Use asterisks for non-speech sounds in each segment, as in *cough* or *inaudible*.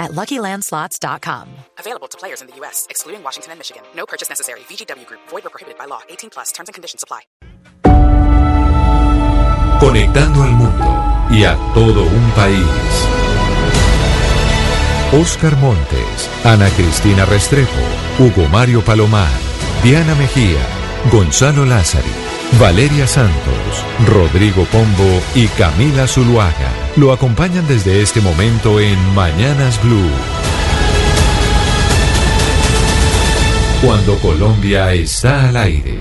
at LuckyLandSlots.com. Available to players in the U.S., excluding Washington and Michigan. No purchase necessary. VGW Group. Void or prohibited by law. 18 plus. Terms and conditions apply. Conectando al mundo y a todo un país. Oscar Montes, Ana Cristina Restrepo, Hugo Mario Palomar, Diana Mejía, Gonzalo Lázari, Valeria Santos, Rodrigo Pombo y Camila Zuluaga lo acompañan desde este momento en Mañanas Blue. Cuando Colombia está al aire.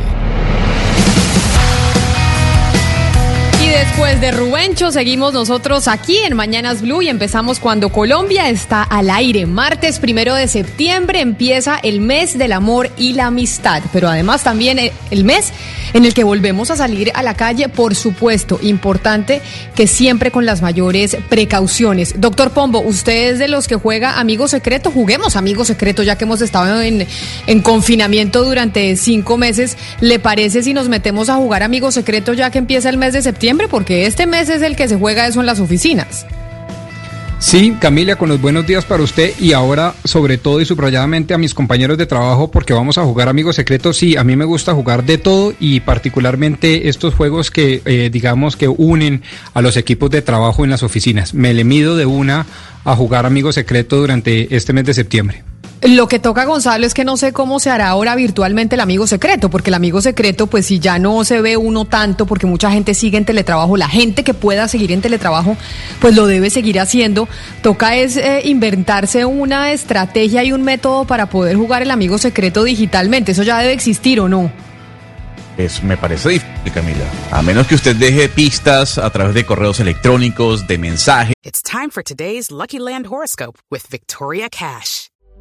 Y después de Rubencho, seguimos nosotros aquí en Mañanas Blue y empezamos cuando Colombia está al aire. Martes primero de septiembre empieza el mes del amor y la amistad, pero además también el mes en el que volvemos a salir a la calle, por supuesto, importante que siempre con las mayores precauciones. Doctor Pombo, usted es de los que juega Amigo Secreto, juguemos Amigo Secreto ya que hemos estado en, en confinamiento durante cinco meses. ¿Le parece si nos metemos a jugar Amigo Secreto ya que empieza el mes de septiembre? Porque este mes es el que se juega eso en las oficinas. Sí, Camila, con los buenos días para usted y ahora sobre todo y subrayadamente a mis compañeros de trabajo porque vamos a jugar amigos secretos. Sí, a mí me gusta jugar de todo y particularmente estos juegos que eh, digamos que unen a los equipos de trabajo en las oficinas. Me le mido de una a jugar amigos secretos durante este mes de septiembre. Lo que toca Gonzalo es que no sé cómo se hará ahora virtualmente el amigo secreto, porque el amigo secreto, pues si ya no se ve uno tanto, porque mucha gente sigue en teletrabajo, la gente que pueda seguir en teletrabajo, pues lo debe seguir haciendo. Toca es eh, inventarse una estrategia y un método para poder jugar el amigo secreto digitalmente. Eso ya debe existir o no. Eso me parece difícil, Camila. A menos que usted deje pistas a través de correos electrónicos, de mensajes. It's time for today's Lucky Land horoscope with Victoria Cash.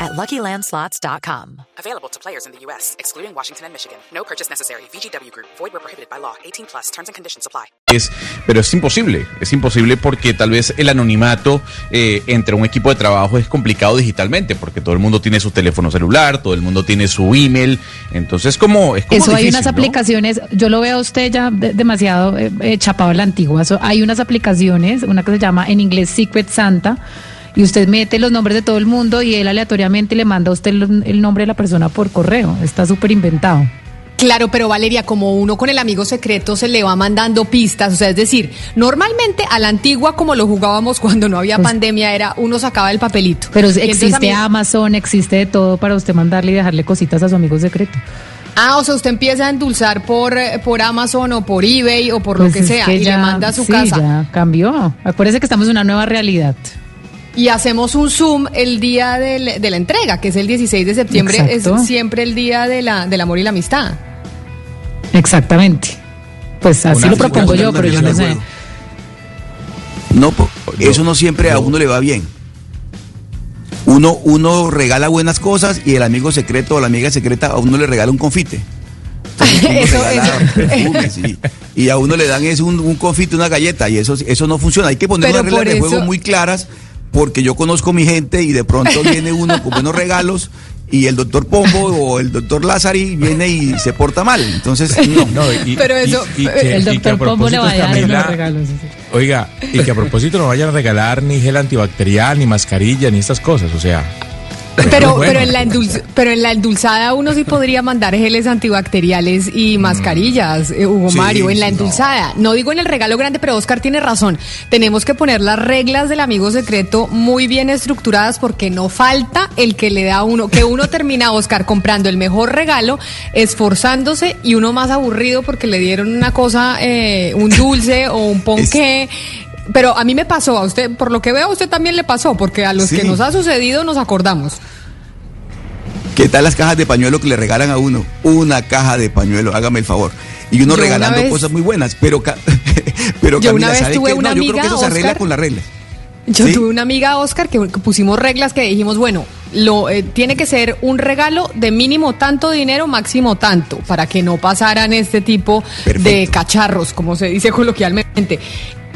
at LuckyLandSlots.com. Available to players in the U.S., excluding Washington and Michigan. No purchase necessary. VGW Group. Void or prohibited by law. 18 plus. Terms and conditions apply. Es, pero es imposible. Es imposible porque tal vez el anonimato eh, entre un equipo de trabajo es complicado digitalmente porque todo el mundo tiene su teléfono celular, todo el mundo tiene su email. Entonces, como es como Eso hay difícil, unas ¿no? aplicaciones, yo lo veo a usted ya de- demasiado eh, eh, chapado a la antigua. So, hay unas aplicaciones, una que se llama en inglés Secret Santa, y usted mete los nombres de todo el mundo y él aleatoriamente le manda a usted el, el nombre de la persona por correo. Está súper inventado. Claro, pero Valeria, como uno con el amigo secreto se le va mandando pistas, o sea, es decir, normalmente a la antigua como lo jugábamos cuando no había Pues- pandemia era uno sacaba el papelito. Pero existe mí- Amazon, existe de todo para usted mandarle y dejarle cositas a su amigo secreto. Ah, o sea, usted empieza a endulzar por, eh, por Amazon o por eBay o por Pues lo que es sea y le manda a su sí, casa. ya cambió. Acuérdese que estamos en una nueva realidad. Y hacemos un Zoom el día del- de la entrega, que es el 16 de septiembre, Exacto. es siempre el día de la, del amor y la amistad. Exactamente. Pues así Una lo propongo yo, pero yo no sé. No, eso no siempre a uno le va bien. Uno, uno regala buenas cosas y el amigo secreto o la amiga secreta a uno le regala un confite. *laughs* Eso- eso-. *laughs* Y a uno le dan es un, un confite, una galleta, y eso, eso no funciona. Hay que poner Pero unas reglas de juego eso- muy claras, porque yo conozco mi gente y de pronto viene uno con buenos regalos y el doctor Pombo o el doctor Lázari viene y se porta mal. Entonces, *laughs* no. No, y- Pero eso- y que- El doctor Pombo le va a dar unos Camila, regalos. Oiga, y que a propósito no vayan a regalar ni gel antibacterial, ni mascarilla, ni estas cosas, o sea. Pero, bueno. pero, en la endulz- pero en la endulzada uno sí podría mandar geles antibacteriales y mascarillas, eh, Hugo Sí, Mario, en la no. endulzada. No. digo en el regalo grande, pero Oscar tiene razón. Tenemos que poner las reglas del amigo secreto muy bien estructuradas porque no falta el que le da a uno, que uno termina, Oscar, comprando el mejor regalo, esforzándose y uno más aburrido porque le dieron una cosa, eh, un dulce o un ponqué. Pero a mí me pasó, a usted, por lo que veo, a usted también le pasó, porque a los Sí. que nos ha sucedido nos acordamos. ¿Qué tal las cajas de pañuelo que le regalan a uno? Una caja de pañuelo, hágame el favor. Y uno Yo regalando vez- cosas muy buenas, pero, *laughs* pero Yo una vez ¿sabe tuve una No, yo creo que eso se arregla con las reglas. Yo ¿Sí? tuve una amiga, Oscar, que pusimos reglas que dijimos, bueno, lo eh, tiene que ser un regalo de mínimo tanto dinero, máximo tanto, para que no pasaran este tipo de cacharros, como se dice *laughs* coloquialmente.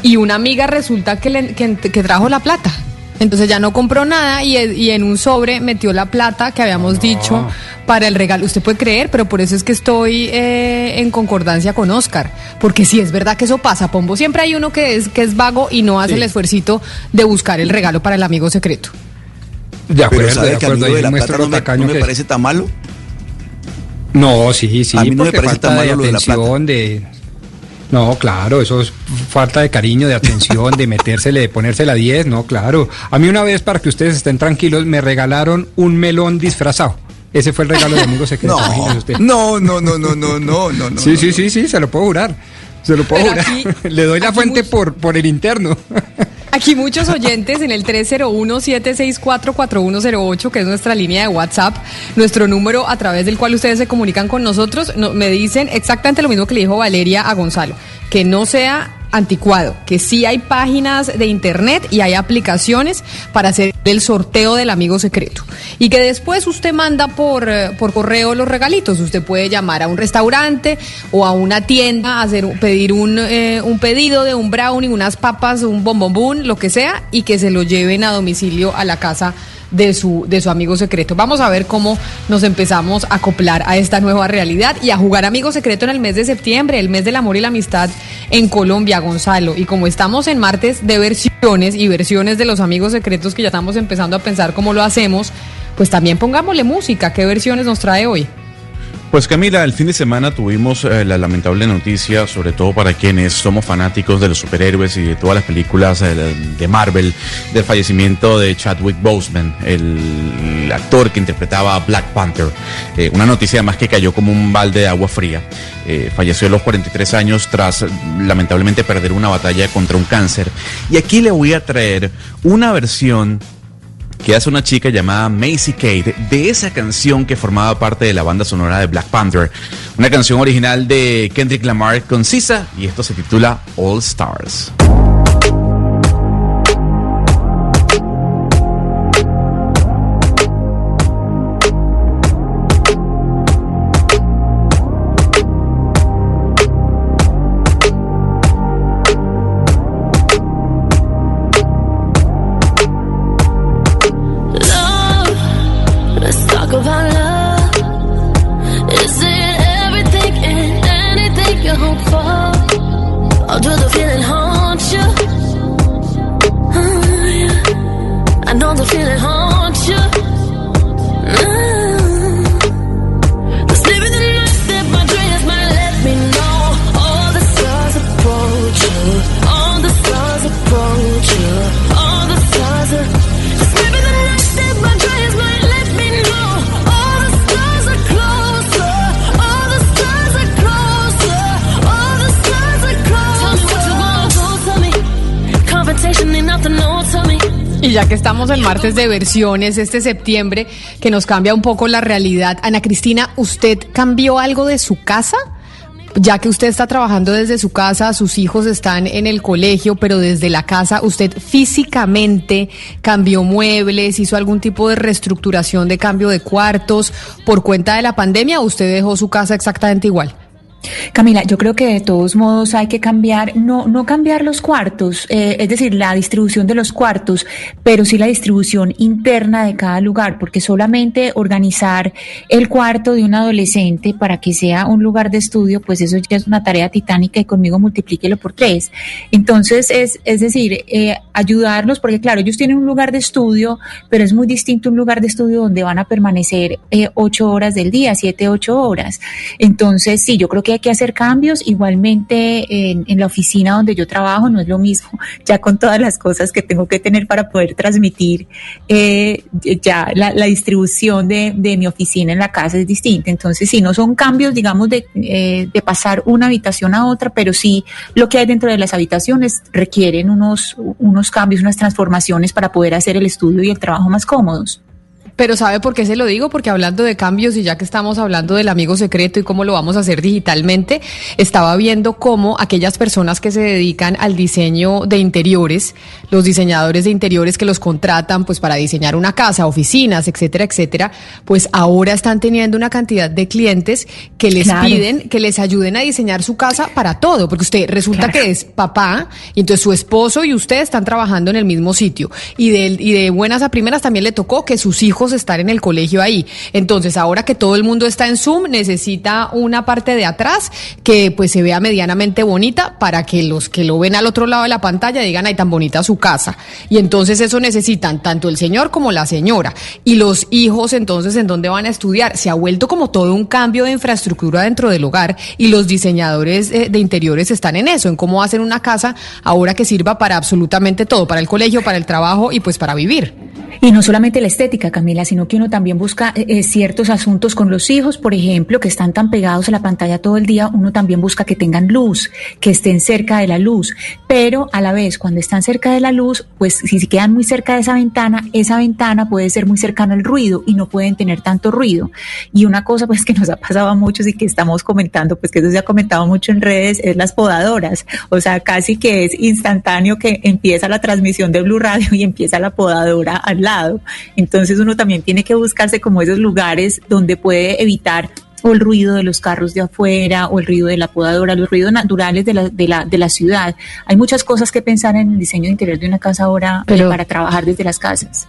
Y una amiga resulta que, le- que, que trajo la plata. Entonces ya no compró nada y, y en un sobre metió la plata que habíamos dicho para el regalo. Usted puede creer, pero por eso es que estoy eh, en concordancia con Oscar. Porque sí, es verdad que eso pasa, Pombo. Siempre hay uno que es, que es vago y no hace el esfuercito de buscar el regalo para el amigo secreto. De Pero acuerdo, ¿sabe de que acuerdo. amigo de ahí la plata lo no me, tacaño no me que es. parece tan malo? No, sí, sí, A mí no me parece tan de malo lo de la plata. atención, de... No, claro, eso es falta de cariño, de atención, de metérsele, de ponérsela 10, no, claro. A mí una vez, para que ustedes estén tranquilos, me regalaron un melón disfrazado. Ese fue el regalo de amigo secreto, *laughs* imagínese No, usted. no, no, no, no, no, no, no, no. sí, no, sí, no. sí, sí, se lo puedo jurar. Se lo puedo Pero jurar. aquí- *laughs* Le doy la fuente mucho- por, por el interno. *laughs* Aquí muchos oyentes en el 301-764-4108, que es nuestra línea de WhatsApp, nuestro número a través del cual ustedes se comunican con nosotros, no- me dicen exactamente lo mismo que le dijo Valeria a Gonzalo, que no sea anticuado, que sí hay páginas de internet y hay aplicaciones para hacer el sorteo del amigo secreto. Y que después usted manda por, eh, por correo los regalitos. Usted puede llamar a un restaurante o a una tienda, hacer, pedir un, eh, un pedido de un brownie, unas papas, un bombombún, lo que sea, y que se lo lleven a domicilio a la casa de su, de su amigo secreto. Vamos a ver cómo nos empezamos a acoplar a esta nueva realidad y a jugar amigo secreto en el mes de septiembre, el mes del amor y la amistad en Colombia, Gonzalo. Y como estamos en martes de versiones y versiones de los amigos secretos que ya estamos empezando a pensar cómo lo hacemos, pues también pongámosle música. ¿Qué versiones nos trae hoy? Pues Camila, el fin de semana tuvimos eh, la lamentable noticia, sobre todo para quienes somos fanáticos de los superhéroes y de todas las películas eh, de Marvel, del fallecimiento de Chadwick Boseman, el, actor que interpretaba a Black Panther. Eh, una noticia además que cayó como un balde de agua fría. Falleció a los 43 años tras lamentablemente perder una batalla contra un cáncer. Y aquí le voy a traer una versión que hace una chica llamada Macy Kate de esa canción que formaba parte de la banda sonora de Black Panther. Una canción original de Kendrick Lamar con Sisa y esto se titula All Stars. Ya que estamos en martes de versiones, este septiembre, que nos cambia un poco la realidad. Ana Cristina, ¿usted cambió algo de su casa? Ya que usted está trabajando desde su casa, sus hijos están en el colegio, pero desde la casa, ¿usted físicamente cambió muebles, hizo algún tipo de reestructuración de cambio de cuartos por cuenta de la pandemia o usted dejó su casa exactamente igual? Camila, yo creo que de todos modos hay que cambiar, no, no cambiar los cuartos, eh, es decir, la distribución de los cuartos, pero sí la distribución interna de cada lugar, porque solamente organizar el cuarto de un adolescente para que sea un lugar de estudio, pues eso ya es una tarea titánica y conmigo multiplíquelo por tres. Entonces, es, es decir, eh, ayudarlos, porque claro, ellos tienen un lugar de estudio, pero es muy distinto un lugar de estudio donde van a permanecer eh, ocho horas del día, siete, ocho horas. Entonces, sí, yo creo que hay que hacer cambios. Igualmente, en, la oficina donde yo trabajo no es lo mismo, *laughs* ya con todas las cosas que tengo que tener para poder transmitir, eh, ya la, distribución de, mi oficina en la casa es distinta. Entonces, sí, no son cambios, digamos, de, eh, de pasar una habitación a otra, pero sí lo que hay dentro de las habitaciones requieren unos cambios, unas transformaciones para poder hacer el estudio y el trabajo más cómodos. Pero ¿sabe por qué se lo digo? Porque hablando de cambios y ya que estamos hablando del amigo secreto y cómo lo vamos a hacer digitalmente, estaba viendo cómo aquellas personas que se dedican al diseño de interiores, los diseñadores de interiores que los contratan pues para diseñar una casa, oficinas, etcétera, etcétera, pues ahora están teniendo una cantidad de clientes que les Claro. piden que les ayuden a diseñar su casa para todo, porque usted resulta Claro. que es papá y entonces su esposo y usted están trabajando en el mismo sitio y de, y de buenas a primeras también le tocó que sus hijos están en el colegio ahí. Entonces ahora que todo el mundo está en Zoom necesita una parte de atrás que pues se vea medianamente bonita para que los que lo ven al otro lado de la pantalla digan ay tan bonita su casa. Y entonces eso necesitan tanto el señor como la señora y los hijos entonces en dónde van a estudiar. Se ha vuelto como todo un cambio de infraestructura dentro del hogar y los diseñadores eh, de interiores están en eso, en cómo hacer una casa ahora que sirva para absolutamente todo, para el colegio, para el trabajo y pues para vivir. Y no solamente la estética, Camila, sino que uno también busca eh, eh, ciertos asuntos con los hijos, por ejemplo, que están tan pegados a la pantalla todo el día, uno también busca que tengan luz, que estén cerca de la luz, pero a la vez, cuando están cerca de la luz, pues si se quedan muy cerca de esa ventana, esa ventana puede ser muy cercana al ruido y no pueden tener tanto ruido. Y una cosa pues que nos ha pasado a muchos y que estamos comentando, pues que eso se ha comentado mucho en redes, es las podadoras. O sea, casi que es instantáneo que empieza la transmisión de Blue Radio y empieza la podadora al lado. Entonces uno también tiene que buscarse como esos lugares donde puede evitar o el ruido de los carros de afuera, o el ruido de la podadora, los ruidos naturales de la, de la, de la ciudad. Hay muchas cosas que pensar en el diseño interior de una casa ahora eh, Pero- para trabajar desde las casas.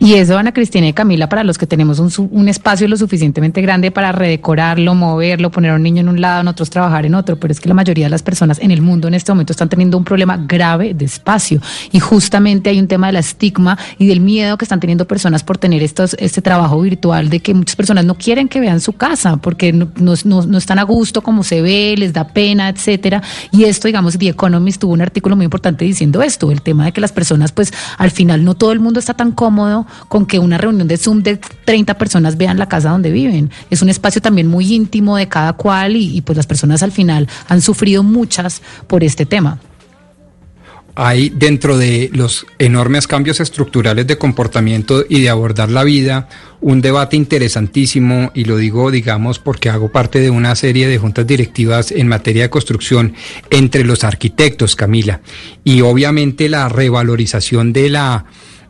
Y eso, Ana Cristina y Camila, para los que tenemos un, un espacio lo suficientemente grande para redecorarlo, moverlo, poner a un niño en un lado, nosotros trabajar en otro, pero es que la mayoría de las personas en el mundo en este momento están teniendo un problema grave de espacio. Y justamente hay un tema del estigma y del miedo que están teniendo personas por tener estos, este trabajo virtual, de que muchas personas no quieren que vean su casa, porque no- no- no están a gusto como se ve, les da pena, etcétera. Y esto, digamos, The Economist tuvo un artículo muy importante diciendo esto, el tema de que las personas, pues, al final no todo el mundo está tan cómodo con que una reunión de Zoom de 30 personas vean la casa donde viven. Es un espacio también muy íntimo de cada cual y, y, pues las personas al final han sufrido muchas por este tema. Hay dentro de los enormes cambios estructurales de comportamiento y de abordar la vida un debate interesantísimo y lo digo digamos porque hago parte de una serie de juntas directivas en materia de construcción entre los arquitectos, Camila, y obviamente la revalorización de la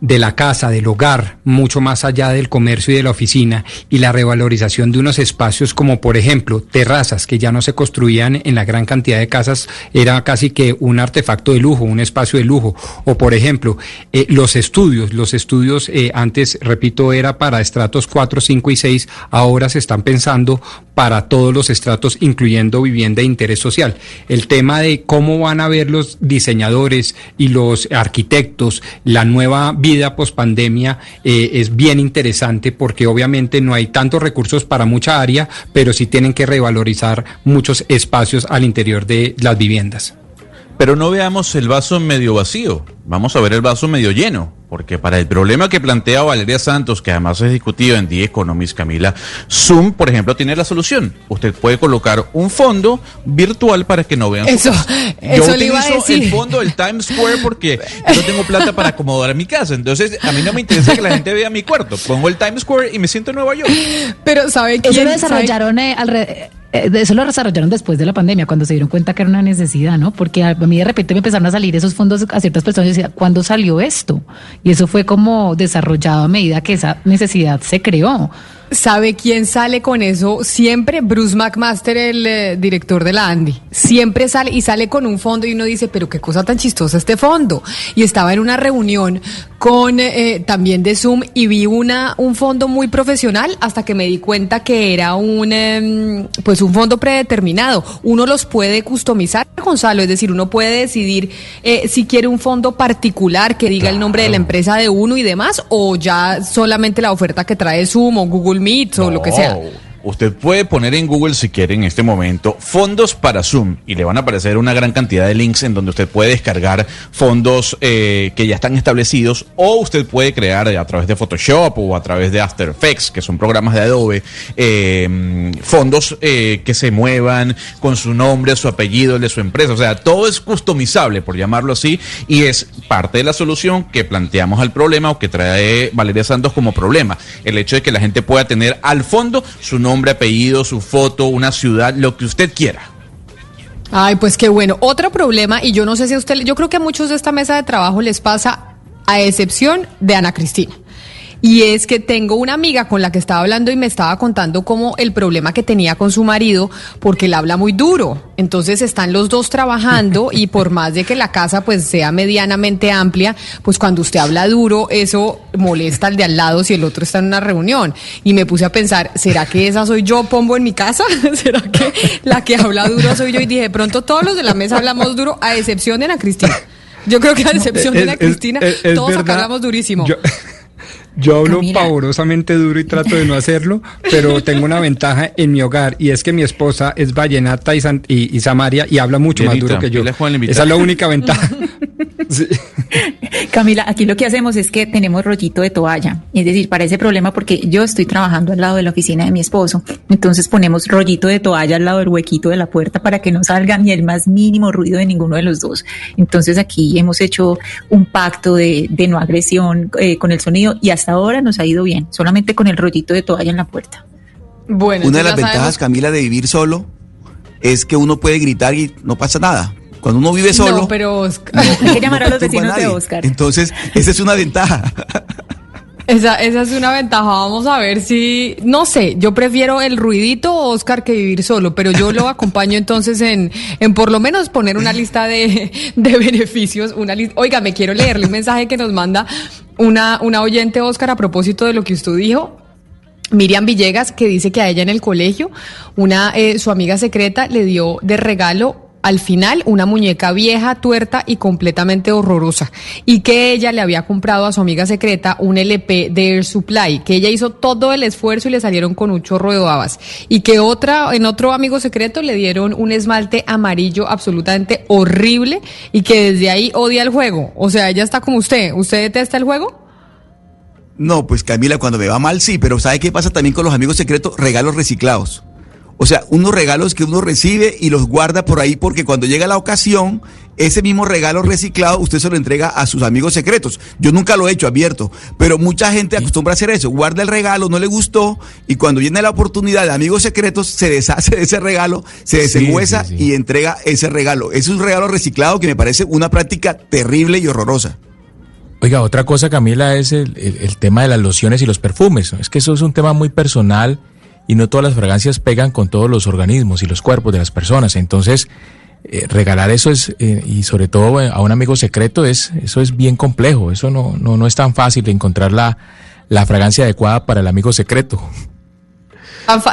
de la casa, del hogar, mucho más allá del comercio y de la oficina, y la revalorización de unos espacios como, por ejemplo, terrazas que ya no se construían en la gran cantidad de casas, era casi que un artefacto de lujo, un espacio de lujo, o por ejemplo, eh, los estudios, los estudios eh, antes, repito, era para estratos 4, 5 y 6, ahora se están pensando para todos los estratos, incluyendo vivienda de interés social. El tema de cómo van a ver los diseñadores y los arquitectos la nueva vida post pandemia eh, es bien interesante porque obviamente no hay tantos recursos para mucha área, pero sí tienen que revalorizar muchos espacios al interior de las viviendas. Pero no veamos el vaso medio vacío, vamos a ver el vaso medio lleno, porque para el problema que plantea Valeria Santos, que además es discutido en The Economist, Camila, Zoom, por ejemplo, tiene la solución. Usted puede colocar un fondo virtual para que no vean su Eso, casa. eso Yo le iba a utilizo decir. el fondo del Times Square porque yo no tengo plata para acomodar mi casa, entonces a mí no me interesa que la gente vea mi cuarto. Pongo el Times Square y me siento en Nueva York. Pero ¿sabe quién? Eso lo ¿Sabe- desarrollaron eh, alre- eh, de eso lo desarrollaron después de la pandemia, cuando se dieron cuenta que era una necesidad, ¿no? Porque a mí de repente me empezaron a salir esos fondos a ciertas personas y decía, ¿cuándo salió esto? Y eso fue como desarrollado a medida que esa necesidad se creó. ¿Sabe quién sale con eso? Siempre Bruce McMaster, el eh, director de la Andy. Siempre sale y sale con un fondo y uno dice, pero qué cosa tan chistosa este fondo. Y estaba en una reunión con eh, también de Zoom y vi una un fondo muy profesional hasta que me di cuenta que era un em, pues un fondo predeterminado. Uno los puede customizar, Gonzalo, es decir, uno puede decidir eh, si quiere un fondo particular que diga el nombre de la empresa de uno y demás, o ya solamente la oferta que trae Zoom o Google O lo que sea. Usted puede poner en Google si quiere en este momento fondos para Zoom y le van a aparecer una gran cantidad de links en donde usted puede descargar fondos eh, que ya están establecidos o usted puede crear a través de Photoshop o a través de After Effects, que son programas de Adobe, eh, fondos eh, que se muevan con su nombre, su apellido, el de su empresa. O sea, todo es customizable, por llamarlo así, y es parte de la solución que planteamos al problema o que trae Valeria Santos como problema. El hecho de que la gente pueda tener al fondo su nombre, apellido, su foto, una ciudad, lo que usted quiera. Ay, pues qué bueno. Otro problema, y yo no sé si a usted, yo creo que a muchos de esta mesa de trabajo les pasa, a excepción de Ana Cristina. Y es que tengo una amiga con la que estaba hablando y me estaba contando como el problema que tenía con su marido, porque él habla muy duro. Entonces están los dos trabajando y por más de que la casa pues sea medianamente amplia, pues cuando usted habla duro, eso molesta al de al lado si el otro está en una reunión. Y me puse a pensar, ¿será que esa soy yo, Pombo, en mi casa? *laughs* ¿Será que la que habla duro soy yo? Y dije, de pronto todos los de la mesa hablamos duro, a excepción de Ana Cristina. Yo creo que a excepción de Ana Cristina, es- es todos acá hablamos durísimo. Yo, yo hablo Camila. pavorosamente duro y trato de no hacerlo, *laughs* pero tengo una ventaja en mi hogar y es que mi esposa es vallenata y, san- y, y samaria y habla mucho más duro que yo. Esa es la única ventaja. *laughs* *laughs* Sí. Camila, aquí lo que hacemos es que tenemos rollito de toalla, es decir, para ese problema, porque yo estoy trabajando al lado de la oficina de mi esposo, entonces ponemos rollito de toalla al lado del huequito de la puerta para que no salga ni el más mínimo ruido de ninguno de los dos. Entonces aquí hemos hecho un pacto de, de no agresión eh, con el sonido y hasta ahora nos ha ido bien, solamente con el rollito de toalla en la puerta. Bueno, Una de las ventajas, sabemos- Camila, de vivir solo es que uno puede gritar y no pasa nada. Cuando uno vive solo, No, pero Oscar, *laughs* Hay que llamar a los de. Oscar. Entonces, esa es una ventaja. *laughs* esa, esa es una ventaja. Vamos a ver si, no sé, yo prefiero el ruidito, Oscar, que vivir solo, pero yo lo *laughs* acompaño entonces en, en por lo menos poner una lista de, de beneficios. Una lista. Oiga, me quiero leerle un mensaje que nos manda una, una oyente, Oscar, a propósito de lo que usted dijo. Miriam Villegas, que dice que a ella en el colegio, una, eh, su amiga secreta le dio de regalo al final una muñeca vieja, tuerta y completamente horrorosa. Y que ella le había comprado a su amiga secreta un LP de Air Supply, que ella hizo todo el esfuerzo y le salieron con un chorro de babas. Y que otra, en otro amigo secreto le dieron un esmalte amarillo absolutamente horrible y que desde ahí odia el juego. O sea, ella está como usted. ¿Usted detesta el juego? No, pues Camila, cuando me va mal sí, pero ¿sabe qué pasa también con los amigos secretos? Regalos reciclados. O sea, unos regalos que uno recibe y los guarda por ahí porque cuando llega la ocasión, ese mismo regalo reciclado usted se lo entrega a sus amigos secretos. Yo nunca lo he hecho, abierto, pero mucha gente acostumbra a hacer eso. Guarda el regalo, no le gustó y cuando viene la oportunidad de amigos secretos, se deshace de ese regalo, se Sí, desengüesa sí, sí. y entrega ese regalo. Es un regalo reciclado que me parece una práctica terrible y horrorosa. Oiga, otra cosa, Camila, es el, el- el tema de las lociones y los perfumes. Es que eso es un tema muy personal y no todas las fragancias pegan con todos los organismos y los cuerpos de las personas. Entonces, eh, regalar eso es, eh, y sobre todo eh, a un amigo secreto, es, eso es bien complejo. Eso no, no, no es tan fácil encontrar la, la fragancia adecuada para el amigo secreto.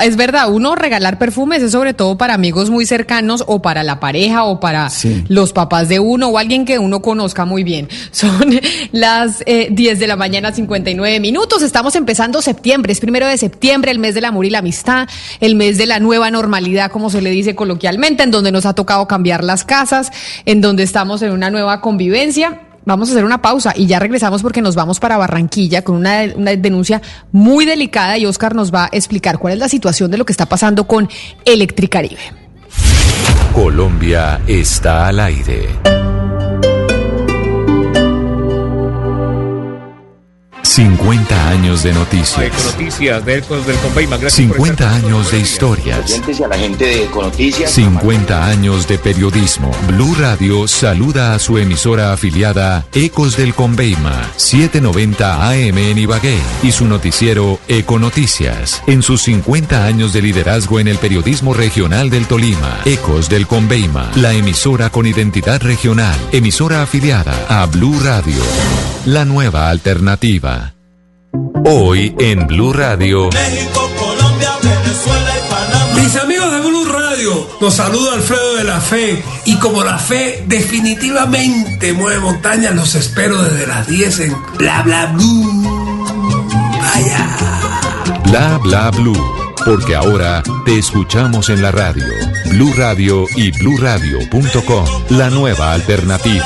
Es verdad, uno regalar perfumes es sobre todo para amigos muy cercanos o para la pareja o para Sí. los papás de uno o alguien que uno conozca muy bien. *laughs* Son las eh, 10 de la mañana, 59 minutos. Estamos empezando septiembre, es primero de septiembre, el mes del amor y la amistad, el mes de la nueva normalidad, como se le dice coloquialmente, en donde nos ha tocado cambiar las casas, en donde estamos en una nueva convivencia. Vamos a hacer una pausa y ya regresamos porque nos vamos para Barranquilla con una, denuncia muy delicada y Oscar nos va a explicar cuál es la situación de lo que está pasando con Electricaribe. Colombia está al aire. 50 años de noticias. Noticias de Ecos del Conveima. 50 años de historias. a la gente de Econoticias. 50 años de periodismo. Blue Radio saluda a su emisora afiliada Ecos del Conveima, 790 AM en Ibagué y su noticiero Econoticias. En sus 50 años de liderazgo en el periodismo regional del Tolima, Ecos del Conveima, la emisora con identidad regional, emisora afiliada a Blue Radio, la nueva alternativa. Hoy en Blue Radio. Mis amigos de Blue Radio, los saluda Alfredo de la Fe. Y como la fe definitivamente mueve montañas, los espero desde las 10 en Bla Bla Blue. Vaya. Bla bla blue. porque ahora te escuchamos en la radio. Blue Radio y bluradio.com, la nueva alternativa.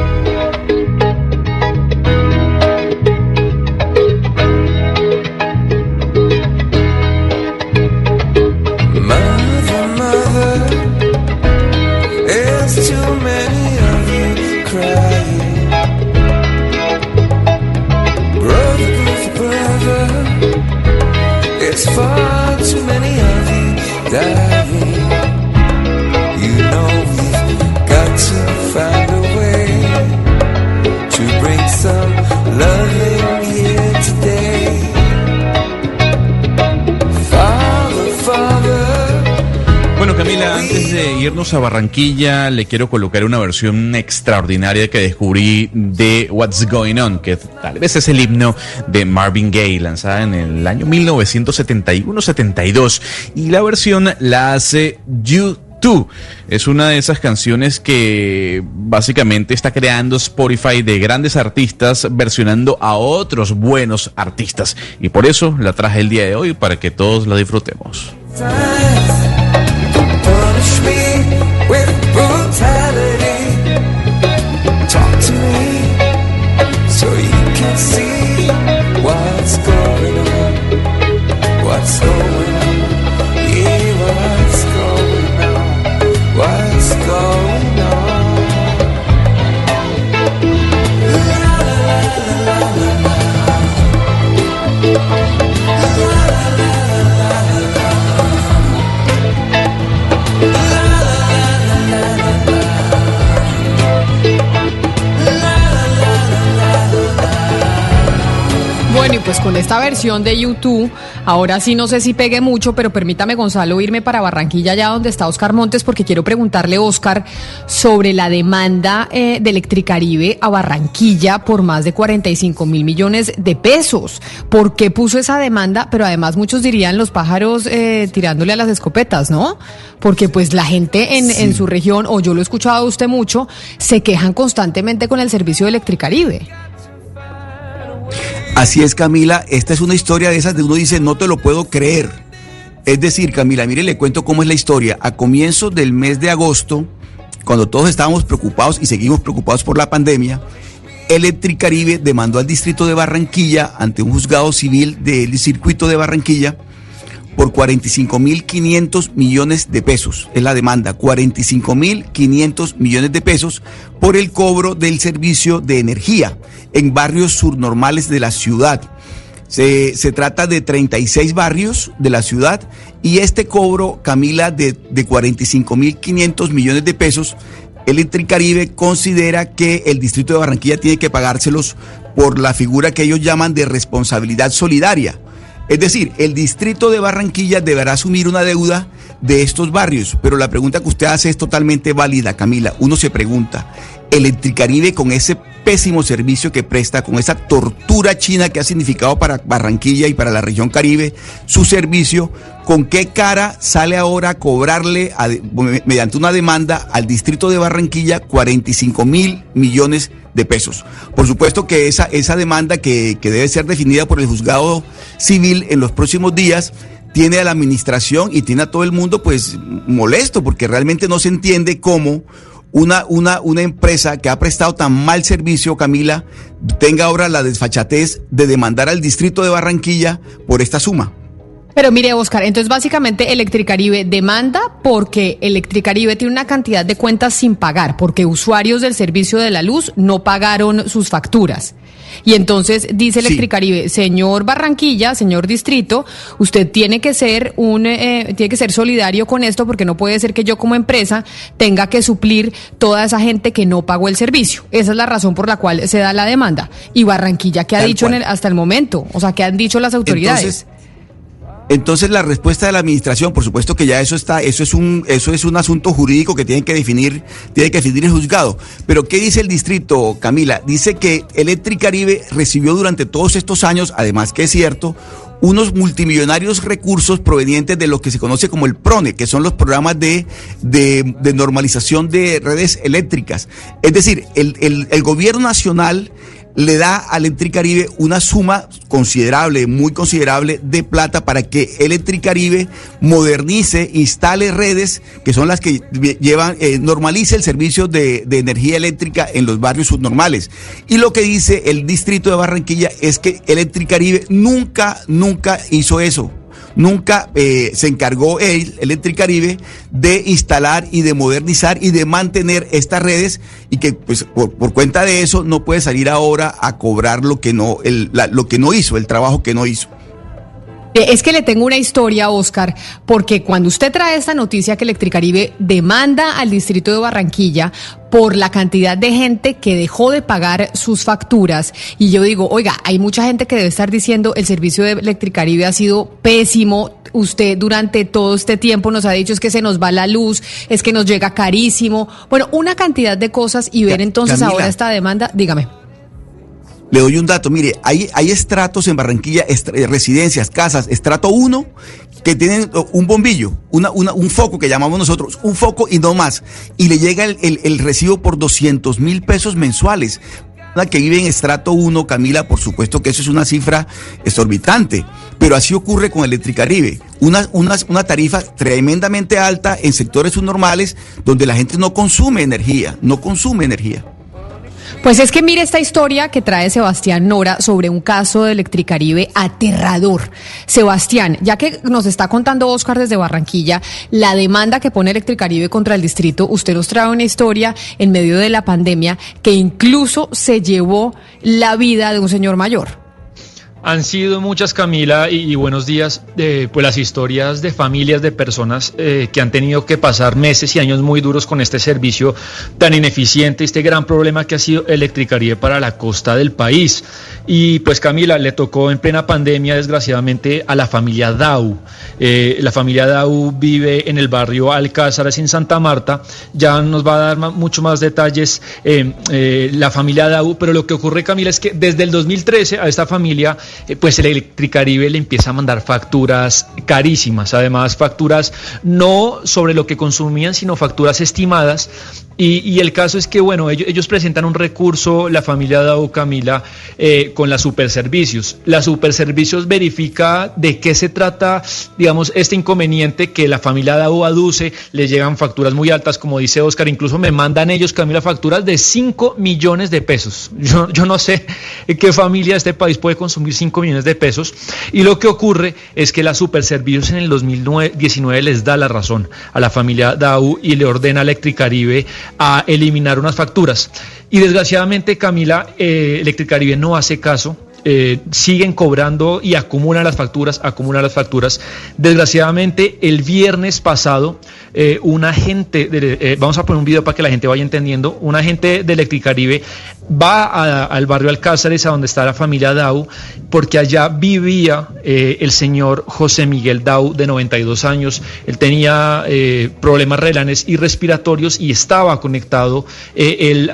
Irnos a Barranquilla, le quiero colocar una versión extraordinaria que descubrí de What's Going On, que tal vez es el himno de Marvin Gaye, lanzada en el año 1971-72. Y la versión la hace U2. Es una de esas canciones que básicamente está creando Spotify de grandes artistas versionando a otros buenos artistas. Y por eso la traje el día de hoy para que todos la disfrutemos. Pues con esta versión de YouTube, ahora sí no sé si pegue mucho, pero permítame, Gonzalo, irme para Barranquilla, allá donde está Oscar Montes, porque quiero preguntarle, Oscar, sobre la demanda eh, de Electricaribe a Barranquilla por más de 45 mil millones de pesos. ¿Por qué puso esa demanda? Pero además muchos dirían los pájaros eh, tirándole a las escopetas, ¿no? Porque pues la gente en, en su región, o yo lo he escuchado a usted mucho, se quejan constantemente con el servicio de Electricaribe. Así es, Camila. Esta es una historia de esas de uno dice, no te lo puedo creer. Es decir, Camila, mire, le cuento cómo es la historia. A comienzos del mes de agosto, cuando todos estábamos preocupados y seguimos preocupados por la pandemia, Electricaribe demandó al distrito de Barranquilla ante un juzgado civil del circuito de Barranquilla por 45.500 millones de pesos. Es la demanda, 45.500 millones de pesos por el cobro del servicio de energía en barrios subnormales de la ciudad. Se, se trata de 36 barrios de la ciudad y este cobro, Camila, de, de 45.500 millones de pesos, Electricaribe considera que el distrito de Barranquilla tiene que pagárselos por la figura que ellos llaman de responsabilidad solidaria. Es decir, el distrito de Barranquilla deberá asumir una deuda de estos barrios, pero la pregunta que usted hace es totalmente válida, Camila. Uno se pregunta, Electricaribe con ese pésimo servicio que presta, con esa tortura china que ha significado para Barranquilla y para la región Caribe, su servicio, ¿con qué cara sale ahora a cobrarle mediante una demanda al distrito de Barranquilla 45 mil millones de pesos? Por supuesto que esa, esa demanda que, que debe ser definida por el juzgado civil en los próximos días tiene a la administración y tiene a todo el mundo pues molesto porque realmente no se entiende cómo una, una, una empresa que ha prestado tan mal servicio, Camila, tenga ahora la desfachatez de demandar al distrito de Barranquilla por esta suma. Pero mire, Oscar, entonces básicamente Electricaribe demanda porque Electricaribe tiene una cantidad de cuentas sin pagar, porque usuarios del servicio de la luz no pagaron sus facturas. Y entonces dice Sí. Electricaribe, señor Barranquilla, señor Distrito, usted tiene que ser un, eh, tiene que ser solidario con esto, porque no puede ser que yo como empresa tenga que suplir toda esa gente que no pagó el servicio. Esa es la razón por la cual se da la demanda. Y Barranquilla, ¿qué ha Tal dicho en el- hasta el momento? O sea, ¿qué han dicho las autoridades? Entonces, Entonces la respuesta de la administración, por supuesto que ya eso está, eso es un, eso es un asunto jurídico que tiene que definir, tiene que definir el juzgado. Pero ¿qué dice el distrito, Camila? Dice que Electricaribe recibió durante todos estos años, además que es cierto, unos multimillonarios recursos provenientes de lo que se conoce como el PRONE, que son los programas de, de, de normalización de redes eléctricas. Es decir, el, el, el gobierno nacional le da a Electricaribe una suma considerable, muy considerable de plata para que Electricaribe modernice, instale redes que son las que llevan, eh, normalice el servicio de, de, energía eléctrica en los barrios subnormales. Y lo que dice el distrito de Barranquilla es que Electricaribe nunca, nunca hizo eso nunca eh, se encargó él, Electricaribe, de instalar y de modernizar y de mantener estas redes y que pues por, cuenta de eso no puede salir ahora a cobrar lo que no, el, la, lo que no hizo, el trabajo que no hizo. Es que le tengo una historia, Oscar, porque cuando usted trae esta noticia que Electricaribe demanda al distrito de Barranquilla por la cantidad de gente que dejó de pagar sus facturas, y yo digo, oiga, hay mucha gente que debe estar diciendo el servicio de Electricaribe ha sido pésimo. Usted durante todo este tiempo nos ha dicho es que se nos va la luz, es que nos llega carísimo. Bueno, una cantidad de cosas y ver entonces Camila. ahora esta demanda, dígame. Le doy un dato, mire, hay, hay estratos en Barranquilla, eh, residencias, casas, estrato 1, que tienen un bombillo, una, un foco que llamamos nosotros, un foco y no más, y le llega el recibo por 200 mil pesos mensuales. Una que vive en estrato 1, Camila, por supuesto que eso es una cifra exorbitante, pero así ocurre con Electricaribe. Una, una, una tarifa tremendamente alta en sectores subnormales donde la gente no consume energía, no consume energía. Pues es que mire esta historia que trae Sebastián Nora sobre un caso de Electricaribe aterrador. Sebastián, ya que nos está contando Oscar desde Barranquilla la demanda que pone Electricaribe contra el distrito, usted nos trae una historia en medio de la pandemia que incluso se llevó la vida de un señor mayor. Han sido muchas, Camila, y, buenos días, eh, pues las historias de familias, de personas eh, que han tenido que pasar meses y años muy duros con este servicio tan ineficiente, este gran problema que ha sido Electricaribe para la costa del país. Y pues Camila, le tocó en plena pandemia, desgraciadamente, a la familia Dau. Eh, la familia Dau vive en el barrio Alcázares, en Santa Marta. Ya nos va a dar mucho más detalles eh, la familia Dau, pero lo que ocurre, Camila, es que desde el 2013 a esta familia, pues el Electricaribe le empieza a mandar facturas carísimas, además facturas no sobre lo que consumían, sino facturas estimadas. Y, el caso es que, bueno, ellos, presentan un recurso, la familia Dau Camila, eh, con la Superservicios. La Superservicios verifica de qué se trata, digamos, este inconveniente que la familia Dau aduce, le llegan facturas muy altas, como dice Oscar, incluso me mandan ellos, Camila, facturas de 5 millones de pesos. Yo, yo no sé qué familia de este país puede consumir 5 millones de pesos. Y lo que ocurre es que la Superservicios en el 2019 les da la razón a la familia Dau y le ordena a Electricaribe a eliminar unas facturas. Y desgraciadamente, Camila, eh, Electricaribe no hace caso. Eh, siguen cobrando y acumulan las facturas, acumulan las facturas. Desgraciadamente, el viernes pasado, eh, un agente, eh, vamos a poner un video para que la gente vaya entendiendo, un agente de Electricaribe va al barrio Alcázares, a donde está la familia Dau, porque allá vivía el señor José Miguel Dau, de 92 años. Él tenía problemas renales y respiratorios y estaba conectado. Él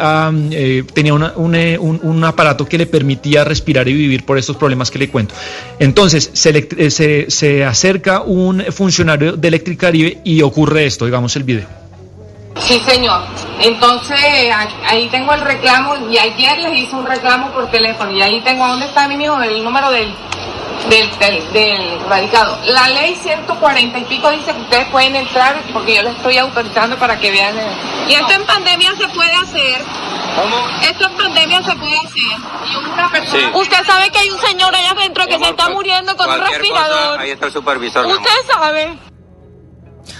tenía un, un- un aparato que le permitía respirar y vivir por estos problemas que le cuento. Entonces, se, eh, se, se acerca un funcionario de Electricaribe y ocurre esto, digamos el video. Sí, señor. Entonces, ahí tengo el reclamo y ayer les hice un reclamo por teléfono y ahí tengo, ¿dónde está mi hijo? El número del, del, del, del radicado. La ley 140 y pico dice que ustedes pueden entrar porque yo les estoy autorizando para que vean. el- Y esto en pandemia se puede hacer. Esto en pandemia se puede hacer. Y una persona... Usted sabe que hay un señor allá adentro que se está muriendo con un respirador. cosa, ahí está el supervisor. mi amor. Usted sabe.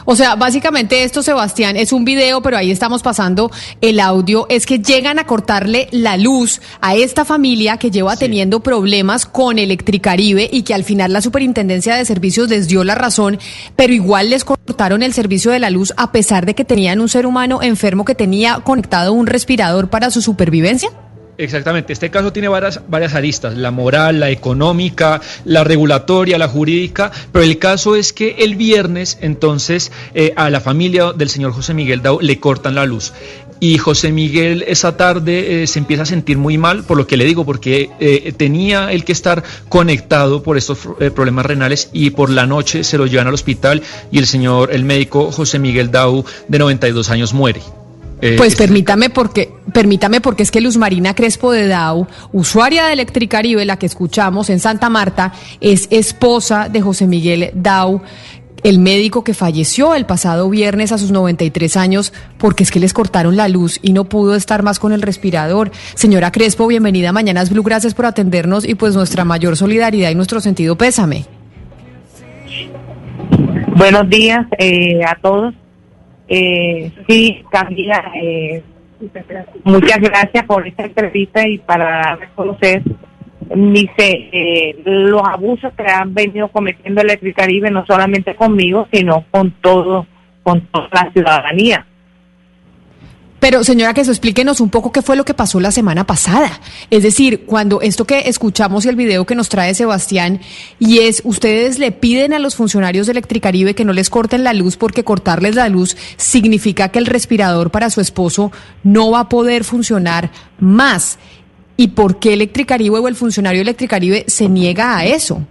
O sea, básicamente esto, Sebastián, es un video, pero ahí estamos pasando el audio. Es que llegan a cortarle la luz a esta familia que lleva teniendo problemas con Electricaribe y que al final la Superintendencia de Servicios les dio la razón, pero igual les cortaron el servicio de la luz a pesar de que tenían un ser humano enfermo que tenía conectado un respirador para su supervivencia. Exactamente, este caso tiene varias, varias aristas, la moral, la económica, la regulatoria, la jurídica, pero el caso es que el viernes entonces eh, a la familia del señor José Miguel Dau le cortan la luz. y José Miguel esa tarde eh, se empieza a sentir muy mal, por lo que le digo, porque eh, tenía él que estar conectado por estos eh, problemas renales y por la noche se lo llevan al hospital y el señor, el médico José Miguel Dau, de 92 años, muere. Eh, Pues permítame porque, permítame porque es que Luz Marina Crespo de Dau, usuaria de Electricaribe, la que escuchamos en Santa Marta, es esposa de José Miguel Dau, el médico que falleció el pasado viernes a sus 93 años porque es que les cortaron la luz y no pudo estar más con el respirador. Señora Crespo, bienvenida a Mañanas Blue, gracias por atendernos y pues nuestra mayor solidaridad y nuestro sentido pésame. Buenos días eh, a todos. Eh, sí, Camila, eh, muchas gracias por esta entrevista y para reconocer dice, eh, los abusos que han venido cometiendo Electricaribe, no solamente conmigo, sino con todo, con toda la ciudadanía. Pero señora, que eso explíquenos un poco qué fue lo que pasó la semana pasada. Es decir, cuando esto que escuchamos y el video que nos trae Sebastián, y es, ustedes le piden a los funcionarios de Electricaribe que no les corten la luz porque cortarles la luz significa que el respirador para su esposo no va a poder funcionar más. ¿Y por qué Electricaribe o el funcionario Electricaribe se niega a eso?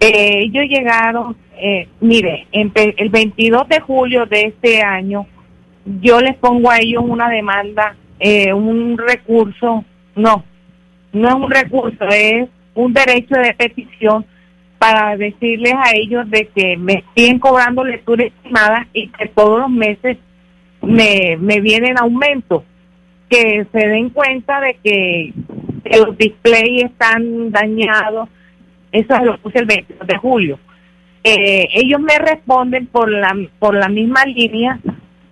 Eh, ellos llegaron, eh, mire, el 22 de julio de este año, yo les pongo a ellos una demanda, eh, un recurso, no, no es un recurso, es un derecho de petición para decirles a ellos de que me siguen cobrando lectura estimada y que todos los meses me, me vienen aumentos, que se den cuenta de que, los displays están dañados, eso lo puse el 22 de julio. Eh, ellos me responden por la por la misma línea,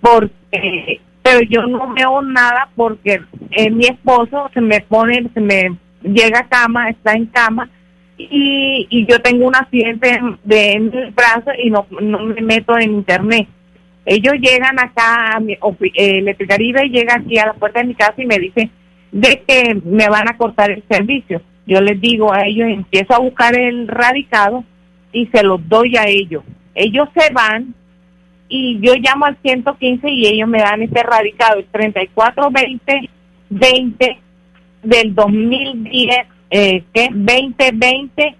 porque pero yo no veo nada porque eh, mi esposo se me pone, se me llega a cama, está en cama y, y yo tengo un accidente en, de, en brazo y no, no me meto en internet. Ellos llegan acá, a mi, eh, llega aquí a la puerta de mi casa y me dice de que me van a cortar el servicio. Yo les digo a ellos, empiezo a buscar el radicado y se los doy a ellos. Ellos se van y yo llamo al 115 y ellos me dan este radicado, el 3420 20 del 2010, eh, que 2020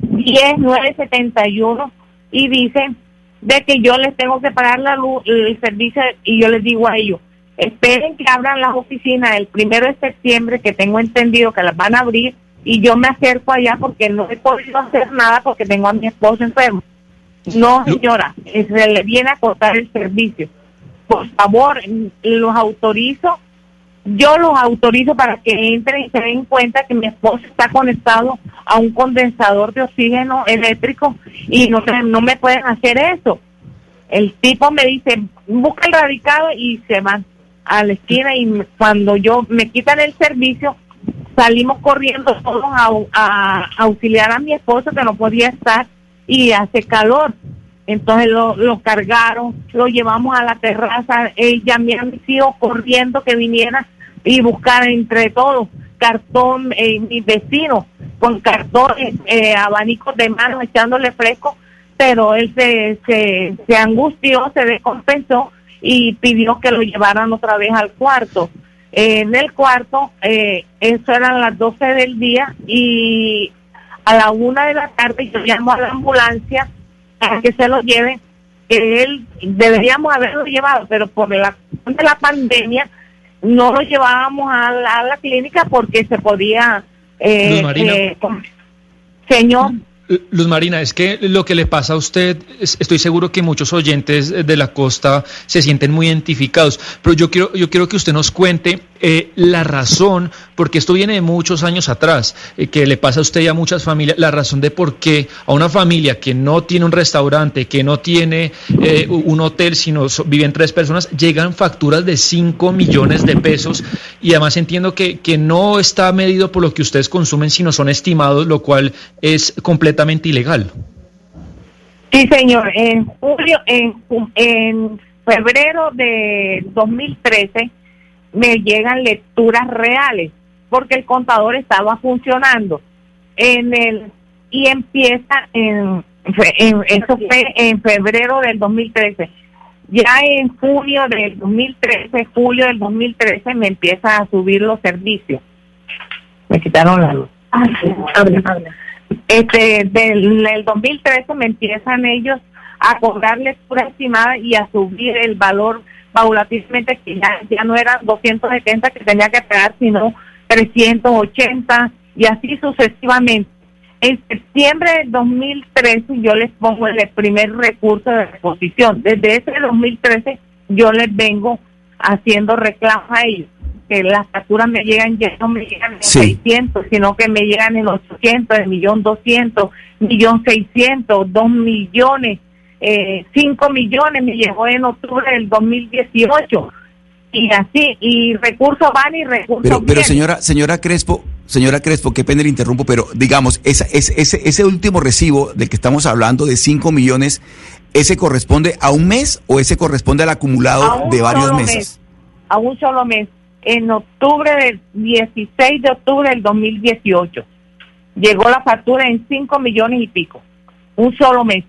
10971 y dicen de que yo les tengo que pagar la luz, el servicio y yo les digo a ellos, esperen que abran las oficinas el primero de septiembre que tengo entendido que las van a abrir y yo me acerco allá porque no he podido hacer nada porque tengo a mi esposo enfermo. No, señora, eh, se le viene a cortar el servicio. Por favor, mm, los autorizo, yo los autorizo para que entren y se den cuenta que mi esposo está conectado a un condensador de oxígeno eléctrico y no, me- no me pueden hacer eso. El tipo me dice, busca el radicado y se van a la esquina y cuando yo me quitan el servicio, salimos corriendo todos a, a auxiliar a mi esposo que no podía estar y hace calor. Entonces lo, lo cargaron, lo llevamos a la terraza, él llamé a mis hijos corriendo que vinieran y buscar entre todos cartón, eh, mis vecinos con cartones, eh, abanicos de mano echándole fresco, pero él se, se, angustió, se descompensó y pidió que lo llevaran otra vez al cuarto. Eh, en el cuarto, eh, eso eran las 12 del día y a la una de la tarde yo llamo a la ambulancia para que se lo lleven, que él deberíamos haberlo llevado, pero por la de la pandemia no lo llevábamos a la, a la clínica porque se podía... Eh, eh, señor, Luz Marina, es que lo que le pasa a usted, es- estoy seguro que muchos oyentes de la costa se sienten muy identificados, pero yo quiero, yo quiero que usted nos cuente eh, la razón, porque esto viene de muchos años atrás, eh, que le pasa a usted y a muchas familias, la razón de por qué a una familia que no tiene un restaurante, que no tiene eh, un hotel, sino so- viven tres personas, llegan facturas de 5 millones de pesos y además entiendo que, que no está medido por lo que ustedes consumen, sino son estimados, lo cual es completamente ilegal. Sí, señor. En julio, en, en febrero de 2013 me llegan lecturas reales porque el contador estaba funcionando en el y empieza en, eso fue en febrero del 2013 Ya en junio del 2013, julio del 2013, me empieza a subir los servicios. Me quitaron la luz. habla, habla. Este, del, del 2013 me empiezan ellos a cobrar lectura estimada y a subir el valor paulatinamente, que ya, ya no eran 270 que tenía que pagar, sino 380 y así sucesivamente. En septiembre del 2013 yo les pongo el primer recurso de reposición. Desde ese 2013 yo les vengo haciendo reclamos a ellos. Que las facturas me llegan, ya no me llegan en Sí. 600, sino que me llegan en 800, en millón 200, millón 600, 2 millones, eh, 5 millones me llegó en octubre del 2018. Y así, y recursos van y recursos Pero, pero señora, señora Crespo, señora Crespo, qué pena le interrumpo, pero digamos, esa, ese, ese, ese último recibo del que estamos hablando de 5 millones, ¿ese corresponde a un mes o ese corresponde al acumulado de varios meses? mes, a un solo mes. En octubre del 16 de octubre del 2018 llegó la factura en 5 millones y pico. Un solo mes.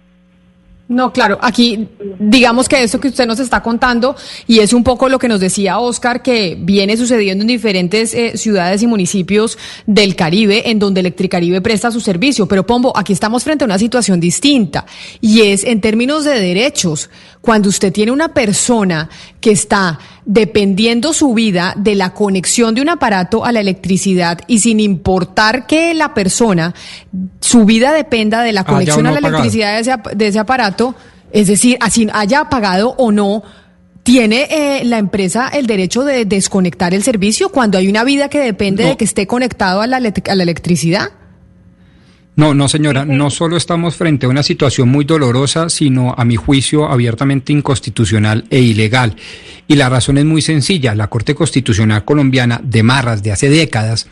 No, claro, aquí digamos que eso que usted nos está contando y es un poco lo que nos decía Oscar que viene sucediendo en diferentes eh, ciudades y municipios del Caribe en donde Electricaribe presta su servicio. Pero Pombo, aquí estamos frente a una situación distinta y es en términos de derechos. Cuando usted tiene una persona que está dependiendo su vida de la conexión de un aparato a la electricidad y sin importar que la persona, su vida dependa de la conexión a la electricidad de ese, de ese aparato, es decir, así haya pagado o no, ¿tiene eh, la empresa el derecho de desconectar el servicio cuando hay una vida que depende de que esté conectado a la, elec- a la electricidad? No, no señora, no solo estamos frente a una situación muy dolorosa, sino a mi juicio abiertamente inconstitucional e ilegal. Y la razón es muy sencilla, la Corte Constitucional colombiana de Marras de hace décadas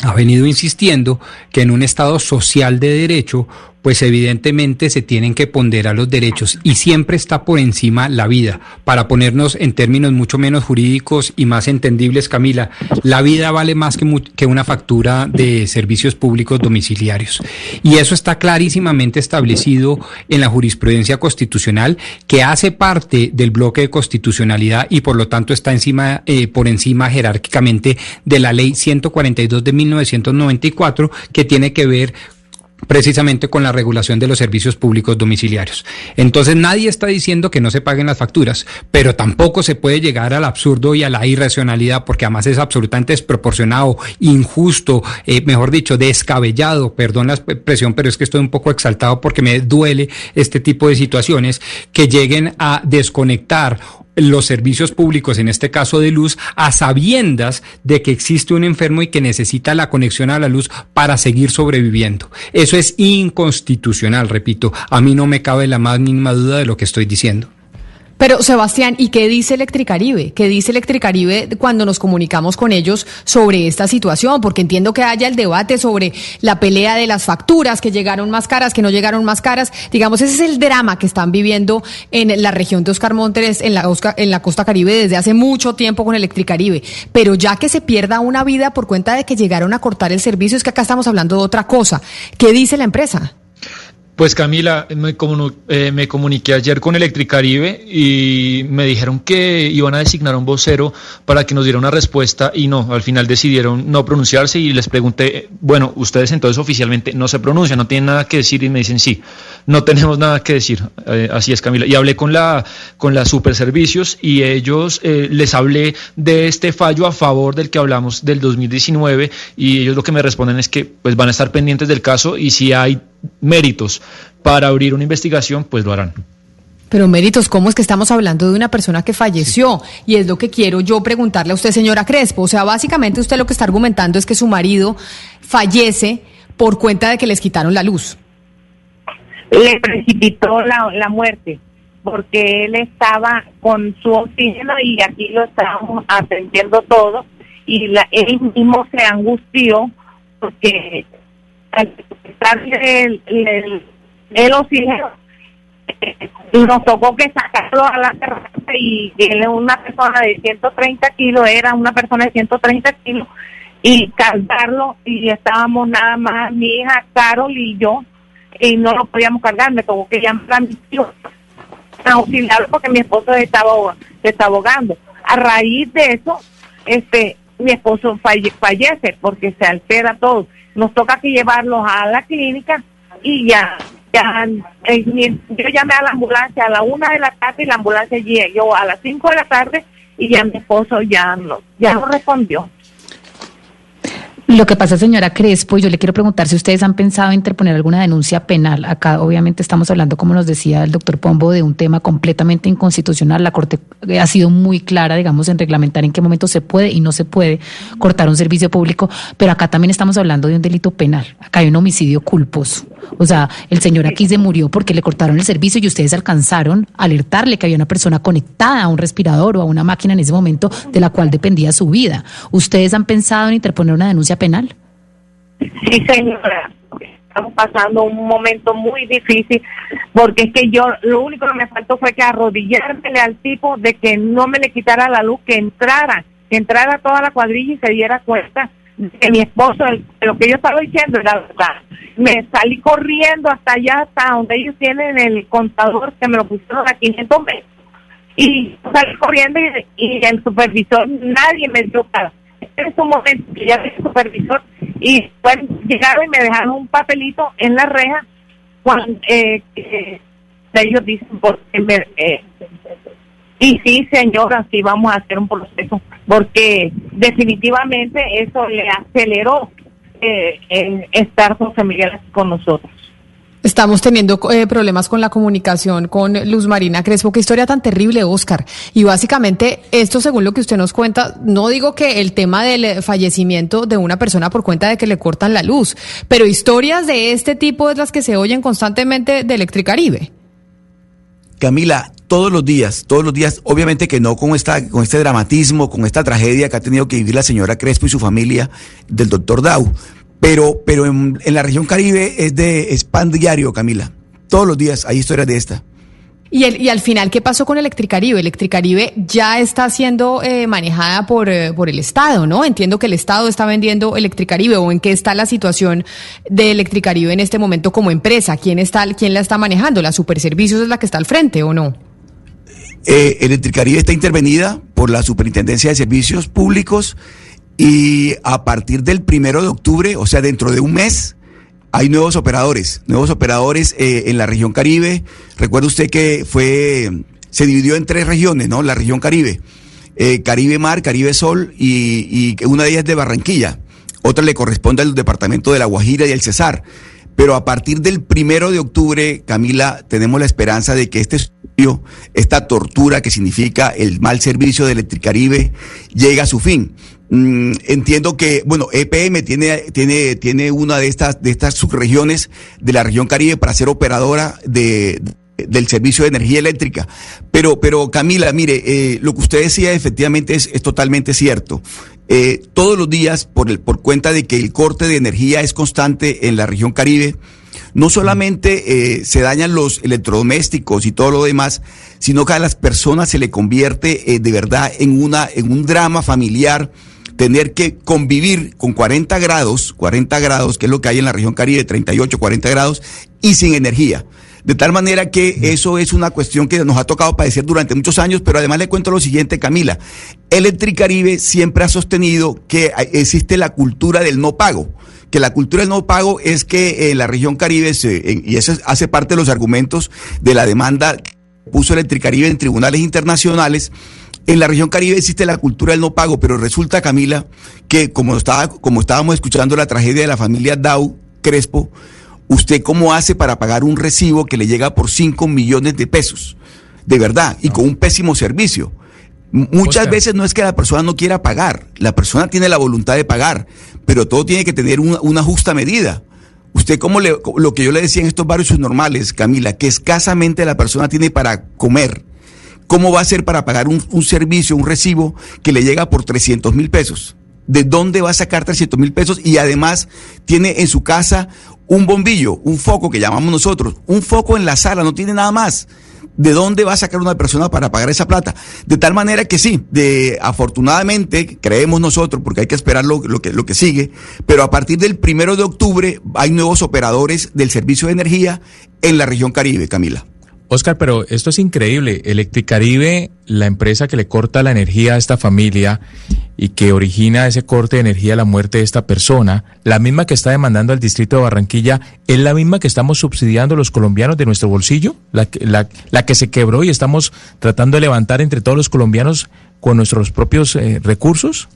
ha venido insistiendo que en un Estado social de derecho, pues evidentemente se tienen que ponderar los derechos y siempre está por encima la vida. Para ponernos en términos mucho menos jurídicos y más entendibles, Camila, la vida vale más que, una factura de servicios públicos domiciliarios. Y eso está clarísimamente establecido en la jurisprudencia constitucional que hace parte del bloque de constitucionalidad y por lo tanto está encima, eh, por encima jerárquicamente de la ley 142 de 1994 que tiene que ver precisamente con la regulación de los servicios públicos domiciliarios. Entonces nadie está diciendo que no se paguen las facturas, pero tampoco se puede llegar al absurdo y a la irracionalidad porque además es absolutamente desproporcionado, injusto, eh, mejor dicho, descabellado, perdón la expresión, pero es que estoy un poco exaltado porque me duele este tipo de situaciones que lleguen a desconectar los servicios públicos, en este caso de luz, a sabiendas de que existe un enfermo y que necesita la conexión a la luz para seguir sobreviviendo. Eso es inconstitucional, repito. A mí no me cabe la más mínima duda de lo que estoy diciendo. Pero Sebastián, ¿y qué dice Electricaribe? ¿Qué dice Electricaribe cuando nos comunicamos con ellos sobre esta situación? Porque entiendo que haya el debate sobre la pelea de las facturas que llegaron más caras, que no llegaron más caras. Digamos, ese es el drama que están viviendo en la región de Oscar Montes, en la, Oscar- en la costa caribe desde hace mucho tiempo con Electricaribe. Pero ya que se pierda una vida por cuenta de que llegaron a cortar el servicio, es que acá estamos hablando de otra cosa. ¿Qué dice la empresa? Pues Camila, me, eh, me comuniqué ayer con Electricaribe y me dijeron que iban a designar un vocero para que nos diera una respuesta y no, al final decidieron no pronunciarse y les pregunté, bueno, ustedes entonces oficialmente no se pronuncian, no tienen nada que decir y me dicen sí, no tenemos nada que decir, Eh, así es Camila. Y hablé con la con la Superservicios y ellos eh, les hablé de este fallo a favor del que hablamos del 2019 y ellos lo que me responden es que pues van a estar pendientes del caso y si hay méritos para abrir una investigación, pues lo harán. Pero méritos, ¿cómo es que estamos hablando de una persona que falleció? Y es lo que quiero yo preguntarle a usted, señora Crespo. O sea, básicamente usted lo que está argumentando es que su marido fallece por cuenta de que les quitaron la luz. le precipitó la, la muerte porque él estaba con su oxígeno y aquí lo estábamos atendiendo todo y la, él mismo se angustió porque el, el, el oxígeno eh, nos tocó que sacarlo a la terraza y él una persona de 130 kilos, era una persona de 130 kilos y cargarlo y estábamos nada más mi hija Carol y yo y no lo podíamos cargar, me tuvo que llamar a mi tío auxiliarlo porque mi esposo estaba, se está ahogando. A raíz de eso, este, mi esposo falle- fallece porque se altera todo. Nos toca que llevarlos a la clínica y ya, ya, eh, yo llamé a la ambulancia a la una de la tarde y la ambulancia llegó a las cinco de la tarde y ya mi esposo ya no, ya no respondió. Lo que pasa, señora Crespo, y yo le quiero preguntar si ustedes han pensado interponer alguna denuncia penal. Acá, obviamente, estamos hablando, como nos decía el doctor Pombo, de un tema completamente inconstitucional. La Corte eh, ha sido muy clara, digamos, en reglamentar en qué momento se puede y no se puede cortar un servicio público, pero acá también estamos hablando de un delito penal. Acá hay un homicidio culposo. O sea, el señor aquí se murió porque le cortaron el servicio y ustedes alcanzaron a alertarle que había una persona conectada a un respirador o a una máquina en ese momento de la cual dependía su vida. ¿Ustedes han pensado en interponer una denuncia penal? Sí, señora. Estamos pasando un momento muy difícil porque es que yo lo único que me faltó fue que arrodillármele al tipo de que no me le quitara la luz, que entrara, que entrara toda la cuadrilla y se diera cuenta que mi esposo, el- lo que yo estaba diciendo era verdad. Me salí corriendo hasta allá, hasta donde ellos tienen el contador que me lo pusieron a 500 metros. Y salí corriendo y, y el supervisor, nadie me dio cara. Este es un momento que ya el supervisor y bueno, llegaron y me dejaron un papelito en la reja cuando eh, que ellos dicen porque me, eh, y sí señora sí vamos a hacer un proceso porque definitivamente eso le aceleró eh, el estar José Miguel con nosotros Estamos teniendo eh, problemas con la comunicación con Luz Marina Crespo. Qué historia tan terrible, Oscar. Y básicamente, esto según lo que usted nos cuenta, no digo que el tema del eh, fallecimiento de una persona por cuenta de que le cortan la luz, pero historias de este tipo es las que se oyen constantemente de Electricaribe. Camila, todos los días, todos los días, obviamente que no con esta, con este dramatismo, con esta tragedia que ha tenido que vivir la señora Crespo y su familia del doctor Dow. Pero, pero en, en la región Caribe es de es pan diario, Camila. Todos los días hay historias de esta. Y, el, y al final, ¿qué pasó con Electricaribe? Electricaribe ya está siendo eh, manejada por, eh, por el Estado, ¿no? Entiendo que el Estado está vendiendo Electricaribe o en qué está la situación de Electricaribe en este momento como empresa. ¿Quién, está, quién la está manejando? ¿La Superservicios es la que está al frente o no? Eh, Electricaribe está intervenida por la Superintendencia de Servicios Públicos y a partir del primero de octubre, o sea, dentro de un mes, hay nuevos operadores, nuevos operadores eh, en la región Caribe. Recuerda usted que fue, se dividió en tres regiones, ¿no? La región Caribe, eh, Caribe Mar, Caribe Sol y, una de ellas es de Barranquilla. Otra le corresponde al departamento de La Guajira y el Cesar. Pero a partir del primero de octubre, Camila, tenemos la esperanza de que este estudio, esta tortura que significa el mal servicio de Electricaribe, llegue a su fin. Mm, entiendo que, bueno, EPM tiene, tiene, tiene una de estas, de estas subregiones de la región Caribe para ser operadora de, del servicio de energía eléctrica. Pero, pero Camila, mire, eh, lo que usted decía efectivamente es, es totalmente cierto. Eh, todos los días, por, el, por cuenta de que el corte de energía es constante en la región Caribe, no solamente eh, se dañan los electrodomésticos y todo lo demás, sino que a las personas se le convierte eh, de verdad en, una, en un drama familiar tener que convivir con 40 grados, 40 grados, que es lo que hay en la región Caribe, 38, 40 grados, y sin energía. De tal manera que eso es una cuestión que nos ha tocado padecer durante muchos años, pero además le cuento lo siguiente, Camila. Electricaribe siempre ha sostenido que existe la cultura del no pago que la cultura del no pago es que en la región Caribe, se, y eso hace parte de los argumentos de la demanda que puso Electricaribe en tribunales internacionales, en la región Caribe existe la cultura del no pago, pero resulta, Camila, que como, estaba, como estábamos escuchando la tragedia de la familia Dow Crespo, ¿usted cómo hace para pagar un recibo que le llega por 5 millones de pesos? De verdad, y con un pésimo servicio. Muchas veces no es que la persona no quiera pagar, la persona tiene la voluntad de pagar, pero todo tiene que tener una, una justa medida. Usted, como le, lo que yo le decía en estos barrios normales, Camila, que escasamente la persona tiene para comer, ¿cómo va a ser para pagar un, servicio, un recibo que le llega por 300 mil pesos? ¿De dónde va a sacar 300 mil pesos? Y además tiene en su casa un bombillo, un foco que llamamos nosotros, un foco en la sala, no tiene nada más. ¿De dónde va a sacar una persona para pagar esa plata? De tal manera que sí, de, afortunadamente, creemos nosotros, porque hay que esperar lo que, lo que sigue, pero a partir del primero de octubre hay nuevos operadores del servicio de energía en la región Caribe, Camila. Oscar, pero esto es increíble. Electricaribe, la empresa que le corta la energía a esta familia y que origina ese corte de energía, la muerte de esta persona, la misma que está demandando al distrito de Barranquilla, ¿es la misma que estamos subsidiando los colombianos de nuestro bolsillo? La, que- la, la que se quebró y estamos tratando de levantar entre todos los colombianos con nuestros propios eh, recursos?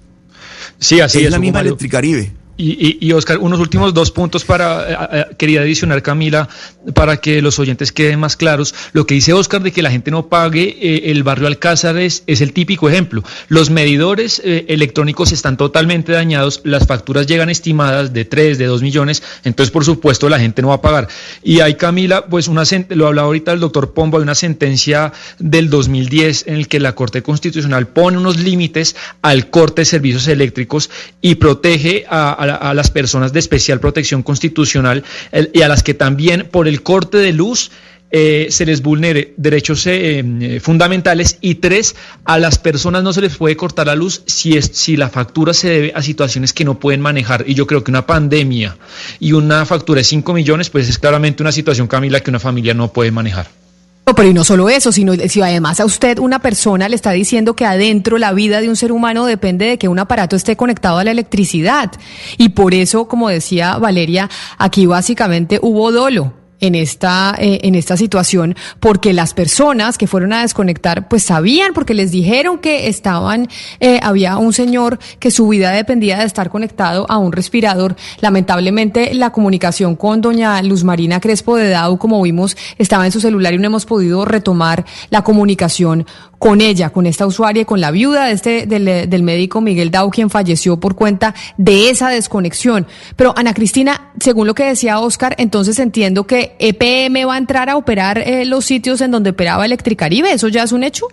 Sí, así es es. la misma. Electricaribe. Y, y, Oscar, unos últimos dos puntos para, eh, eh, quería adicionar Camila, para que los oyentes queden más claros. Lo que dice Oscar de que la gente no pague eh, el barrio Alcázar es, es el típico ejemplo. Los medidores eh, electrónicos están totalmente dañados, las facturas llegan estimadas de 3, de 2 millones, entonces por supuesto la gente no va a pagar. Y hay Camila, pues una lo hablaba ahorita el doctor Pombo, hay una sentencia del 2010 en el que la Corte Constitucional pone unos límites al corte de servicios eléctricos y protege a a las personas de especial protección constitucional y a las que también por el corte de luz eh, se les vulnere derechos eh, eh, fundamentales y tres, a las personas no se les puede cortar la luz si, es, si la factura se debe a situaciones que no pueden manejar. Y yo creo que una pandemia y una factura de 5 millones, pues es claramente una situación, Camila, que una familia no puede manejar. No, pero y no solo eso, sino si además a usted una persona le está diciendo que adentro la vida de un ser humano depende de que un aparato esté conectado a la electricidad. Y por eso, como decía Valeria, aquí básicamente hubo dolo en esta, eh, en esta situación, porque las personas que fueron a desconectar, pues sabían, porque les dijeron que estaban, eh, había un señor que su vida dependía de estar conectado a un respirador. Lamentablemente, la comunicación con doña Luz Marina Crespo de Dau, como vimos, estaba en su celular y no hemos podido retomar la comunicación con ella, con esta usuaria y con la viuda de este, del, del médico Miguel Dau, quien falleció por cuenta de esa desconexión. Pero Ana Cristina, según lo que decía Oscar, entonces entiendo que EPM va a entrar a operar eh, los sitios en donde operaba Electricaribe. ¿Eso ya es un hecho?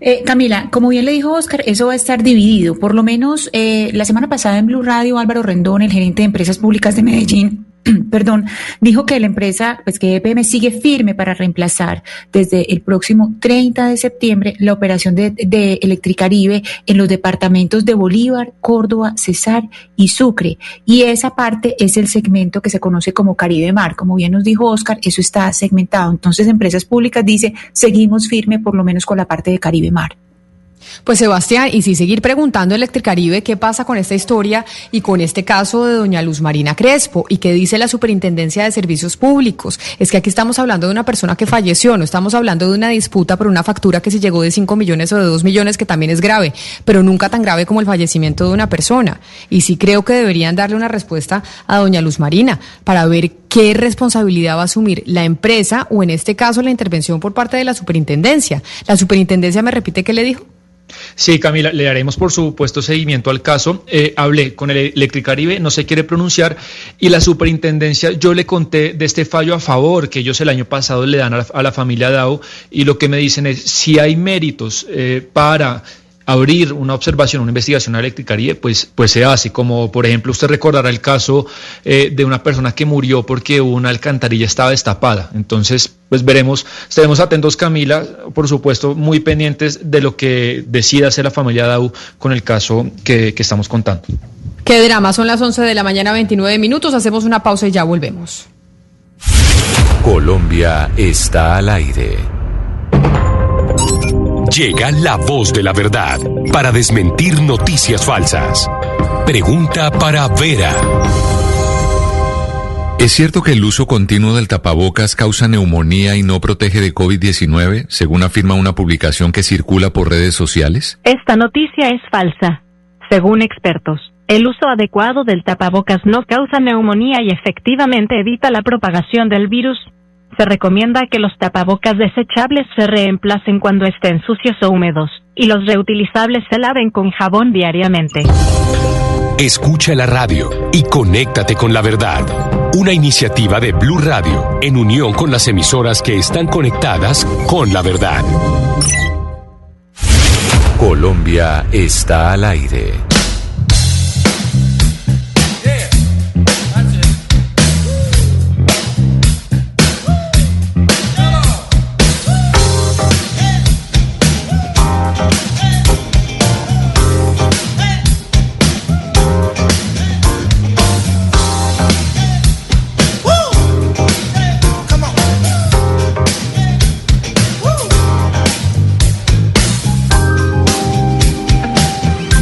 Eh, Camila, como bien le dijo Oscar, eso va a estar dividido. Por lo menos eh, la semana pasada en Blue Radio, Álvaro Rendón, el gerente de empresas públicas de Medellín, *clears throat* perdón, dijo que la empresa, pues que EPM sigue firme para reemplazar desde el próximo 30 de septiembre la operación de, de Electricaribe en los departamentos de Bolívar, Córdoba, Cesar y Sucre. Y esa parte es el segmento que se conoce como Caribe Mar. Como bien nos dijo Oscar, eso está segmentado. Entonces, empresas públicas dice, seguimos firme por lo menos con la parte de Caribe Mar. Pues Sebastián, y si seguir preguntando Electricaribe qué pasa con esta historia y con este caso de doña Luz Marina Crespo y qué dice la Superintendencia de Servicios Públicos. Es que aquí estamos hablando de una persona que falleció, no estamos hablando de una disputa por una factura que se llegó de 5 millones o de 2 millones, que también es grave, pero nunca tan grave como el fallecimiento de una persona. Y sí creo que deberían darle una respuesta a doña Luz Marina para ver qué responsabilidad va a asumir la empresa o en este caso la intervención por parte de la superintendencia. La superintendencia me repite qué le dijo. Sí, Camila, le daremos por supuesto seguimiento al caso. Eh, hablé con el Electricaribe, no se quiere pronunciar, y la superintendencia, yo le conté de este fallo a favor que ellos el año pasado le dan a la, familia Dow, y lo que me dicen es, si hay méritos eh, para abrir una observación, una investigación a Electricaribe, pues, pues se hace. Como por ejemplo, usted recordará el caso eh, de una persona que murió porque una alcantarilla estaba destapada. Entonces, pues veremos, estaremos atentos, Camila, por supuesto, muy pendientes de lo que decida hacer la familia Dau con el caso que, que estamos contando. Qué drama, son las 11 de la mañana, 29 minutos, hacemos una pausa y ya volvemos. Colombia está al aire. Llega la voz de la verdad para desmentir noticias falsas. Pregunta para Vera. ¿Es cierto que el uso continuo del tapabocas causa neumonía y no protege de COVID-19, según afirma una publicación que circula por redes sociales? Esta noticia es falsa. Según expertos, el uso adecuado del tapabocas no causa neumonía y efectivamente evita la propagación del virus. Se recomienda que los tapabocas desechables se reemplacen cuando estén sucios o húmedos, y los reutilizables se laven con jabón diariamente. Escucha la radio y conéctate con la verdad. Una iniciativa de Blue Radio en unión con las emisoras que están conectadas con la verdad. Colombia está al aire.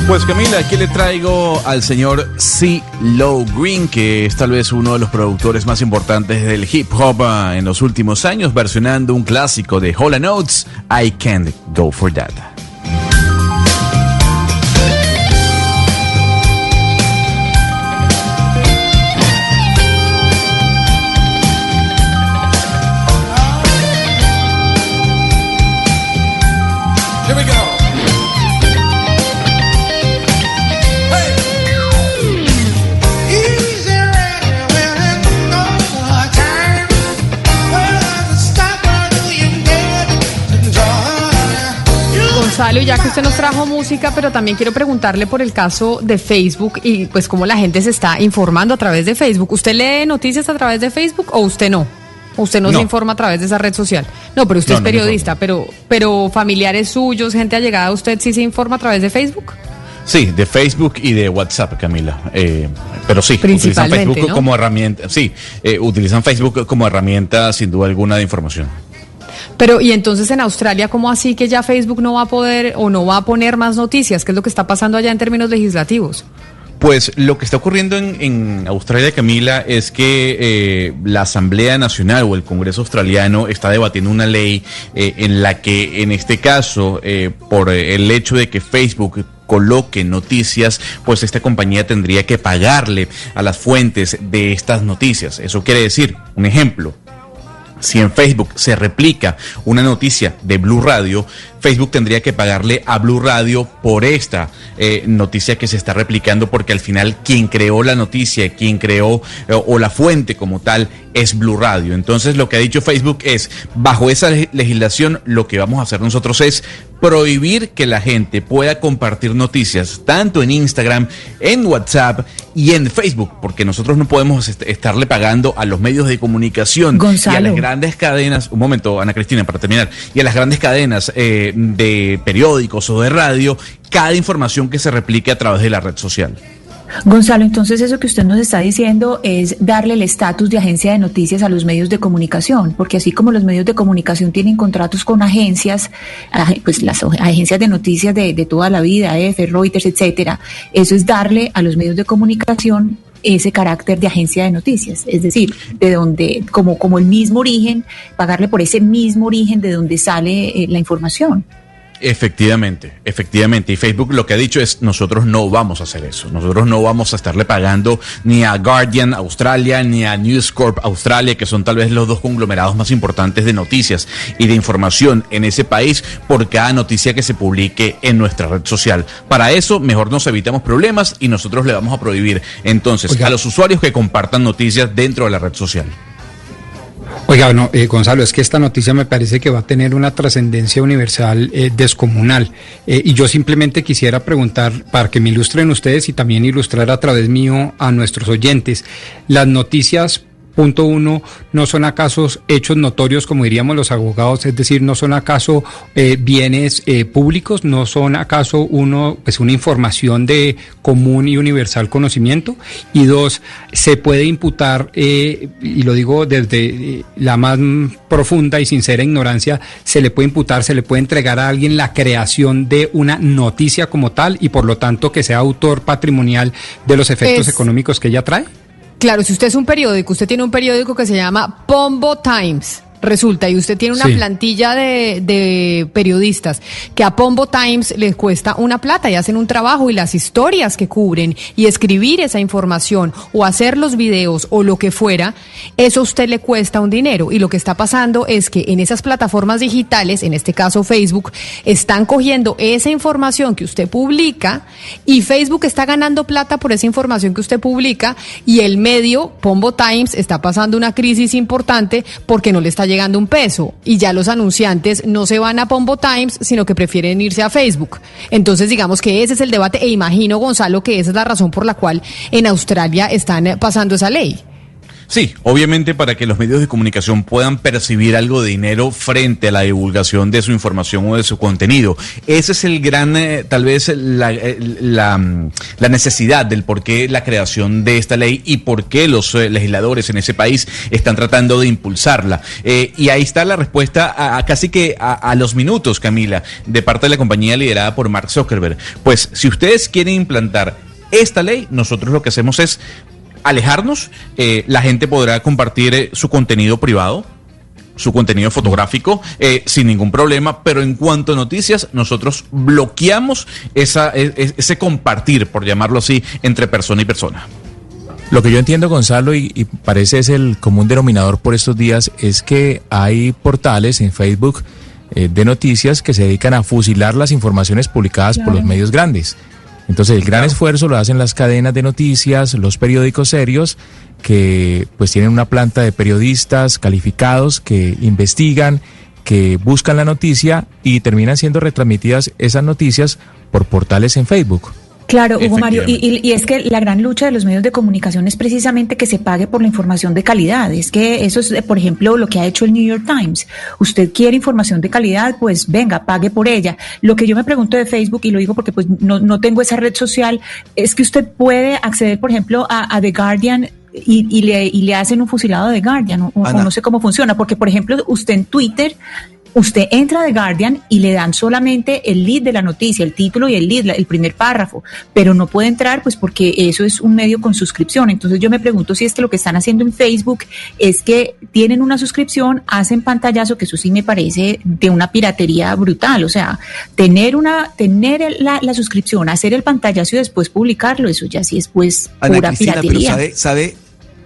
Pues Camila, aquí le traigo al señor C. Low Green, que es tal vez uno de los productores más importantes del hip hop ah, en los últimos años, versionando un clásico de Hola Notes, I Can't Go For That. Gonzalo, ya que usted nos trajo música, pero también quiero preguntarle por el caso de Facebook y pues cómo la gente se está informando a través de Facebook. ¿Usted lee noticias a través de Facebook o usted no? ¿O ¿Usted no, No. se informa a través de esa red social? No, pero usted No, es no periodista, pero, pero familiares suyos, gente allegada a usted, ¿sí se informa a través de Facebook? Sí, de Facebook y de WhatsApp, Camila. Eh, pero sí, utilizan Facebook como herramienta. Sí, eh, utilizan Facebook como herramienta, sin duda alguna, de información. Pero, y entonces en Australia, ¿cómo así que ya Facebook no va a poder o no va a poner más noticias? ¿Qué es lo que está pasando allá en términos legislativos? Pues lo que está ocurriendo en, Australia, Camila, es que eh, la Asamblea Nacional o el Congreso Australiano está debatiendo una ley eh, en la que, en este caso, eh, por el hecho de que Facebook coloque noticias, pues esta compañía tendría que pagarle a las fuentes de estas noticias. Eso quiere decir, un ejemplo, si en Facebook se replica una noticia de Blue Radio, Facebook tendría que pagarle a Blue Radio por esta eh, noticia que se está replicando, porque al final quien creó la noticia, quien creó eh, o la fuente como tal es Blue Radio. Entonces lo que ha dicho Facebook es, bajo esa leg- legislación, lo que vamos a hacer nosotros es prohibir que la gente pueda compartir noticias tanto en Instagram, en WhatsApp y en Facebook, porque nosotros no podemos est- estarle pagando a los medios de comunicación y a las grandes cadenas, un momento, Ana Cristina, para terminar, y a las grandes cadenas eh, de periódicos o de radio, cada información que se replique a través de la red social. Gonzalo, entonces eso que usted nos está diciendo es darle el estatus de agencia de noticias a los medios de comunicación, porque así como los medios de comunicación tienen contratos con agencias, ag- pues las agencias de noticias de, de toda la vida, EFE, Reuters, etcétera, eso es darle a los medios de comunicación ese carácter de agencia de noticias, es decir, de donde, como, como el mismo origen, pagarle por ese mismo origen de donde sale eh, la información. Efectivamente, efectivamente. Y Facebook lo que ha dicho es, nosotros no vamos a hacer eso. Nosotros no vamos a estarle pagando ni a Guardian Australia, ni a News Corp Australia, que son tal vez los dos conglomerados más importantes de noticias y de información en ese país, por cada noticia que se publique en nuestra red social. Para eso, mejor nos evitamos problemas y nosotros le vamos a prohibir entonces a los usuarios que compartan noticias dentro de la red social. Oiga, no, eh, Gonzalo, es que esta noticia me parece que va a tener una trascendencia universal eh, descomunal. Eh, y yo simplemente quisiera preguntar, para que me ilustren ustedes y también ilustrar a través mío a nuestros oyentes, las noticias... Punto uno, ¿no son acaso hechos notorios, como diríamos los abogados? Es decir, ¿no son acaso eh, bienes eh, públicos? ¿No son acaso uno, pues una información de común y universal conocimiento? Y dos, ¿se puede imputar, eh, y lo digo desde eh, la más profunda y sincera ignorancia, se le puede imputar, se le puede entregar a alguien la creación de una noticia como tal y por lo tanto que sea autor patrimonial de los efectos Es- económicos que ella trae? Claro, si usted es un periódico, usted tiene un periódico que se llama Pombo Times. Resulta, y usted tiene una Sí. plantilla de, de periodistas que a Pombo Times les cuesta una plata y hacen un trabajo y las historias que cubren y escribir esa información o hacer los videos o lo que fuera, eso a usted le cuesta un dinero. Y lo que está pasando es que en esas plataformas digitales, en este caso Facebook, están cogiendo esa información que usted publica y Facebook está ganando plata por esa información que usted publica y el medio, Pombo Times, está pasando una crisis importante porque no le está llegando un peso y ya los anunciantes no se van a Pombo Times, sino que prefieren irse a Facebook. Entonces, digamos que ese es el debate e imagino, Gonzalo, que esa es la razón por la cual en Australia están pasando esa ley. Sí, obviamente para que los medios de comunicación puedan percibir algo de dinero frente a la divulgación de su información o de su contenido. Ese es el gran, eh, tal vez, la, eh, mm, la necesidad del por qué la creación de esta ley y por qué los eh, legisladores en ese país están tratando de impulsarla. Y ahí está la respuesta a, casi que a los minutos, Camila, de parte de la compañía liderada por Mark Zuckerberg. Pues si ustedes quieren implantar esta ley, nosotros lo que hacemos es alejarnos, eh, la gente podrá compartir eh, su contenido privado, su contenido fotográfico eh, sin ningún problema, pero en cuanto a noticias, nosotros bloqueamos esa, e- e- ese compartir, por llamarlo así, entre persona y persona. Lo que yo entiendo, Gonzalo, y, y parece es el común denominador por estos días, es que hay portales en Facebook eh, de noticias que se dedican a fusilar las informaciones publicadas por los medios grandes. Entonces, el gran esfuerzo lo hacen las cadenas de noticias, los periódicos serios, que pues tienen una planta de periodistas calificados que investigan, que buscan la noticia y terminan siendo retransmitidas esas noticias por portales en Facebook. Claro, Hugo Mario, y, y- y es que la gran lucha de los medios de comunicación es precisamente que se pague por la información de calidad. Es que eso es, por ejemplo, lo que ha hecho el New York Times. Usted quiere información de calidad, pues venga, pague por ella. Lo que yo me pregunto de Facebook, y lo digo porque pues no, no tengo esa red social, es que usted puede acceder, por ejemplo, a, a The Guardian. Y, y le, y le hacen un fusilado de Guardian, o, no sé cómo funciona, porque por ejemplo, usted en Twitter Usted entra The Guardian y le dan solamente el lead de la noticia, el título y el lead, el primer párrafo, pero no puede entrar pues porque eso es un medio con suscripción. Entonces yo me pregunto si es que lo que están haciendo en Facebook es que tienen una suscripción, hacen pantallazo, que eso sí me parece de una piratería brutal. O sea, tener una, tener la, la suscripción, hacer el pantallazo y después publicarlo, eso ya sí es pues Ana pura Cristina, pero piratería. sabe, sabe,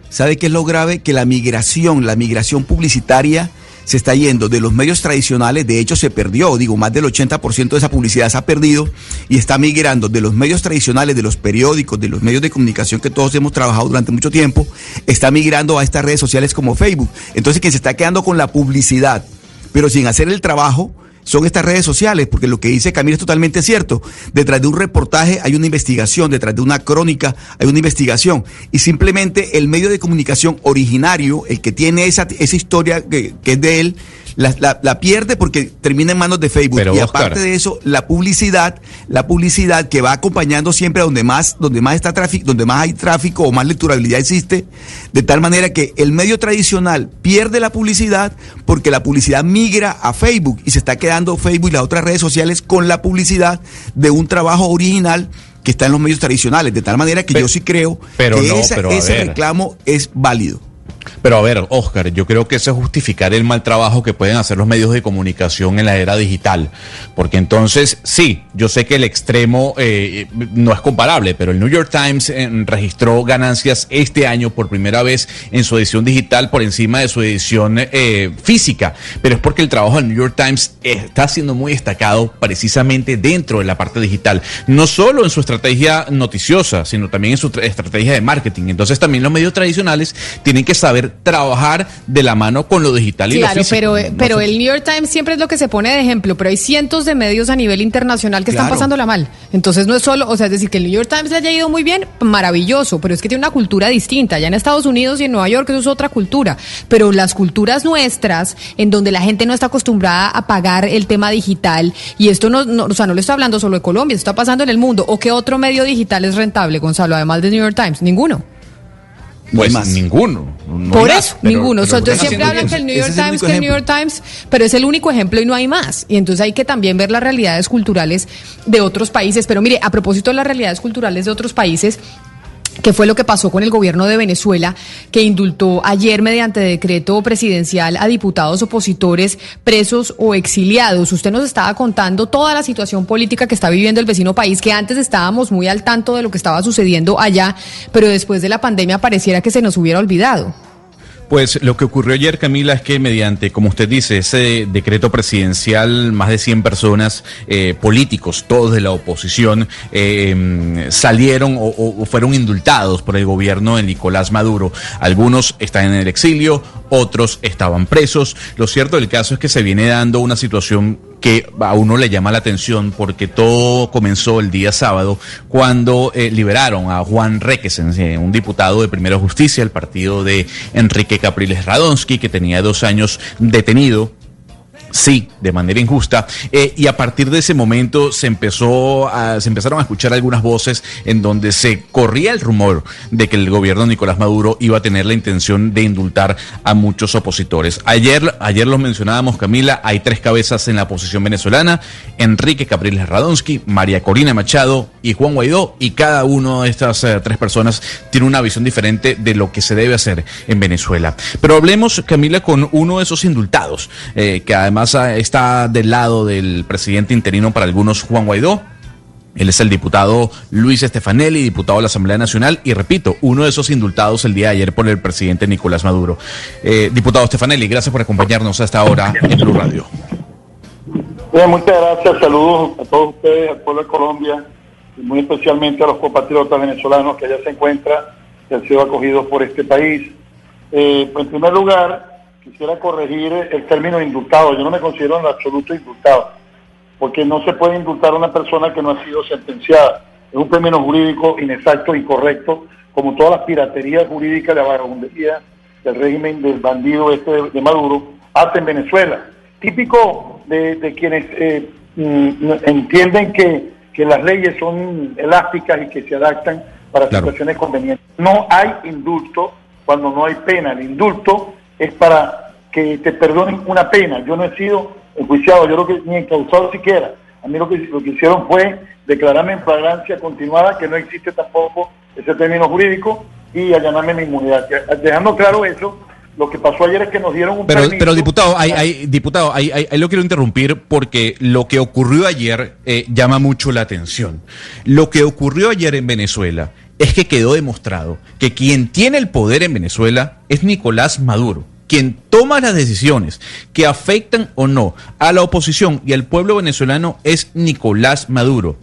sabe qué es lo grave que la migración, la migración publicitaria se está yendo de los medios tradicionales, de hecho se perdió, digo, más del 80% de esa publicidad se ha perdido y está migrando de los medios tradicionales, de los periódicos, de los medios de comunicación que todos hemos trabajado durante mucho tiempo, está migrando a estas redes sociales como Facebook. Entonces quien se está quedando con la publicidad, pero sin hacer el trabajo, son estas redes sociales, porque lo que dice Camila es totalmente cierto. Detrás de un reportaje hay una investigación, detrás de una crónica hay una investigación. Y simplemente el medio de comunicación originario, el que tiene esa, esa historia que, que es de él, la, la- la pierde porque termina en manos de Facebook. Pero, y Oscar. aparte de eso, la publicidad, la publicidad que va acompañando siempre a donde más, donde más está tráfico, donde más hay tráfico o más lecturabilidad existe, de tal manera que el medio tradicional pierde la publicidad porque la publicidad migra a Facebook y se está quedando Facebook y las otras redes sociales con la publicidad de un trabajo original que está en los medios tradicionales, de tal manera que yo sí creo pero que no, esa- pero a ese ver. reclamo es válido. Pero a ver, Oscar, yo creo que eso es justificar el mal trabajo que pueden hacer los medios de comunicación en la era digital. Porque entonces, sí, yo sé que el extremo eh, no es comparable, pero el New York Times eh, registró ganancias este año por primera vez en su edición digital por encima de su edición eh, física. Pero es porque el trabajo del New York Times está siendo muy destacado precisamente dentro de la parte digital. No solo en su estrategia noticiosa, sino también en su tra- estrategia de marketing. Entonces también los medios tradicionales tienen que saber trabajar de la mano con lo digital y lo Claro, físico. pero, No pero el New York Times siempre es lo que se pone de ejemplo, pero hay cientos de medios a nivel internacional que están Claro. pasándola mal. Entonces no es solo, o sea, es decir, que el New York Times le haya ido muy bien, maravilloso, pero es que tiene una cultura distinta. Ya en Estados Unidos y en Nueva York eso es otra cultura, pero las culturas nuestras, en donde la gente no está acostumbrada a pagar el tema digital, y esto no, no- o sea, no le estoy hablando solo de Colombia, esto está pasando en el mundo. ¿O qué otro medio digital es rentable, Gonzalo, además de New York Times? Ninguno. Pues ninguno. no Por eso, más, pero- ninguno. O sea, pero siempre hablan que el New York el Times, que el New. York Times, pero es el único ejemplo y no hay más. Y entonces hay que también ver las realidades culturales de otros países. Pero mire, a propósito de las realidades culturales de otros países, ¿Qué fue lo que pasó con el gobierno de Venezuela, que indultó ayer mediante decreto presidencial a diputados opositores presos o exiliados? Usted nos estaba contando toda la situación política que está viviendo el vecino país, que antes estábamos muy al tanto de lo que estaba sucediendo allá, pero después de la pandemia pareciera que se nos hubiera olvidado. Pues lo que ocurrió ayer, Camila, es que mediante, como usted dice, ese decreto presidencial, más de 100 personas, eh, políticos, todos de la oposición, eh, salieron o- o fueron indultados por el gobierno de Nicolás Maduro. Algunos están en el exilio, otros estaban presos. Lo cierto del caso es que se viene dando una situación que a uno le llama la atención porque todo comenzó el día sábado cuando eh, liberaron a Juan Requesen, un diputado de Primera Justicia, el partido de Enrique Capriles Radonsky, que tenía dos años detenido Sí, de manera injusta. Eh, y a partir de ese momento se empezó se empezaron a escuchar algunas voces en donde se corría el rumor de que el gobierno de Nicolás Maduro iba a tener la intención de indultar a muchos opositores. Ayer, ayer los mencionábamos, Camila, hay tres cabezas en la oposición venezolana: Enrique Capriles Radonsky, María Corina Machado y Juan Guaidó. Y cada una de estas eh, tres personas tiene una visión diferente de lo que se debe hacer en Venezuela. Pero hablemos, Camila, con uno de esos indultados, eh, que además ah, está del lado del presidente interino para algunos, Juan Guaidó. Él es el diputado Luis Estefanelli, diputado de la Asamblea Nacional, y repito, uno de esos indultados el día de ayer por el presidente Nicolás Maduro. Eh, diputado Stefanelli, gracias por acompañarnos a esta hora en Blue Radio. Bien, muchas gracias, saludos a todos ustedes, al pueblo de Colombia, y muy especialmente a los compatriotas venezolanos que allá se encuentran, que han sido acogidos por este país. Eh, en primer lugar, quisiera corregir el término indultado. Yo no me considero en absoluto indultado, porque no se puede indultar a una persona que no ha sido sentenciada. Es un término jurídico inexacto, incorrecto, como todas las piraterías jurídicas de la vagabundería del régimen del bandido este de, de Maduro hace en Venezuela. Típico de, de quienes eh, mm, entienden que, que las leyes son elásticas y que se adaptan para situaciones convenientes. No hay indulto cuando no hay pena. El indulto es para que te perdonen una pena. Yo no he sido enjuiciado, yo creo que ni encausado siquiera. A mí lo que, lo que hicieron fue declararme en flagrancia continuada, que no existe tampoco ese término jurídico, y allanarme mi inmunidad. Dejando claro eso, lo que pasó ayer es que nos dieron un Pero, permiso. pero diputado, hay, hay- diputado, ahí ahí lo quiero interrumpir porque lo que ocurrió ayer eh, llama mucho la atención. Lo que ocurrió ayer en Venezuela es que quedó demostrado que quien tiene el poder en Venezuela es Nicolás Maduro. Quien toma las decisiones que afectan o no a la oposición y al pueblo venezolano es Nicolás Maduro.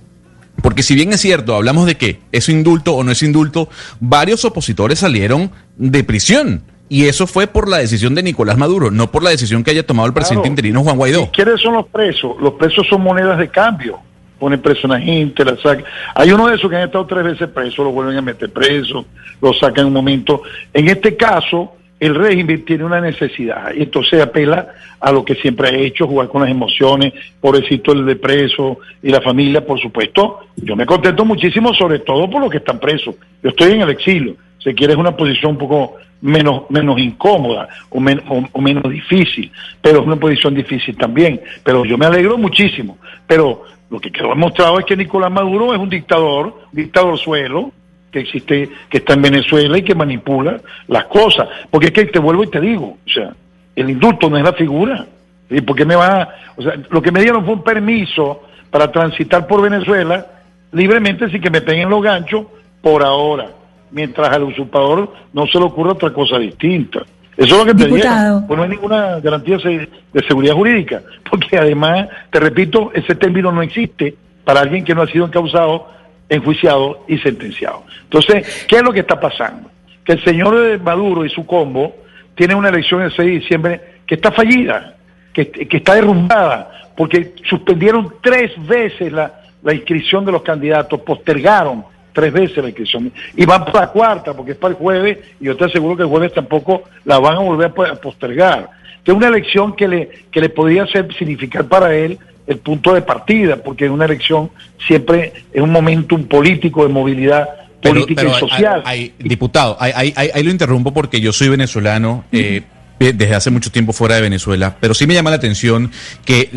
Porque si bien es cierto, hablamos de que es indulto o no es indulto, varios opositores salieron de prisión. Y eso fue por la decisión de Nicolás Maduro, no por la decisión que haya tomado el presidente Claro. interino Juan Guaidó. ¿Quiénes son los presos? Los presos son monedas de cambio. Ponen preso a una gente, la sacan. Hay uno de esos que han estado tres veces presos, lo vuelven a meter preso, lo sacan en un momento. En este caso, el régimen tiene una necesidad y entonces apela a lo que siempre ha hecho, jugar con las emociones, pobrecito el de preso y la familia, por supuesto. Yo me contento muchísimo, sobre todo por los que están presos. Yo estoy en el exilio. Si quieres una posición un poco menos, menos incómoda o, men- o- o menos difícil, pero es una posición difícil también. Pero yo me alegro muchísimo. Pero lo que quedó demostrado es que Nicolás Maduro es un dictador, un dictador suelo, que existe, que está en Venezuela y que manipula las cosas. Porque es que te vuelvo y te digo, o sea, el indulto no es la figura. ¿Y por qué me va O sea, lo que me dieron fue un permiso para transitar por Venezuela libremente sin que me peguen los ganchos por ahora, mientras al usurpador no se le ocurra otra cosa distinta. Eso es lo que te dieron. Pues no hay ninguna garantía de seguridad jurídica, *laughs* porque además, te repito, ese término no existe para alguien que no ha sido encausado, enjuiciado y sentenciado. Entonces, ¿qué es lo que está pasando? Que el señor Maduro y su combo tienen una elección el 6 de diciembre que está fallida, que, que está derrumbada, porque suspendieron tres veces la, la inscripción de los candidatos, postergaron tres veces la inscripción y van para la cuarta porque es para el jueves y yo te aseguro que el jueves tampoco la van a volver a po- a postergar. Que es una elección que le, que le podría ser, significar para él el punto de partida, porque una elección siempre es un momentum político de movilidad Pero- política pero y hay- social. hay- diputado, ahí, ahí lo interrumpo porque yo soy venezolano. eh, desde hace mucho tiempo fuera de Venezuela, pero sí me llama la atención que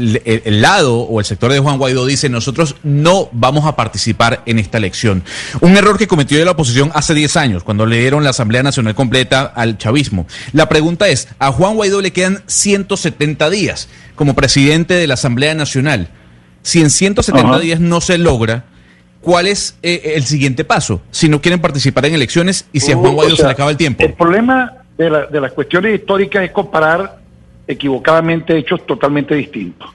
el, lado o el sector de Juan Guaidó dice nosotros no vamos a participar en esta elección. Un error que cometió la oposición hace 10 años, cuando le dieron la Asamblea Nacional completa al chavismo. La pregunta es, a Juan Guaidó le quedan 170 días como presidente de la Asamblea Nacional. Si en 170 Ajá. días no se logra, ¿cuál es eh, el siguiente paso? Si no quieren participar en elecciones y si a Juan Uh, Guaidó o se le acaba el tiempo. El problema de, la- de las cuestiones históricas es comparar equivocadamente hechos totalmente distintos.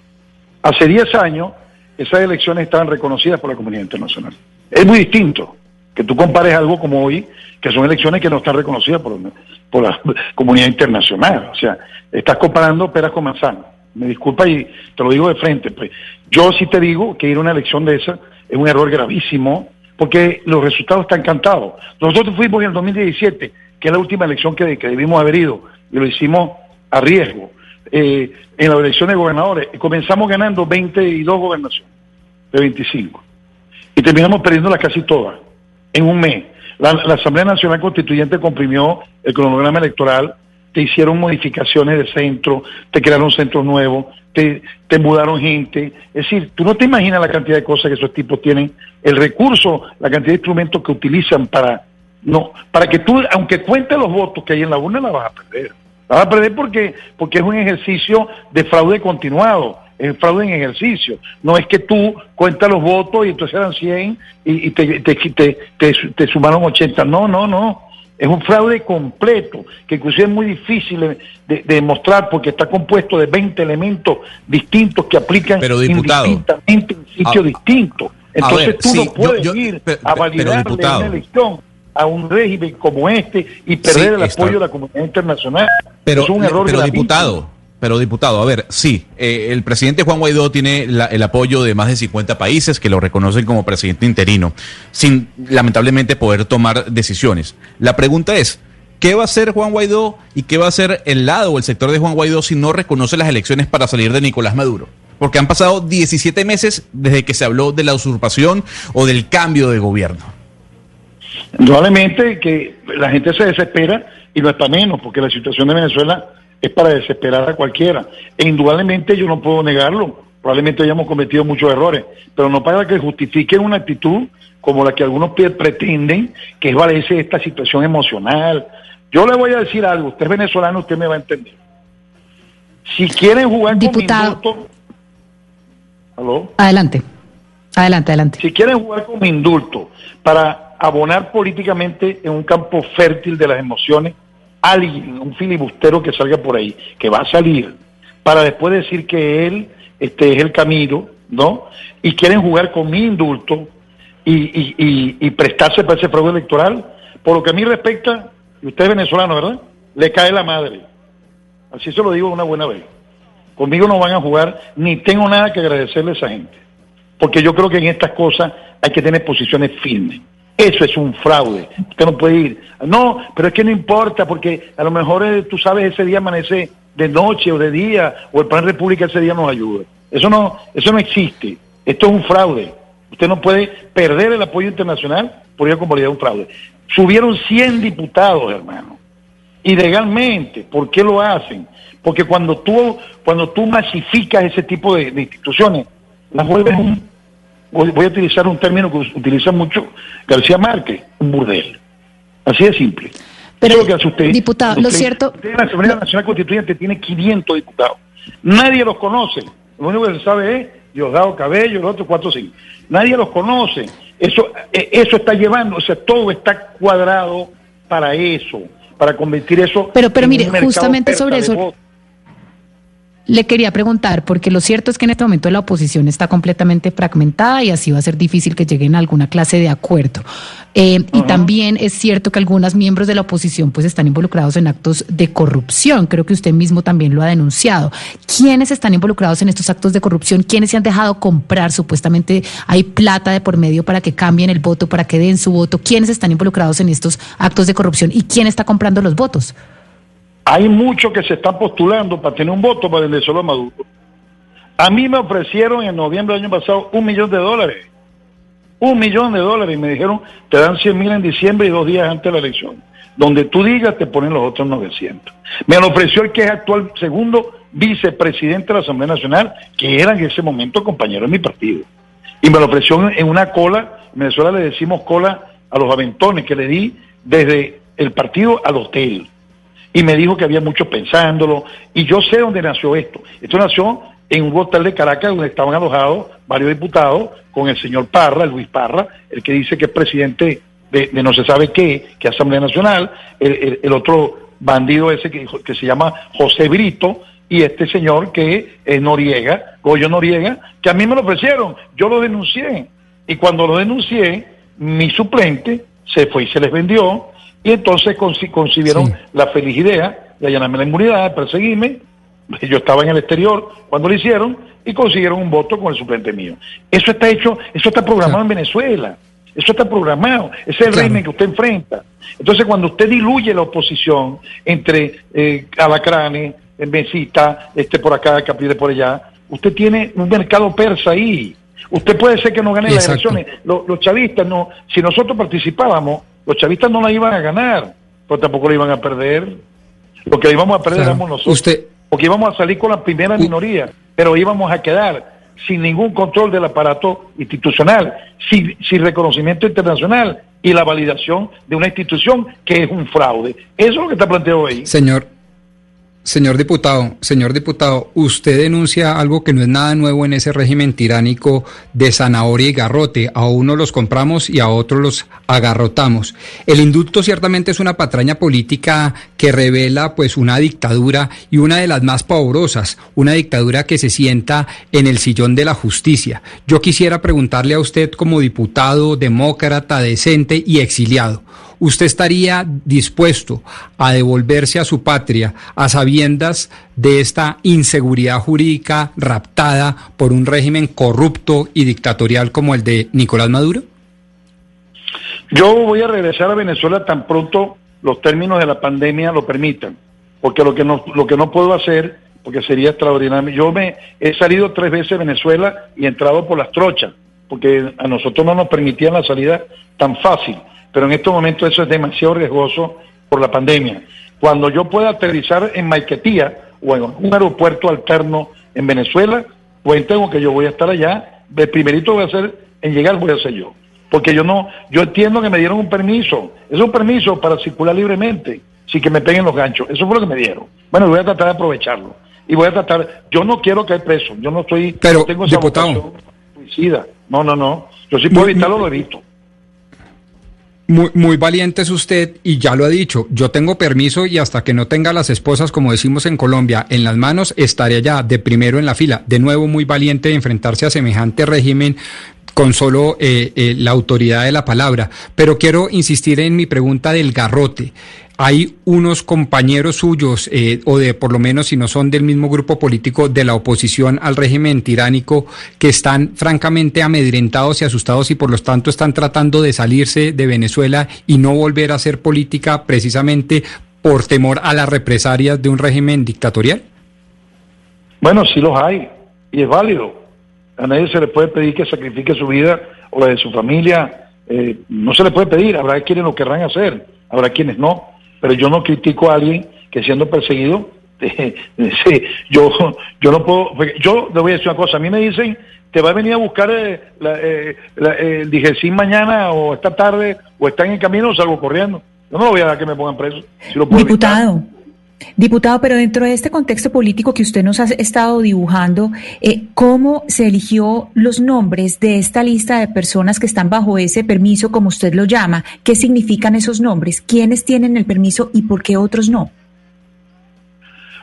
Hace 10 años, esas elecciones estaban reconocidas por la comunidad internacional. Es muy distinto que tú compares algo como hoy, que son elecciones que no están reconocidas por, la *laughs* comunidad internacional. O sea, estás comparando peras con manzanas. me disculpa y te lo digo de frente, pues yo sí te digo que ir a una elección de esa es un error gravísimo, porque los resultados están cantados. Nosotros fuimos en el 2017, que es la última elección que, que debimos haber ido, y lo hicimos a riesgo. Eh, en la elección de gobernadores, comenzamos ganando 22 gobernaciones de 25, y terminamos perdiéndolas casi todas en un mes. La, la Asamblea Nacional Constituyente comprimió el cronograma electoral, te hicieron modificaciones de centro, te crearon centros nuevos, te, te mudaron gente. Es decir, tú no te imaginas la cantidad de cosas que esos tipos tienen, el recurso, la cantidad de instrumentos que utilizan para, no, para que tú, aunque cuentes los votos que hay en la urna, la vas a perder. La vas a perder porque, porque es un ejercicio de fraude continuado es fraude en ejercicio. No es que tú cuentas los votos y entonces eran 100 y, y te, te, te, te, te sumaron 80. No, no, no. Es un fraude completo, que inclusive es muy difícil de, de demostrar porque está compuesto de 20 elementos distintos que aplican Pero, diputado, indistintamente en sitios distintos. Entonces ver, tú sí, no puedes yo- yo- ir a diputado. una elección a un régimen como este y perder Sí, el está- apoyo de la comunidad internacional. Pero, es un error pero diputado, pero diputado, a ver, sí, eh, el presidente Juan Guaidó tiene la- el apoyo de más de 50 países que lo reconocen como presidente interino, sin lamentablemente poder tomar decisiones. La pregunta es, ¿qué va a hacer Juan Guaidó y qué va a hacer el lado o el sector de Juan Guaidó si no reconoce las elecciones para salir de Nicolás Maduro? Porque han pasado 17 meses desde que se habló de la usurpación o del cambio de gobierno. Indudablemente que la gente se desespera y no es para menos, porque la situación de Venezuela es para desesperar a cualquiera. E indudablemente yo no puedo negarlo, probablemente hayamos cometido muchos errores, pero no para que justifiquen una actitud como la que algunos pretenden, que es valerse esta situación emocional. Yo le voy a decir algo, usted es venezolano, usted me va a entender. Si quieren jugar Diputado. con indulto, ¿Aló? Adelante. Adelante, adelante. Si quieren jugar como indulto para abonar políticamente en un campo fértil de las emociones, alguien, un filibustero que salga por ahí, que va a salir, para después decir que él este, es el camino, ¿no? Y quieren jugar con mi indulto y, prestarse para ese fraude electoral, por lo que a mí respecta, y usted es venezolano, ¿verdad? Le cae la madre. Así se lo digo una buena vez. Conmigo no van a jugar, ni tengo nada que agradecerle a esa gente. Porque yo creo que en estas cosas hay que tener posiciones firmes. Eso es un fraude. Usted no puede ir. No, pero es que no importa, porque a lo mejor eh, tú sabes ese día amanece de noche o de día, o el Plan República ese día nos ayuda. Eso no, eso no existe. Esto es un fraude. Usted no puede perder el apoyo internacional por ir a convalidar un fraude. Subieron 100 diputados, hermano ilegalmente. ¿Por qué lo hacen? Porque cuando tú, cuando tú masificas ese tipo de, instituciones, las vuelves voy voy a utilizar un término que utiliza mucho García Márquez, un burdel. Así de simple. Pero, Eso es lo que hace usted. diputado, lo cierto- usted en la Asamblea Nacional Constituyente tiene 500 diputados. Nadie los conoce. Lo único que se sabe es Diosdado Cabello, los otros cuatro sí. Nadie los conoce. Eso, eh, eso está llevando, o sea, todo está cuadrado para eso, para convertir eso. Pero- pero en mire, un justamente sobre eso-. Le quería preguntar, porque lo cierto es que en este momento la oposición está completamente fragmentada y así va a ser difícil que lleguen a alguna clase de acuerdo. Eh, Y también es cierto que algunos miembros de la oposición pues están involucrados en actos de corrupción. Creo que usted mismo también lo ha denunciado. ¿Quiénes están involucrados en estos actos de corrupción? ¿Quiénes se han dejado comprar? Supuestamente hay plata de por medio para que cambien el voto, para que den su voto. ¿Quiénes están involucrados en estos actos de corrupción y quién está comprando los votos? Hay muchos que se están postulando para tener un voto para vendérselo a Maduro. A mí me ofrecieron en noviembre del año pasado un millón de dólares. Un millón de dólares. Y me dijeron, te dan 100 mil en diciembre y dos días antes de la elección. Donde tú digas, te ponen los otros 900. Me lo ofreció el que es actual segundo vicepresidente de la Asamblea Nacional, que era en ese momento compañero de mi partido. Y me lo ofreció en una cola, en Venezuela le decimos cola a los aventones, que le di desde el partido al hotel y me dijo que había mucho pensándolo y yo sé dónde nació esto. Esto nació en un hotel de Caracas donde estaban alojados varios diputados con el señor Parra, Luis Parra, el que dice que es presidente de, no se sabe qué, que Asamblea Nacional, el, el- el otro bandido ese que, que se llama José Brito y este señor que es Noriega, Goyo Noriega, que a mí me lo ofrecieron, yo lo denuncié y cuando lo denuncié, mi suplente se fue y se les vendió y entonces conci- concibieron la feliz idea de allanarme la inmunidad, de perseguirme *laughs* Yo estaba en el exterior cuando lo hicieron y consiguieron un voto con el suplente mío. Eso está hecho, eso está programado en Venezuela. Eso está programado. Ese es el régimen que usted enfrenta. Entonces, cuando usted diluye la oposición entre eh, alacranes, mesita, este por acá, caprile por allá, usted tiene un mercado persa ahí. Usted puede ser que no gane las elecciones. Los, los chavistas no, si nosotros participábamos, los chavistas no la iban a ganar, pero tampoco la iban a perder. Lo que íbamos a perder Claro. éramos nosotros. Usted- Porque íbamos a salir con la primera minoría, pero íbamos a quedar sin ningún control del aparato institucional, sin, sin reconocimiento internacional y la validación de una institución que es un fraude. Eso es lo que está planteado ahí. Señor, señor diputado, señor diputado, usted denuncia algo que no es nada nuevo en ese régimen tiránico de zanahoria y garrote. A uno los compramos y a otros los agarrotamos. El indulto ciertamente es una patraña política que revela pues una dictadura y una de las más pavorosas, una dictadura que se sienta en el sillón de la justicia. Yo quisiera preguntarle a usted como diputado, demócrata, decente y exiliado. ¿Usted estaría dispuesto a devolverse a su patria a sabiendas de esta inseguridad jurídica raptada por un régimen corrupto y dictatorial como el de Nicolás Maduro? Yo voy a regresar a Venezuela tan pronto los términos de la pandemia lo permitan, porque lo que no, lo que no puedo hacer, porque sería extraordinario, yo me he salido tres veces de Venezuela y he entrado por las trochas, porque a nosotros no nos permitían la salida tan fácil, pero en estos momentos eso es demasiado riesgoso por la pandemia. Cuando yo pueda aterrizar en Maiquetía o en un aeropuerto alterno en Venezuela, pues tengo que yo voy a estar allá, el primerito voy a hacer en llegar voy a ser yo porque yo no, yo entiendo que me dieron un permiso, es un permiso para circular libremente, sin que me peguen los ganchos, eso fue lo que me dieron. Bueno, voy a tratar de aprovecharlo y voy a tratar, yo no quiero caer preso, yo no estoy, Pero, no tengo esa diputado. suicida, no, no, no, yo si puedo evitarlo lo evito. Muy, muy valiente es usted y ya lo ha dicho, yo tengo permiso y hasta que no tenga las esposas, como decimos en Colombia, en las manos, estaré allá de primero en la fila. De nuevo, muy valiente de enfrentarse a semejante régimen con solo eh, eh, la autoridad de la palabra. Pero quiero insistir en mi pregunta del garrote. Hay unos compañeros suyos, eh, o de por lo menos si no son del mismo grupo político de la oposición al régimen tiránico, que están francamente amedrentados y asustados y por lo tanto están tratando de salirse de Venezuela y no volver a hacer política precisamente por temor a las represalias de un régimen dictatorial. Bueno, sí los hay y es válido. A nadie se le puede pedir que sacrifique su vida o la de su familia. eh, no se le puede pedir. Habrá quienes lo querrán hacer, habrá quienes no. Pero yo no critico a alguien que siendo perseguido, *laughs* eh, sí, yo, yo no puedo. Yo le voy a decir una cosa. A mí me dicen, te va a venir a buscar eh, la, eh, la- el Digesín mañana o esta tarde o está en el camino, salgo corriendo. Yo no voy a dar que me pongan preso. Si lo puedo evitar. Diputado, pero dentro de este contexto político que usted nos ha estado dibujando, eh, ¿cómo se eligió los nombres de esta lista de personas que están bajo ese permiso, como usted lo llama? ¿Qué significan esos nombres? ¿Quiénes tienen el permiso y por qué otros no?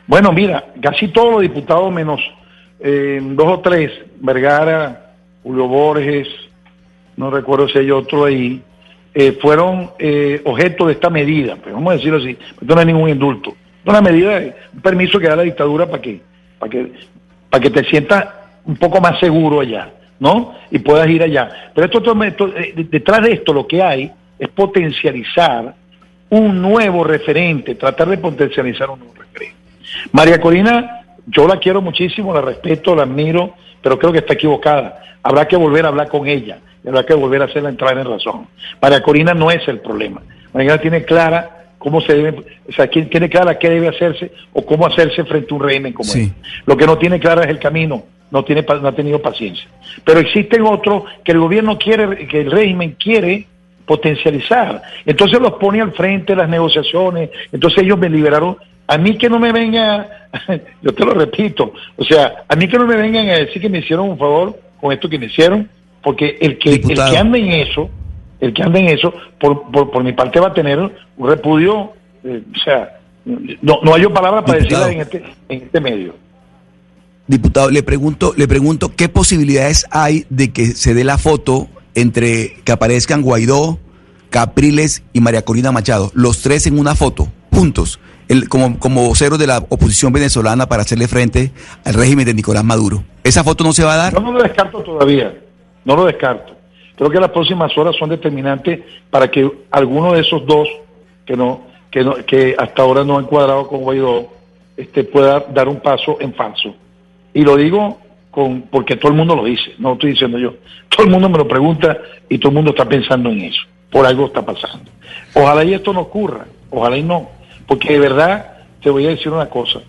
Bueno, mira, casi todos los diputados, menos eh, dos o tres, Vergara, Julio Borges, no recuerdo si hay otro ahí, eh, fueron eh, objeto de esta medida, pues vamos a decirlo así, no es ningún indulto, una medida, de- un permiso que da la dictadura para que, para que, para que te sientas un poco más seguro allá, ¿no? Y puedas ir allá. Pero esto, esto- esto- eh, detrás de esto lo que hay es potencializar un nuevo referente, tratar de potencializar un nuevo referente. María Corina, yo la quiero muchísimo, la respeto, la admiro, pero creo que está equivocada. Habrá que volver a hablar con ella, habrá que volver a hacerla entrar en razón. María Corina no es el problema. María Corina tiene clara cómo se debe, o sea, quién tiene clara qué debe hacerse o cómo hacerse frente a un régimen como Sí. este. Lo que no tiene clara es el camino, no tiene no ha tenido paciencia. Pero existen otros que el gobierno quiere, que el régimen quiere potencializar. Entonces los pone al frente de las negociaciones. Entonces ellos me liberaron. A mí que no me venga, *laughs* yo te lo repito, o sea, a mí que no me vengan a decir que me hicieron un favor con esto que me hicieron, porque el que, el que anda en eso, el que anda en eso, por, por, por mi parte va a tener un repudio, eh, o sea, no, no hay palabra para Diputado. decirla en este, en este medio. Diputado, le pregunto, le pregunto qué posibilidades hay de que se dé la foto entre que aparezcan Guaidó, Capriles y María Corina Machado, los tres en una foto, juntos. el, como, como vocero de la oposición venezolana para hacerle frente al régimen de Nicolás Maduro. ¿Esa foto no se va a dar? Yo no lo descarto todavía, no lo descarto. Creo que las próximas horas son determinantes para que alguno de esos dos que no, que no, que hasta ahora no han cuadrado con Guaidó, este pueda dar un paso en falso. Y lo digo con, porque todo el mundo lo dice, no lo estoy diciendo yo. *laughs* Todo el mundo me lo pregunta y todo el mundo está pensando en eso. Por algo está pasando. Ojalá y esto no ocurra, ojalá y no. Porque de verdad, te voy a decir una cosa.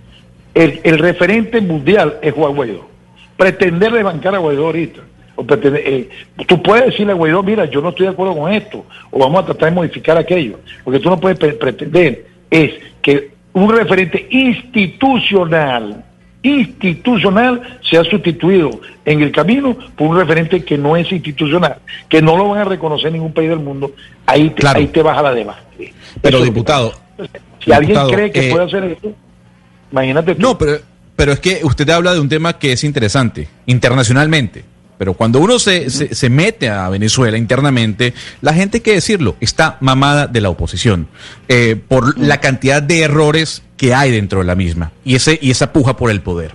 El, el referente mundial es Juan Guaidó. Pretender desbancar a Guaidó ahorita. Eh, tú puedes decirle a Guaidó, mira, yo no estoy de acuerdo con esto, o vamos a tratar de modificar aquello. Porque tú no puedes pre- pretender es que un referente institucional, institucional, sea sustituido en el camino por un referente que no es institucional, que no lo van a reconocer en ningún país del mundo. Ahí te, ahí te baja la debate. Pero diputado, Si alguien diputado, cree que eh, puede hacer esto, imagínate tú. No, pero, pero es que usted habla de un tema que es interesante internacionalmente. Pero cuando uno se, se, se mete a Venezuela internamente, la gente, hay que decirlo, está mamada de la oposición eh, por la cantidad de errores que hay dentro de la misma y, ese, y esa puja por el poder.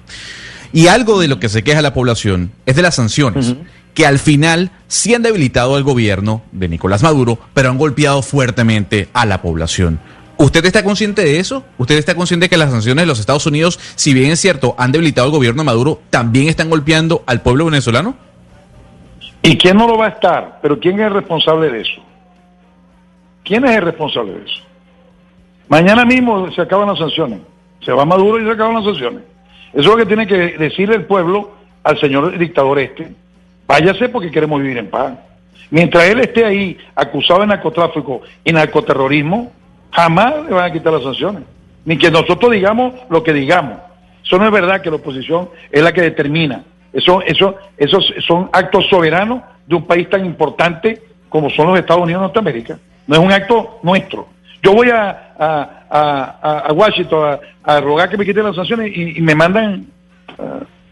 Y algo de lo que se queja la población es de las sanciones, que al final sí han debilitado al gobierno de Nicolás Maduro, pero han golpeado fuertemente a la población. ¿Usted está consciente de eso? ¿Usted está consciente de que las sanciones de los Estados Unidos, si bien es cierto, han debilitado al gobierno de Maduro, también están golpeando al pueblo venezolano? ¿Y quién no lo va a estar? Pero ¿quién es el responsable de eso? ¿Quién es el responsable de eso? Mañana mismo se acaban las sanciones. Se va Maduro y se acaban las sanciones. Eso es lo que tiene que decirle el pueblo al señor dictador este. Váyase porque queremos vivir en paz. Mientras él esté ahí acusado de narcotráfico y narcoterrorismo, jamás le van a quitar las sanciones. Ni que nosotros digamos lo que digamos. Eso no es verdad que la oposición es la que determina. Eso, eso, esos son actos soberanos de un país tan importante como son los Estados Unidos de Norteamérica. No es un acto nuestro. Yo voy a, a, a- a Washington a, rogar que me quiten las sanciones y, y me mandan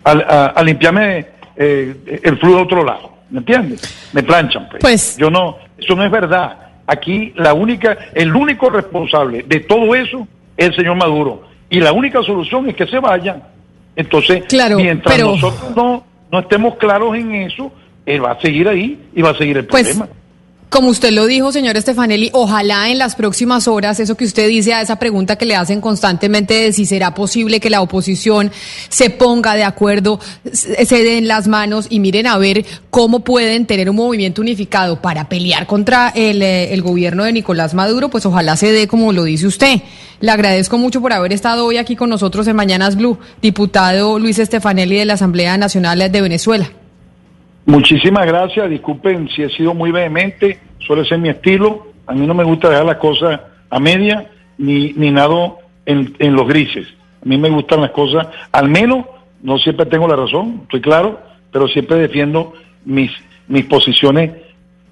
a, a- a limpiarme eh, el flujo de otro lado. ¿Me entiendes? Me planchan. Pues. Pues- Yo no, eso no es verdad. Aquí la única, el único responsable de todo eso es el señor Maduro. Y la única solución es que se vayan. Entonces, Claro, mientras pero- nosotros no, no estemos claros en eso, él va a seguir ahí y va a seguir el Pues, problema. Como usted lo dijo, señor Stefanelli, ojalá en las próximas horas, eso que usted dice a esa pregunta que le hacen constantemente de si será posible que la oposición se ponga de acuerdo, se den las manos y miren a ver cómo pueden tener un movimiento unificado para pelear contra el, eh, el gobierno de Nicolás Maduro, pues ojalá se dé como lo dice usted. Le agradezco mucho por haber estado hoy aquí con nosotros en Mañanas Blue, diputado Luis Stefanelli de la Asamblea Nacional de Venezuela. Muchísimas gracias. Disculpen si he sido muy vehemente, suele ser mi estilo. A mí no me gusta dejar las cosas a media ni, ni en, en los grises. A mí me gustan las cosas, al menos, no siempre tengo la razón, estoy claro, pero siempre defiendo mis, mis posiciones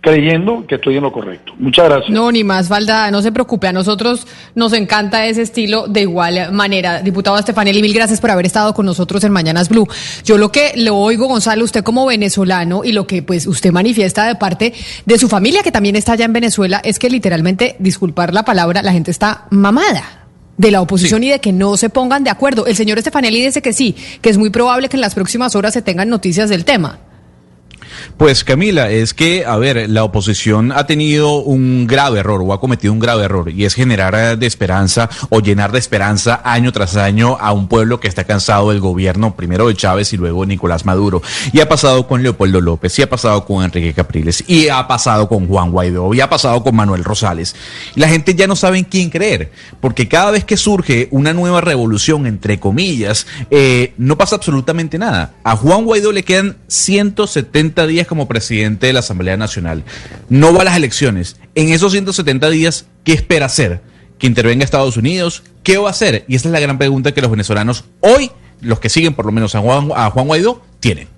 creyendo que estoy en lo correcto. Muchas gracias. No, ni más falta, no se preocupe, a nosotros nos encanta ese estilo de igual manera. Diputado Estefanelli, mil gracias por haber estado con nosotros en Mañanas Blue. Yo lo que le oigo, Gonzalo, usted como venezolano y lo que pues usted manifiesta de parte de su familia que también está allá en Venezuela es que literalmente, disculpar la palabra, la gente está mamada de la oposición y de que no se pongan de acuerdo. El señor Estefanelli dice que sí, que es muy probable que en las próximas horas se tengan noticias del tema. Pues Camila, es que, a ver, la oposición ha tenido un grave error o ha cometido un grave error y es generar eh, de esperanza o llenar de esperanza año tras año a un pueblo que está cansado del gobierno, primero de Chávez y luego Nicolás Maduro. Y ha pasado con Leopoldo López, y ha pasado con Enrique Capriles, y ha pasado con Juan Guaidó, y ha pasado con Manuel Rosales. La gente ya no sabe en quién creer, porque cada vez que surge una nueva revolución, entre comillas, eh, no pasa absolutamente nada. A Juan Guaidó le quedan 170 días como presidente de la Asamblea Nacional. No va a las elecciones. En esos 170 días, ¿qué espera hacer? ¿Que intervenga Estados Unidos? ¿Qué va a hacer? Y esa es la gran pregunta que los venezolanos hoy, los que siguen por lo menos a Juan, Guaidó, tienen.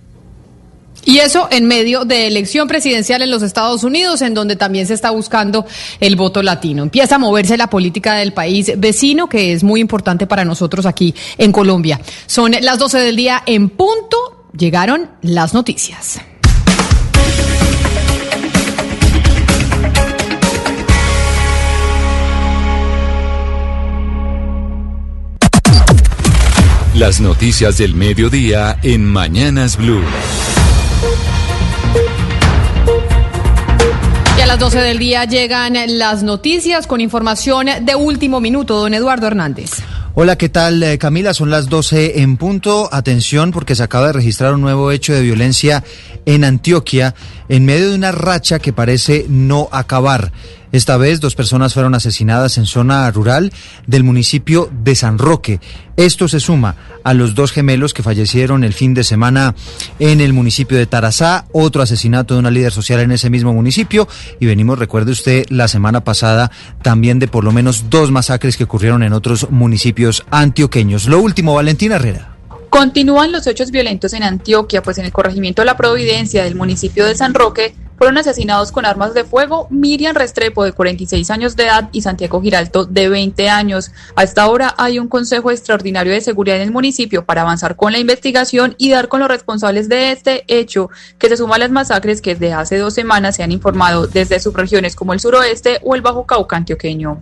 Y eso en medio de elección presidencial en los Estados Unidos, en donde también se está buscando el voto latino. Empieza a moverse la política del país vecino, que es muy importante para nosotros aquí en Colombia. Son las 12 del día en punto. Llegaron las noticias. Las noticias del mediodía en Mañanas Blue. Y a las 12 del día llegan las noticias con información de último minuto. Don Eduardo Hernández. Hola, ¿qué tal eh, Camila? Son las 12 en punto. Atención porque se acaba de registrar un nuevo hecho de violencia en Antioquia en medio de una racha que parece no acabar. Esta vez dos personas fueron asesinadas en zona rural del municipio de San Roque. Esto se suma a los dos gemelos que fallecieron el fin de semana en el municipio de Tarazá, otro asesinato de una líder social en ese mismo municipio y venimos, recuerde usted, la semana pasada también de por lo menos dos masacres que ocurrieron en otros municipios antioqueños. Lo último, Valentina Herrera. Continúan los hechos violentos en Antioquia, pues en el corregimiento de la Providencia del municipio de San Roque fueron asesinados con armas de fuego Miriam Restrepo de 46 años de edad y Santiago Giralto de 20 años. A esta hora hay un Consejo Extraordinario de Seguridad en el municipio para avanzar con la investigación y dar con los responsables de este hecho, que se suma a las masacres que desde hace dos semanas se han informado desde subregiones como el suroeste o el Bajo Cauca antioqueño.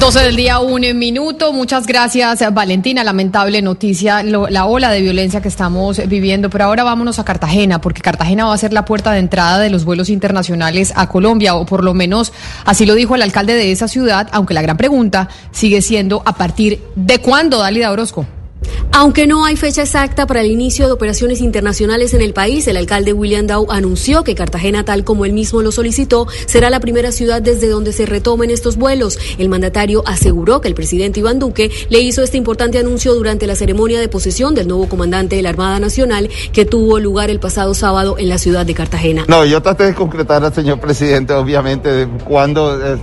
12 del día, un minuto. Muchas gracias, Valentina. Lamentable noticia, lo- la ola de violencia que estamos viviendo. Pero ahora vámonos a Cartagena, porque Cartagena va a ser la puerta de entrada de los vuelos internacionales a Colombia, o por lo menos así lo dijo el alcalde de esa ciudad, aunque la gran pregunta sigue siendo a partir de cuándo, Dalida Orozco. Aunque no hay fecha exacta para el inicio de operaciones internacionales en el país, el alcalde William Dow anunció que Cartagena, tal como él mismo lo solicitó, será la primera ciudad desde donde se retomen estos vuelos. El mandatario aseguró que el presidente Iván Duque le hizo este importante anuncio durante la ceremonia de posesión del nuevo comandante de la Armada Nacional que tuvo lugar el pasado sábado en la ciudad de Cartagena. No, yo traté de concretar al señor presidente, obviamente, eh,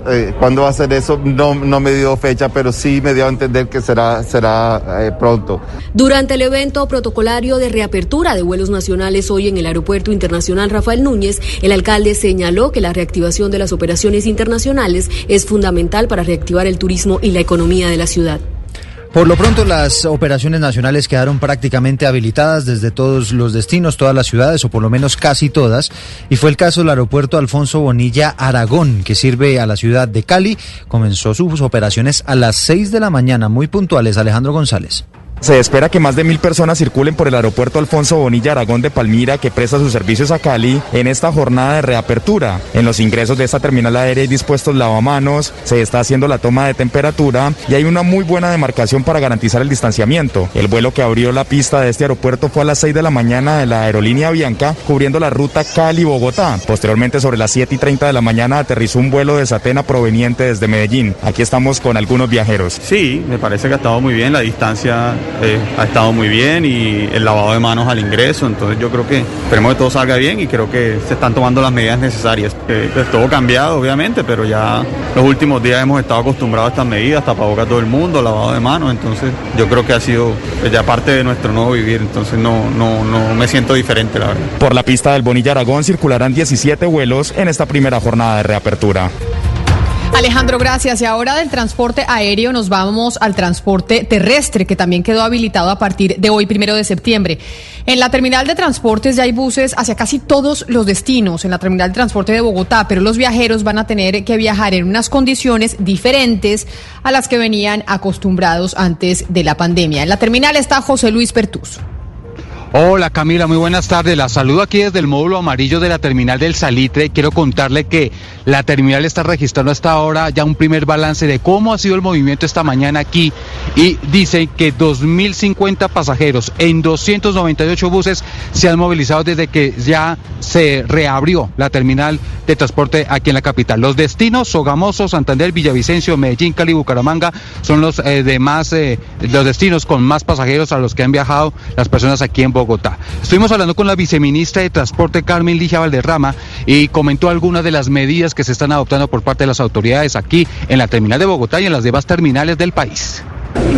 eh, cuándo va a ser eso. No, no me dio fecha, pero sí me dio a entender que será, será eh, pronto. Durante el evento protocolario de reapertura de vuelos nacionales hoy en el Aeropuerto Internacional Rafael Núñez, el alcalde señaló que la reactivación de las operaciones internacionales es fundamental para reactivar el turismo y la economía de la ciudad. Por lo pronto, las operaciones nacionales quedaron prácticamente habilitadas desde todos los destinos, todas las ciudades, o por lo menos casi todas. Y fue el caso del aeropuerto Alfonso Bonilla Aragón, que sirve a la ciudad de Cali. Comenzó sus operaciones a las 6 de la mañana, muy puntuales. Alejandro González. Se espera que más de mil personas circulen por el aeropuerto Alfonso Bonilla Aragón de Palmira, que presta sus servicios a Cali, en esta jornada de reapertura. En los ingresos de esta terminal aérea hay dispuestos lavamanos, se está haciendo la toma de temperatura y hay una muy buena demarcación para garantizar el distanciamiento. El vuelo que abrió la pista de este aeropuerto fue a las 6 de la mañana de la aerolínea Bianca, cubriendo la ruta Cali-Bogotá. Posteriormente, sobre las 7 y 30 de la mañana, aterrizó un vuelo de Satena proveniente desde Medellín. Aquí estamos con algunos viajeros. Sí, me parece que ha estado muy bien, la distancia eh, ha estado muy bien y el lavado de manos al ingreso, entonces yo creo que esperemos que todo salga bien y creo que se están tomando las medidas necesarias. Eh, pues, todo cambiado, obviamente, pero ya los últimos días hemos estado acostumbrados a estas medidas, tapabocas todo el mundo, lavado de manos, entonces yo creo que ha sido pues, ya parte de nuestro nuevo vivir, entonces no, no, no me siento diferente, la verdad. Por la pista del Bonilla Aragón circularán 17 vuelos en esta primera jornada de reapertura. Alejandro, gracias. Y ahora del transporte aéreo nos vamos al transporte terrestre, que también quedó habilitado a partir de hoy, primero de septiembre. En la terminal de transportes ya hay buses hacia casi todos los destinos, en la terminal de transporte de Bogotá, pero los viajeros van a tener que viajar en unas condiciones diferentes a las que venían acostumbrados antes de la pandemia. En la terminal está José Luis Pertus. Hola Camila, muy buenas tardes. La saludo aquí desde el módulo amarillo de la terminal del Salitre. Quiero contarle que la terminal está registrando hasta ahora ya un primer balance de cómo ha sido el movimiento esta mañana aquí y dice que 2.050 pasajeros en 298 buses se han movilizado desde que ya se reabrió la terminal de transporte aquí en la capital. Los destinos Sogamoso, Santander, Villavicencio, Medellín, Cali, Bucaramanga son los eh, demás eh, los destinos con más pasajeros a los que han viajado las personas aquí en Bogotá. Estuvimos hablando con la viceministra de Transporte Carmen Ligia Valderrama y comentó algunas de las medidas que se están adoptando por parte de las autoridades aquí en la terminal de Bogotá y en las demás terminales del país.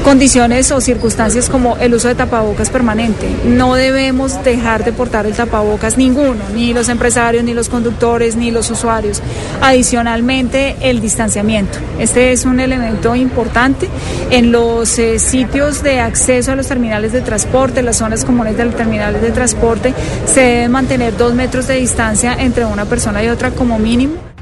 Condiciones o circunstancias como el uso de tapabocas permanente. No debemos dejar de portar el tapabocas ninguno, ni los empresarios, ni los conductores, ni los usuarios. Adicionalmente, el distanciamiento. Este es un elemento importante en los eh, sitios de acceso a los terminales de transporte, las zonas comunes de los terminales de transporte. Se debe mantener dos metros de distancia entre una persona y otra como mínimo.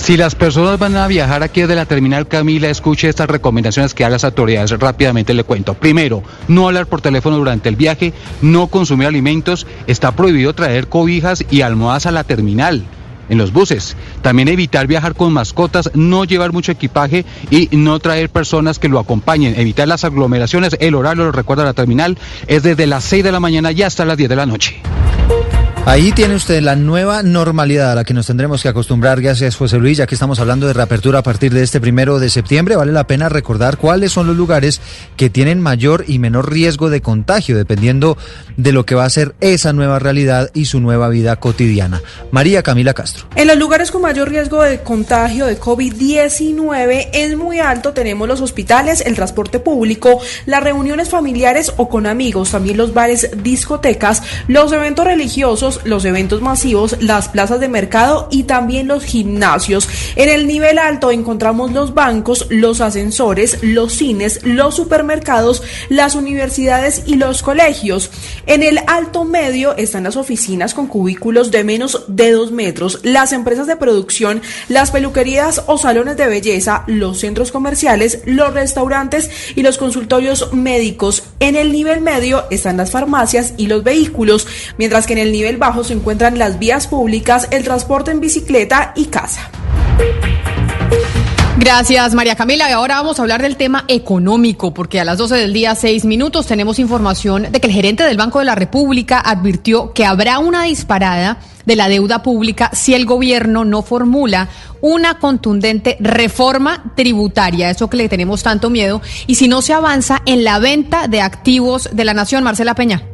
Si las personas van a viajar aquí desde la terminal Camila, escuche estas recomendaciones que dan las autoridades. Rápidamente le cuento. Primero, no hablar por teléfono durante el viaje, no consumir alimentos, está prohibido traer cobijas y almohadas a la terminal en los buses. También evitar viajar con mascotas, no llevar mucho equipaje y no traer personas que lo acompañen. Evitar las aglomeraciones. El horario, lo recuerda la terminal, es desde las 6 de la mañana y hasta las 10 de la noche. Ahí tiene usted la nueva normalidad a la que nos tendremos que acostumbrar. Gracias, José Luis. Ya que estamos hablando de reapertura a partir de este primero de septiembre, vale la pena recordar cuáles son los lugares que tienen mayor y menor riesgo de contagio, dependiendo de lo que va a ser esa nueva realidad y su nueva vida cotidiana. María Camila Castro. En los lugares con mayor riesgo de contagio de COVID-19 es muy alto. Tenemos los hospitales, el transporte público, las reuniones familiares o con amigos, también los bares, discotecas, los eventos religiosos los eventos masivos, las plazas de mercado y también los gimnasios. En el nivel alto encontramos los bancos, los ascensores, los cines, los supermercados, las universidades y los colegios. En el alto medio están las oficinas con cubículos de menos de dos metros, las empresas de producción, las peluquerías o salones de belleza, los centros comerciales, los restaurantes y los consultorios médicos. En el nivel medio están las farmacias y los vehículos, mientras que en el nivel bajo se encuentran las vías públicas, el transporte en bicicleta y casa. Gracias, María Camila. Y ahora vamos a hablar del tema económico, porque a las 12 del día, 6 minutos, tenemos información de que el gerente del Banco de la República advirtió que habrá una disparada de la deuda pública si el gobierno no formula una contundente reforma tributaria, eso que le tenemos tanto miedo, y si no se avanza en la venta de activos de la nación. Marcela Peña.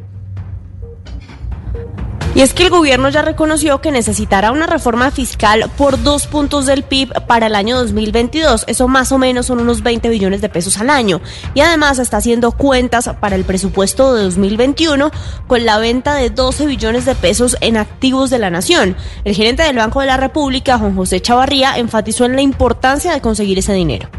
Y es que el gobierno ya reconoció que necesitará una reforma fiscal por dos puntos del PIB para el año 2022. Eso más o menos son unos 20 billones de pesos al año. Y además está haciendo cuentas para el presupuesto de 2021 con la venta de 12 billones de pesos en activos de la nación. El gerente del Banco de la República, Juan José Chavarría, enfatizó en la importancia de conseguir ese dinero.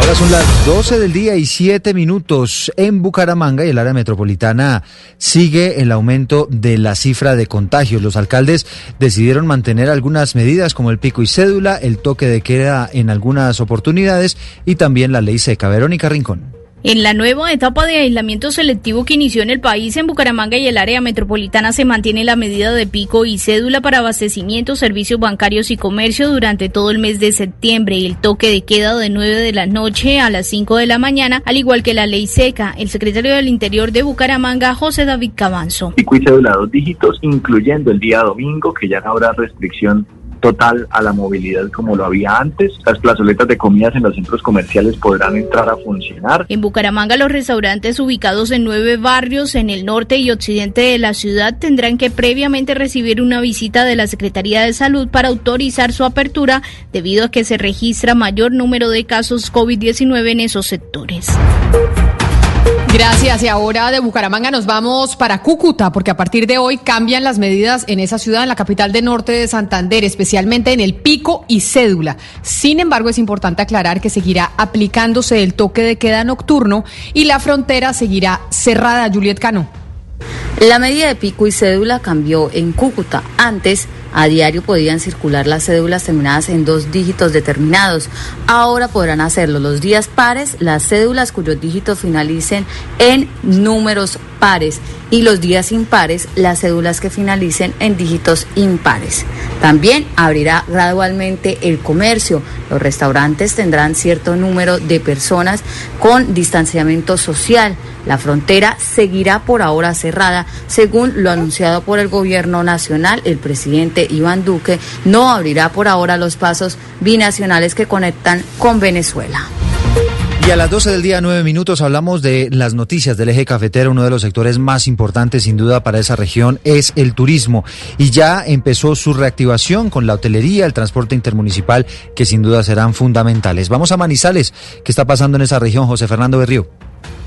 Ahora son las 12 del día y 7 minutos en Bucaramanga y el área metropolitana sigue el aumento de la cifra de contagios. Los alcaldes decidieron mantener algunas medidas como el pico y cédula, el toque de queda en algunas oportunidades y también la ley seca. Verónica Rincón. En la nueva etapa de aislamiento selectivo que inició en el país, en Bucaramanga y el área metropolitana se mantiene la medida de pico y cédula para abastecimiento, servicios bancarios y comercio durante todo el mes de septiembre y el toque de queda de 9 de la noche a las 5 de la mañana, al igual que la ley seca. El secretario del Interior de Bucaramanga, José David Cabanzo. Pico y cédula dos dígitos, incluyendo el día domingo, que ya no habrá restricción total a la movilidad como lo había antes. Las plazoletas de comidas en los centros comerciales podrán entrar a funcionar. En Bucaramanga, los restaurantes ubicados en nueve barrios en el norte y occidente de la ciudad tendrán que previamente recibir una visita de la Secretaría de Salud para autorizar su apertura debido a que se registra mayor número de casos COVID-19 en esos sectores. Gracias. Y ahora de Bucaramanga nos vamos para Cúcuta, porque a partir de hoy cambian las medidas en esa ciudad, en la capital de norte de Santander, especialmente en el pico y cédula. Sin embargo, es importante aclarar que seguirá aplicándose el toque de queda nocturno y la frontera seguirá cerrada. Juliet Cano. La medida de pico y cédula cambió en Cúcuta. Antes, a diario podían circular las cédulas terminadas en dos dígitos determinados. Ahora podrán hacerlo los días pares, las cédulas cuyos dígitos finalicen en números pares y los días impares, las cédulas que finalicen en dígitos impares. También abrirá gradualmente el comercio. Los restaurantes tendrán cierto número de personas con distanciamiento social. La frontera seguirá por ahora cerrada, según lo anunciado por el gobierno nacional. El presidente Iván Duque no abrirá por ahora los pasos binacionales que conectan con Venezuela. Y a las 12 del día, 9 minutos, hablamos de las noticias del eje cafetero. Uno de los sectores más importantes, sin duda, para esa región es el turismo. Y ya empezó su reactivación con la hotelería, el transporte intermunicipal, que sin duda serán fundamentales. Vamos a Manizales. ¿Qué está pasando en esa región, José Fernando Berrío?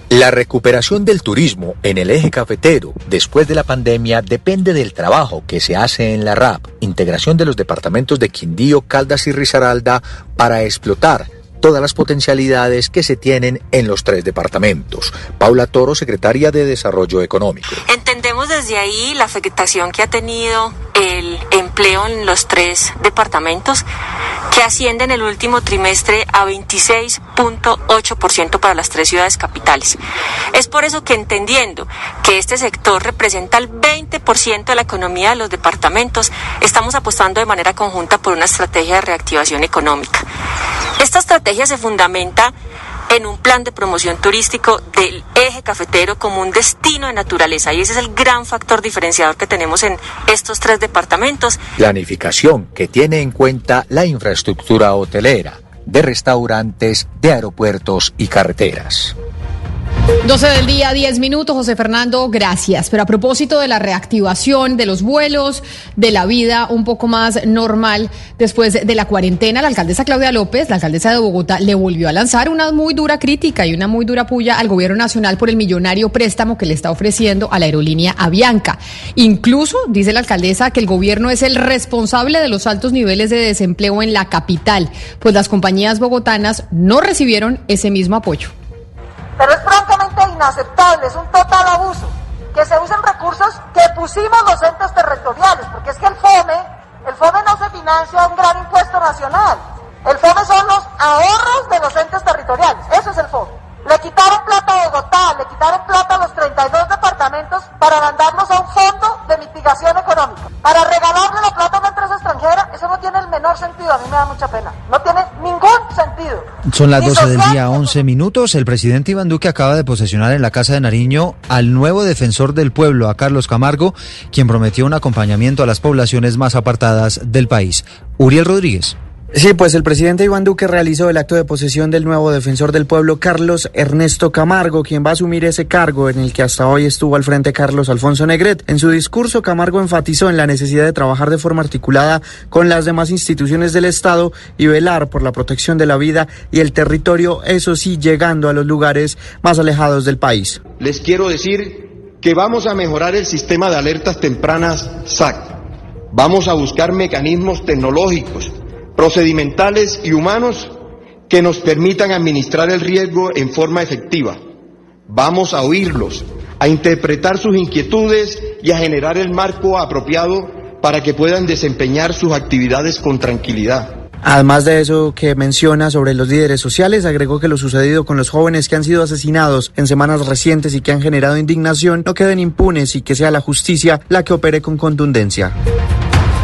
La recuperación del turismo en el eje cafetero después de la pandemia depende del trabajo que se hace en la RAP, integración de los departamentos de Quindío, Caldas y Risaralda para explotar todas las potencialidades que se tienen en los tres departamentos. Paula Toro, secretaria de Desarrollo Económico. Entendemos desde ahí la afectación que ha tenido el empleo en los tres departamentos, que asciende en el último trimestre a 26.8% para las tres ciudades capitales. Es por eso que entendiendo que este sector representa el 20% de la economía de los departamentos, estamos apostando de manera conjunta por una estrategia de reactivación económica. Esta estrategia se fundamenta en un plan de promoción turístico del eje cafetero como un destino de naturaleza. Y ese es el gran factor diferenciador que tenemos en estos tres departamentos. Planificación que tiene en cuenta la infraestructura hotelera, de restaurantes, de aeropuertos y carreteras. 12 del día, 10 minutos, José Fernando, gracias. Pero a propósito de la reactivación de los vuelos, de la vida un poco más normal después de la cuarentena, la alcaldesa Claudia López, la alcaldesa de Bogotá, le volvió a lanzar una muy dura crítica y una muy dura puya al gobierno nacional por el millonario préstamo que le está ofreciendo a la aerolínea Avianca. Incluso, dice la alcaldesa, que el gobierno es el responsable de los altos niveles de desempleo en la capital, pues las compañías bogotanas no recibieron ese mismo apoyo. Pero es francamente inaceptable, es un total abuso que se usen recursos que pusimos los entes territoriales, porque es que el FOME, el FOME no se financia un gran impuesto nacional, el FOME son los ahorros de los entes territoriales, eso es el FOME. Le quitaron plata a Bogotá, le quitaron plata a los 32 departamentos para mandarnos a un fondo de mitigación económica, para regalarle la plata a una empresa extranjera, eso no tiene el menor sentido, a mí me da mucha pena, no tiene ningún sentido. Son las Ni 12 del día, 11 minutos. El presidente Iván Duque acaba de posesionar en la Casa de Nariño al nuevo defensor del pueblo, a Carlos Camargo, quien prometió un acompañamiento a las poblaciones más apartadas del país. Uriel Rodríguez. Sí, pues el presidente Iván Duque realizó el acto de posesión del nuevo defensor del pueblo, Carlos Ernesto Camargo, quien va a asumir ese cargo en el que hasta hoy estuvo al frente Carlos Alfonso Negret. En su discurso, Camargo enfatizó en la necesidad de trabajar de forma articulada con las demás instituciones del Estado y velar por la protección de la vida y el territorio, eso sí, llegando a los lugares más alejados del país. Les quiero decir que vamos a mejorar el sistema de alertas tempranas SAC. Vamos a buscar mecanismos tecnológicos procedimentales y humanos que nos permitan administrar el riesgo en forma efectiva. Vamos a oírlos, a interpretar sus inquietudes y a generar el marco apropiado para que puedan desempeñar sus actividades con tranquilidad. Además de eso que menciona sobre los líderes sociales, agregó que lo sucedido con los jóvenes que han sido asesinados en semanas recientes y que han generado indignación no queden impunes y que sea la justicia la que opere con contundencia.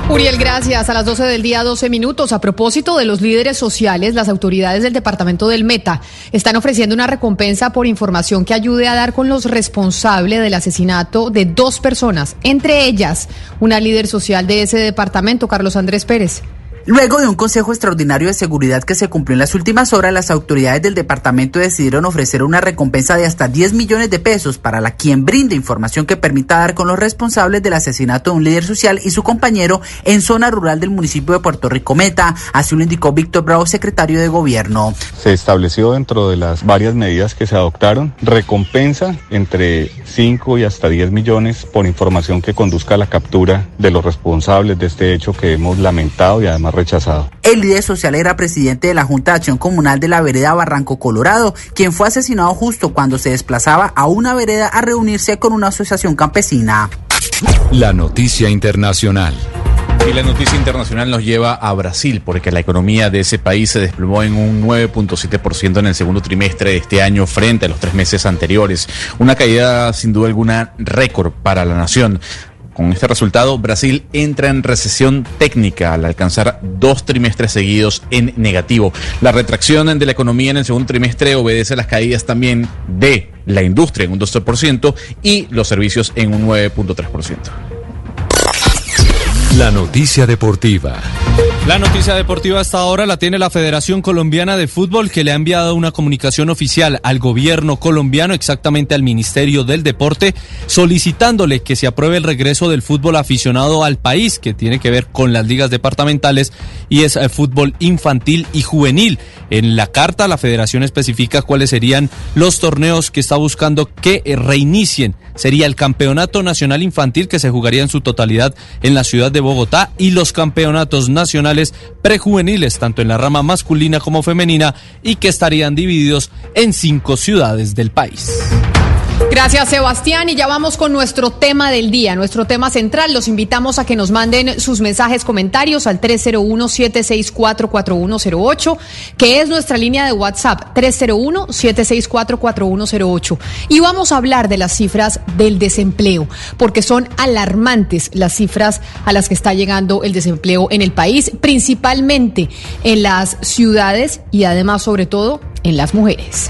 Uriel, gracias. A las 12 del día, 12 minutos. A propósito de los líderes sociales, las autoridades del departamento del Meta están ofreciendo una recompensa por información que ayude a dar con los responsables del asesinato de dos personas, entre ellas una líder social de ese departamento, Carlos Andrés Pérez. Luego de un consejo extraordinario de seguridad que se cumplió en las últimas horas, las autoridades del departamento decidieron ofrecer una recompensa de hasta 10 millones de pesos para la quien brinde información que permita dar con los responsables del asesinato de un líder social y su compañero en zona rural del municipio de Puerto Rico Meta. Así lo indicó Víctor Bravo, secretario de gobierno. Se estableció dentro de las varias medidas que se adoptaron recompensa entre 5 y hasta 10 millones por información que conduzca a la captura de los responsables de este hecho que hemos lamentado y además rechazado. El líder social era presidente de la Junta de Acción Comunal de la vereda Barranco Colorado, quien fue asesinado justo cuando se desplazaba a una vereda a reunirse con una asociación campesina. La noticia internacional. Y la noticia internacional nos lleva a Brasil, porque la economía de ese país se desplomó en un 9.7% en el segundo trimestre de este año frente a los tres meses anteriores. Una caída sin duda alguna récord para la nación. Con este resultado, Brasil entra en recesión técnica al alcanzar dos trimestres seguidos en negativo. La retracción de la economía en el segundo trimestre obedece a las caídas también de la industria en un 12% y los servicios en un 9.3%. La noticia deportiva. La noticia deportiva hasta ahora la tiene la Federación Colombiana de Fútbol que le ha enviado una comunicación oficial al gobierno colombiano, exactamente al Ministerio del Deporte, solicitándole que se apruebe el regreso del fútbol aficionado al país, que tiene que ver con las ligas departamentales y es el fútbol infantil y juvenil. En la carta la Federación especifica cuáles serían los torneos que está buscando que reinicien. Sería el Campeonato Nacional Infantil que se jugaría en su totalidad en la ciudad de Bogotá y los campeonatos nacionales prejuveniles, tanto en la rama masculina como femenina, y que estarían divididos en cinco ciudades del país. Gracias, Sebastián. Y ya vamos con nuestro tema del día, nuestro tema central. Los invitamos a que nos manden sus mensajes, comentarios al 301-764-4108, que es nuestra línea de WhatsApp, 301-764-4108. Y vamos a hablar de las cifras del desempleo, porque son alarmantes las cifras a las que está llegando el desempleo en el país, principalmente en las ciudades y además, sobre todo, en las mujeres.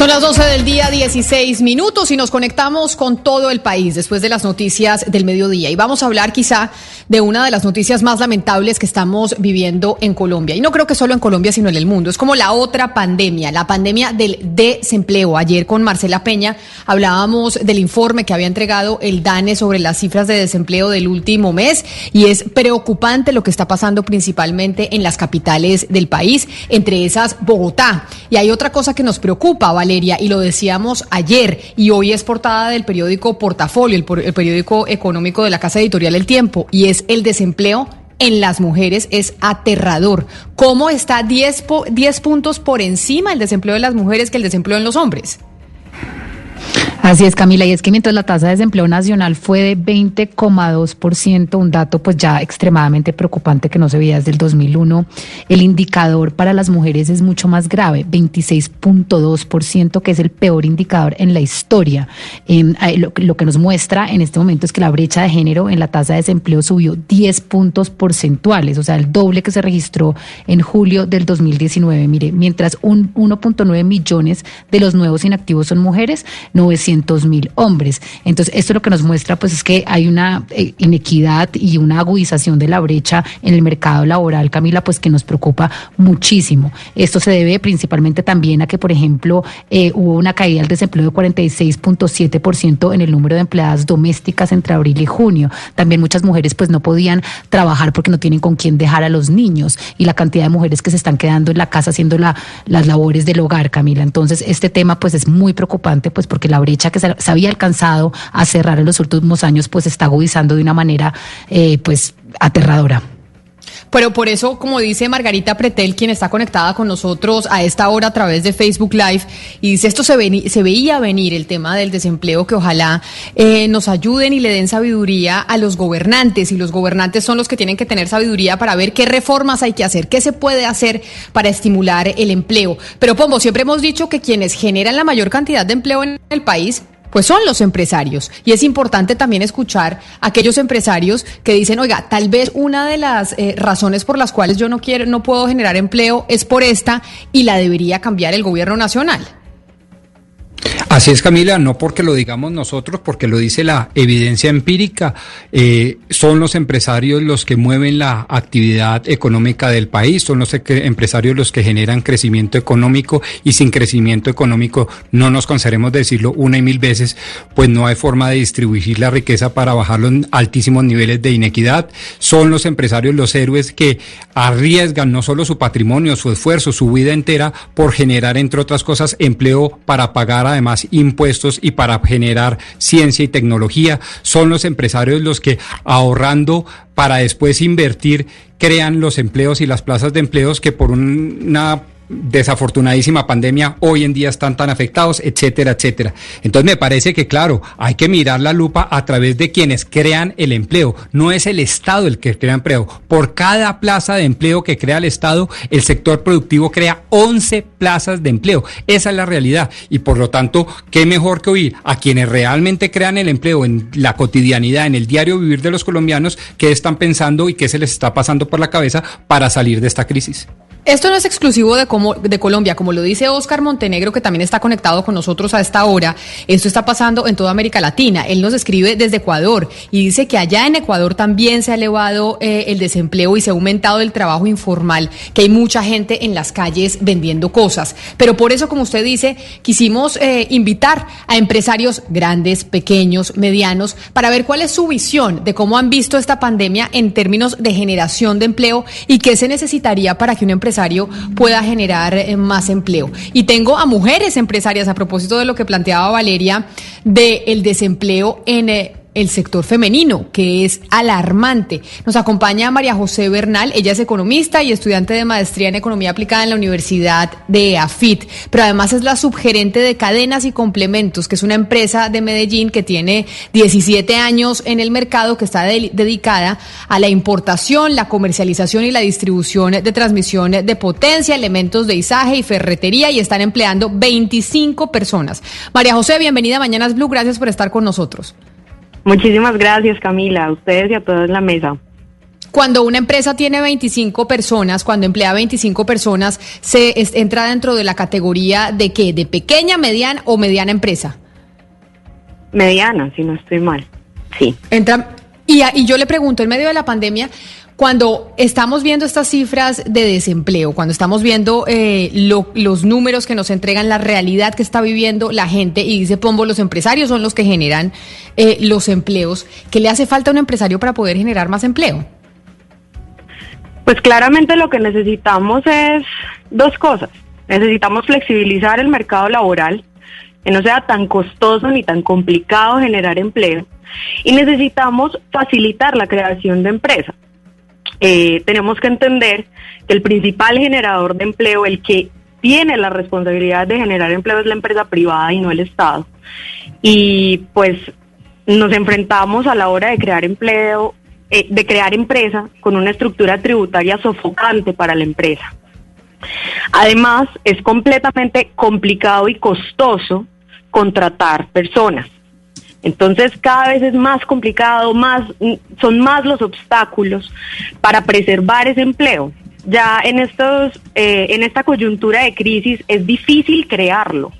Son las 12 del día, 16 minutos y nos conectamos con todo el país después de las noticias del mediodía. Y vamos a hablar quizá de una de las noticias más lamentables que estamos viviendo en Colombia. Y no creo que solo en Colombia, sino en el mundo. Es como la otra pandemia, la pandemia del desempleo. Ayer con Marcela Peña hablábamos del informe que había entregado el DANE sobre las cifras de desempleo del último mes. Y es preocupante lo que está pasando principalmente en las capitales del país, entre esas Bogotá. Y hay otra cosa que nos preocupa, ¿vale? Y lo decíamos ayer, y hoy es portada del periódico Portafolio, el, el periódico económico de la Casa Editorial El Tiempo, y es el desempleo en las mujeres es aterrador. ¿Cómo está 10, 10 puntos por encima el desempleo de las mujeres que el desempleo en los hombres? Así es, Camila, y es que mientras la tasa de desempleo nacional fue de 20,2%, un dato pues ya extremadamente preocupante que no se veía desde el 2001, el indicador para las mujeres es mucho más grave, 26,2%, que es el peor indicador en la historia. Eh, lo, que nos muestra en este momento es que la brecha de género en la tasa de desempleo subió 10 puntos porcentuales, o sea, el doble que se registró en julio del 2019. Mire, mientras un 1.9 millones de los nuevos inactivos son mujeres, 900 mil hombres. Entonces, esto lo que nos muestra pues es que hay una eh, inequidad y una agudización de la brecha en el mercado laboral, Camila, pues que nos preocupa muchísimo. Esto se debe principalmente también a que, por ejemplo, eh, hubo una caída del desempleo de 46.7% en el número de empleadas domésticas entre abril y junio. También muchas mujeres pues no podían trabajar porque no tienen con quién dejar a los niños y la cantidad de mujeres que se están quedando en la casa haciendo la, las labores del hogar, Camila. Entonces, este tema pues es muy preocupante pues porque la brecha que se, había alcanzado a cerrar en los últimos años, pues está agudizando de una manera eh, pues aterradora. Pero por eso, como dice Margarita Pretel, quien está conectada con nosotros a esta hora a través de Facebook Live, y dice esto se, se veía venir el tema del desempleo, que ojalá eh, nos ayuden y le den sabiduría a los gobernantes, y los gobernantes son los que tienen que tener sabiduría para ver qué reformas hay que hacer, qué se puede hacer para estimular el empleo. Pero Pombo, siempre hemos dicho que quienes generan la mayor cantidad de empleo en el país pues son los empresarios. Y es importante también escuchar a aquellos empresarios que dicen, oiga, tal vez una de las eh, razones por las cuales yo no quiero, no puedo generar empleo es por esta y la debería cambiar el gobierno nacional. Así es, Camila, no porque lo digamos nosotros, porque lo dice la evidencia empírica. Eh, son los empresarios los que mueven la actividad económica del país, son los empresarios los que generan crecimiento económico y sin crecimiento económico, no nos cansaremos de decirlo una y mil veces, pues no hay forma de distribuir la riqueza para bajar los altísimos niveles de inequidad. Son los empresarios los héroes que arriesgan no solo su patrimonio, su esfuerzo, su vida entera por generar, entre otras cosas, empleo para pagar además impuestos y para generar ciencia y tecnología. Son los empresarios los que ahorrando para después invertir crean los empleos y las plazas de empleos que por una desafortunadísima pandemia hoy en día están tan afectados, etcétera, etcétera. Entonces me parece que, claro, hay que mirar la lupa a través de quienes crean el empleo. No es el Estado el que crea empleo. Por cada plaza de empleo que crea el Estado, el sector productivo crea 11 plazas de empleo. Esa es la realidad. Y por lo tanto, qué mejor que oír a quienes realmente crean el empleo en la cotidianidad, en el diario vivir de los colombianos, qué están pensando y qué se les está pasando por la cabeza para salir de esta crisis. Esto no es exclusivo de, como, de Colombia, como lo dice Oscar Montenegro, que también está conectado con nosotros a esta hora. Esto está pasando en toda América Latina. Él nos escribe desde Ecuador y dice que allá en Ecuador también se ha elevado eh, el desempleo y se ha aumentado el trabajo informal, que hay mucha gente en las calles vendiendo cosas. Pero por eso, como usted dice, quisimos eh, invitar a empresarios grandes, pequeños, medianos, para ver cuál es su visión de cómo han visto esta pandemia en términos de generación de empleo y qué se necesitaría para que un empresario pueda generar eh, más empleo. Y tengo a mujeres empresarias, a propósito de lo que planteaba Valeria, del el desempleo en eh, el sector femenino, que es alarmante. Nos acompaña María José Bernal, ella es economista y estudiante de maestría en economía aplicada en la Universidad de AFIT, pero además es la subgerente de cadenas y complementos, que es una empresa de Medellín que tiene 17 años en el mercado, que está dedicada a la importación, la comercialización y la distribución de transmisión de potencia, elementos de izaje y ferretería y están empleando 25 personas. María José, bienvenida a Mañanas Blue, gracias por estar con nosotros. Muchísimas gracias, Camila, a ustedes y a todos en la mesa. Cuando una empresa tiene 25 personas, cuando emplea 25 personas, se entra dentro de la categoría de qué? ¿De pequeña, mediana o mediana empresa? Mediana, si no estoy mal. Sí. Entra y, y yo le pregunto, en medio de la pandemia, cuando estamos viendo estas cifras de desempleo, cuando estamos viendo eh, los números que nos entregan, la realidad que está viviendo la gente, y dice Pombo, los empresarios son los que generan eh, los empleos, ¿qué le hace falta a un empresario para poder generar más empleo? Pues claramente lo que necesitamos es dos cosas. Necesitamos flexibilizar el mercado laboral, que no sea tan costoso ni tan complicado generar empleo, y necesitamos facilitar la creación de empresas. Eh, tenemos que entender que el principal generador de empleo, el que tiene la responsabilidad de generar empleo es la empresa privada y no el Estado. Y pues nos enfrentamos a la hora de crear empleo, eh, de crear empresa con una estructura tributaria sofocante para la empresa. Además, es completamente complicado y costoso contratar personas. Entonces cada vez es más complicado, más son más los obstáculos para preservar ese empleo. Ya en estos, eh, en esta coyuntura de crisis es difícil crearlo,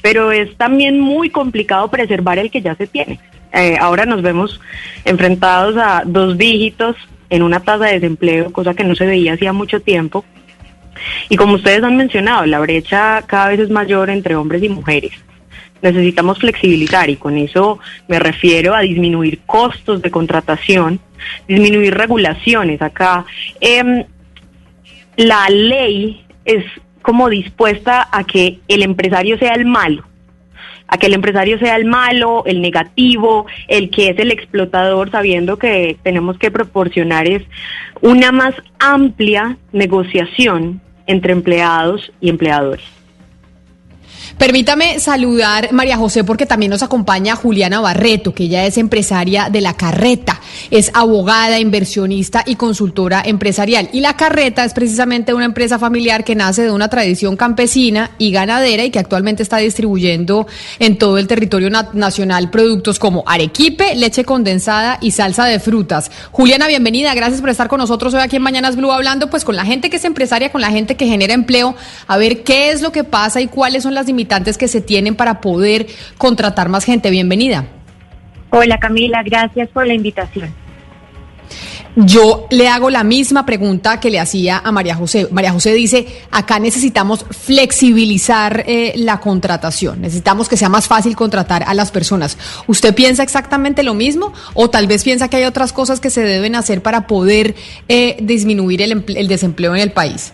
pero es también muy complicado preservar el que ya se tiene. Eh, ahora nos vemos enfrentados a dos dígitos en una tasa de desempleo, cosa que no se veía hacía mucho tiempo. Y como ustedes han mencionado, la brecha cada vez es mayor entre hombres y mujeres necesitamos flexibilizar y con eso me refiero a disminuir costos de contratación, disminuir regulaciones. Acá em, la ley es como dispuesta a que el empresario sea el malo, a que el empresario sea el malo, el negativo, el que es el explotador, sabiendo que tenemos que proporcionar es una más amplia negociación entre empleados y empleadores. Permítame saludar, María José, porque también nos acompaña Juliana Barreto, que ella es empresaria de La Carreta, es abogada, inversionista y consultora empresarial. Y La Carreta es precisamente una empresa familiar que nace de una tradición campesina y ganadera y que actualmente está distribuyendo en todo el territorio nacional productos como arequipe, leche condensada y salsa de frutas. Juliana, bienvenida, gracias por estar con nosotros hoy aquí en Mañanas Blue hablando pues con la gente que es empresaria, con la gente que genera empleo, a ver qué es lo que pasa y cuáles son las limitantes que se tienen para poder contratar más gente. Bienvenida. Hola Camila, gracias por la invitación. Yo le hago la misma pregunta que le hacía a María José. María José dice, acá necesitamos flexibilizar eh, la contratación, necesitamos que sea más fácil contratar a las personas. ¿Usted piensa exactamente lo mismo o tal vez piensa que hay otras cosas que se deben hacer para poder eh, disminuir el, el desempleo en el país?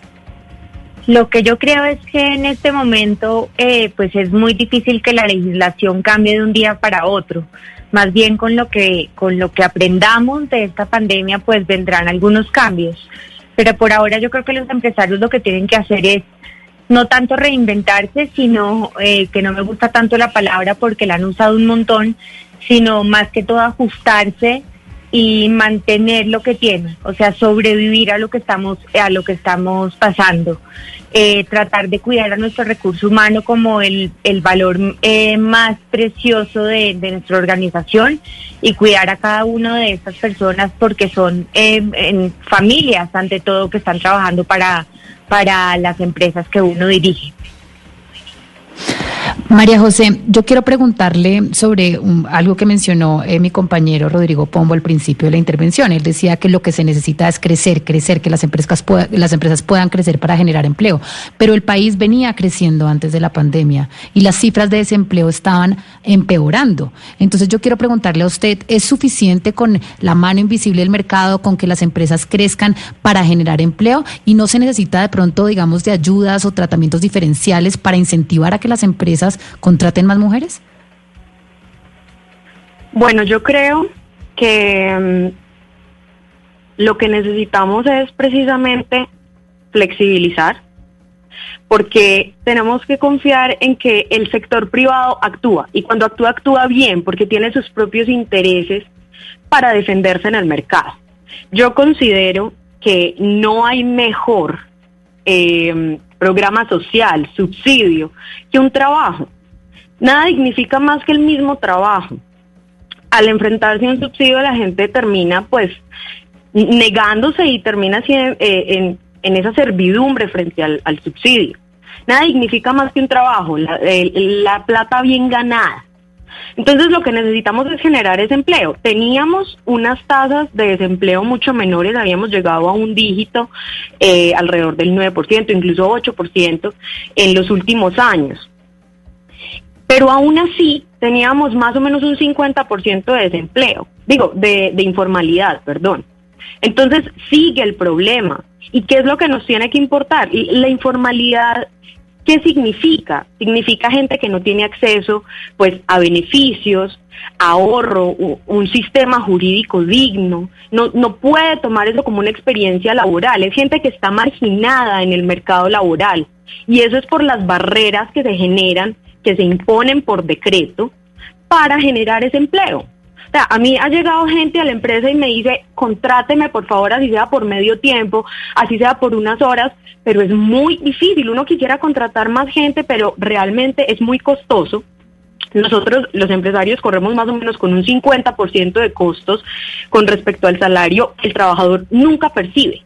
Lo que yo creo es que en este momento eh, pues es muy difícil que la legislación cambie de un día para otro. Más bien con lo que con lo que aprendamos de esta pandemia pues vendrán algunos cambios. Pero por ahora yo creo que los empresarios lo que tienen que hacer es no tanto reinventarse, sino eh, que no me gusta tanto la palabra porque la han usado un montón, sino más que todo ajustarse y mantener lo que tienen, o sea, sobrevivir a lo que estamos a lo que estamos pasando, eh, tratar de cuidar a nuestro recurso humano como el, el valor eh, más precioso de, de, nuestra organización y cuidar a cada una de estas personas porque son eh, en familias ante todo que están trabajando para para las empresas que uno dirige. María José, yo quiero preguntarle sobre algo que mencionó eh, mi compañero Rodrigo Pombo al principio de la intervención. Él decía que lo que se necesita es crecer, crecer, que las empresas, las empresas puedan crecer para generar empleo. Pero el país venía creciendo antes de la pandemia y las cifras de desempleo estaban empeorando. Entonces yo quiero preguntarle a usted, ¿es suficiente con la mano invisible del mercado, con que las empresas crezcan para generar empleo y no se necesita de pronto, digamos, de ayudas o tratamientos diferenciales para incentivar a que las empresas contraten más mujeres? Bueno, yo creo que mm, lo que necesitamos es precisamente flexibilizar, porque tenemos que confiar en que el sector privado actúa y cuando actúa actúa bien porque tiene sus propios intereses para defenderse en el mercado. Yo considero que no hay mejor eh, programa social, subsidio, que un trabajo. Nada dignifica más que el mismo trabajo. Al enfrentarse a un subsidio la gente termina pues negándose y termina eh, en, en, esa servidumbre frente al, subsidio. Nada dignifica más que un trabajo, la plata bien ganada. Entonces lo que necesitamos es generar ese empleo. Teníamos unas tasas de desempleo mucho menores, habíamos llegado a un dígito eh, alrededor del 9%, incluso 8% en los últimos años. Pero aún así teníamos más o menos un 50% de desempleo, digo, de, de informalidad, perdón. Entonces sigue el problema. ¿Y qué es lo que nos tiene que importar? La informalidad ¿Qué significa? Significa gente que no tiene acceso pues a beneficios, ahorro, un sistema jurídico digno, no, no puede tomar eso como una experiencia laboral, es gente que está marginada en el mercado laboral y eso es por las barreras que se generan, que se imponen por decreto para generar ese empleo. O sea, a mí ha llegado gente a la empresa y me dice, contráteme por favor, así sea por medio tiempo, así sea por unas horas, pero es muy difícil. Uno quisiera contratar más gente, pero realmente es muy costoso. Nosotros, los empresarios, corremos más o menos con un 50% de costos con respecto al salario el trabajador nunca percibe.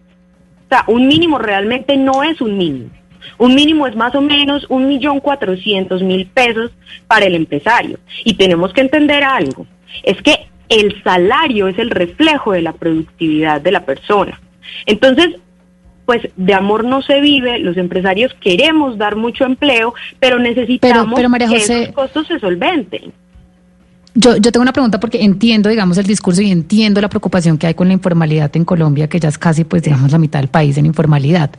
O sea, un mínimo realmente no es un mínimo. Un mínimo es más o menos un millón cuatrocientos mil pesos para el empresario. Y tenemos que entender algo es que el salario es el reflejo de la productividad de la persona. Entonces, pues de amor no se vive, los empresarios queremos dar mucho empleo, pero necesitamos que esos costos se solventen. Yo, yo tengo una pregunta porque entiendo, digamos, el discurso y entiendo la preocupación que hay con la informalidad en Colombia, que ya es casi, pues, digamos, la mitad del país en informalidad.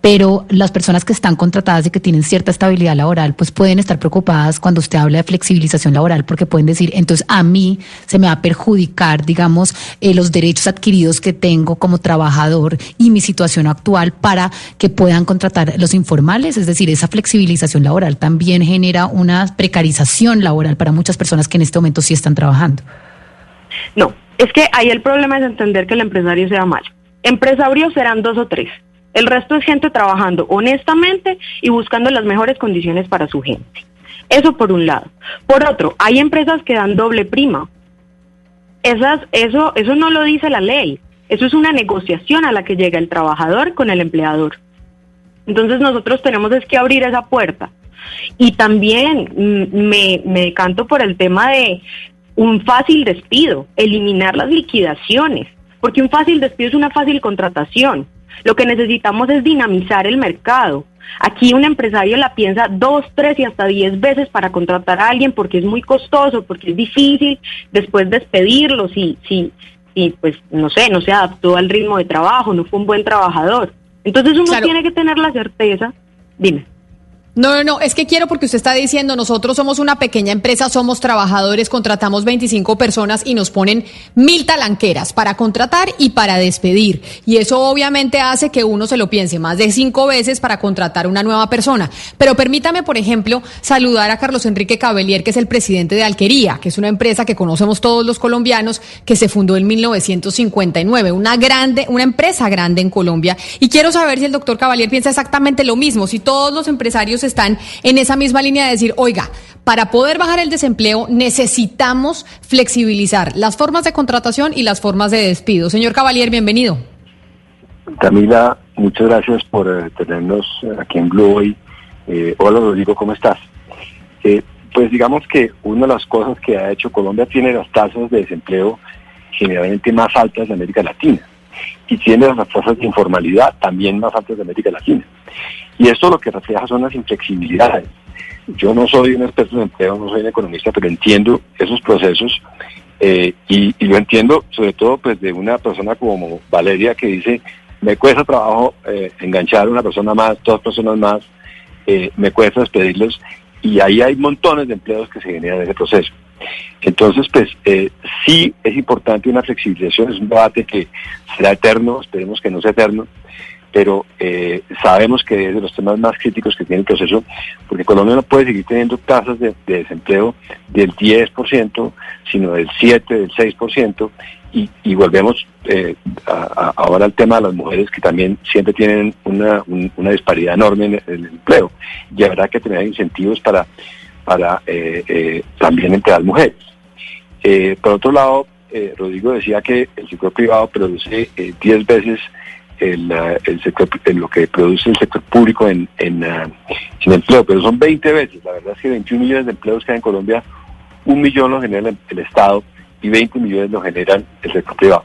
Pero las personas que están contratadas y que tienen cierta estabilidad laboral, pues pueden estar preocupadas cuando usted habla de flexibilización laboral, porque pueden decir, entonces a mí se me va a perjudicar, digamos, eh, los derechos adquiridos que tengo como trabajador y mi situación actual para que puedan contratar los informales. Es decir, esa flexibilización laboral también genera una precarización laboral para muchas personas que en este momento si están trabajando. No, es que ahí el problema es entender que el empresario sea malo. Empresarios serán dos o tres. El resto es gente trabajando honestamente y buscando las mejores condiciones para su gente. Eso por un lado. Por otro, hay empresas que dan doble prima. Eso, eso no lo dice la ley. Eso es una negociación a la que llega el trabajador con el empleador. Entonces nosotros tenemos es que abrir esa puerta. Y también mm, me, me decanto por el tema de un fácil despido, eliminar las liquidaciones, porque un fácil despido es una fácil contratación. Lo que necesitamos es dinamizar el mercado. Aquí un empresario la piensa dos, tres y hasta diez veces para contratar a alguien porque es muy costoso, porque es difícil después despedirlo si, si, si pues no sé, no se adaptó al ritmo de trabajo, no fue un buen trabajador. Entonces uno tiene que tener la certeza, dime. No, no, no, es que quiero porque usted está diciendo, nosotros somos una pequeña empresa, somos trabajadores, contratamos 25 personas y nos ponen mil talanqueras para contratar y para despedir. Y eso obviamente hace que uno se lo piense más de cinco veces para contratar una nueva persona. Pero permítame, por ejemplo, saludar a Carlos Enrique Cabellier, que es el presidente de Alquería, que es una empresa que conocemos todos los colombianos, que se fundó en 1959, una grande, una empresa grande en Colombia. Y quiero saber si el doctor Cabellier piensa exactamente lo mismo, si todos los empresarios están en esa misma línea de decir, oiga, para poder bajar el desempleo necesitamos flexibilizar las formas de contratación y las formas de despido. Señor Cavalier, bienvenido. Camila, muchas gracias por eh, tenernos aquí en Blue hoy. Eh, hola Rodrigo, ¿cómo estás? Eh, pues digamos que una de las cosas que ha hecho Colombia tiene las tasas de desempleo generalmente más altas de América Latina y tiene las tasas de informalidad también más altas de América Latina. Y esto lo que refleja son las inflexibilidades. Yo no soy un experto en empleo, no soy un economista, pero entiendo esos procesos eh, y, lo entiendo sobre todo pues de una persona como Valeria que dice, me cuesta trabajo eh, enganchar una persona más, dos personas más, eh, me cuesta despedirlos y ahí hay montones de empleos que se generan en ese proceso. Entonces, pues sí es importante una flexibilización, es un debate que será eterno, esperemos que no sea eterno, pero eh, sabemos que es de los temas más críticos que tiene el proceso, porque Colombia no puede seguir teniendo tasas de, desempleo del 10%, sino del 7%, del 6%, y, y volvemos eh, ahora al tema de las mujeres que también siempre tienen una, disparidad enorme en el, empleo, y habrá que tener incentivos para, para eh, también entre las mujeres. por otro lado, Rodrigo decía que el sector privado produce 10 veces el, el sector, lo que produce el sector público en, en, uh, empleo, pero son 20 veces. La verdad es que 21 millones de empleos que hay en Colombia, un millón lo genera el Estado y 20 millones lo generan el sector privado.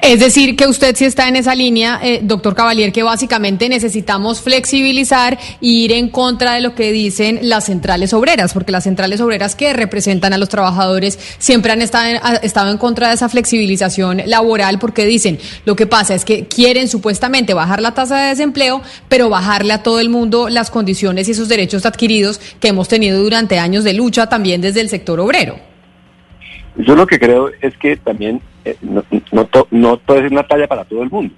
Es decir, que usted sí está en esa línea, eh, doctor Cavalier, que básicamente necesitamos flexibilizar e ir en contra de lo que dicen las centrales obreras, porque las centrales obreras que representan a los trabajadores siempre han estado en, estado en contra de esa flexibilización laboral porque dicen, lo que pasa es que quieren supuestamente bajar la tasa de desempleo, pero bajarle a todo el mundo las condiciones y esos derechos adquiridos que hemos tenido durante años de lucha también desde el sector obrero. Yo lo que creo es que también eh, no, no, puede ser una talla para todo el mundo.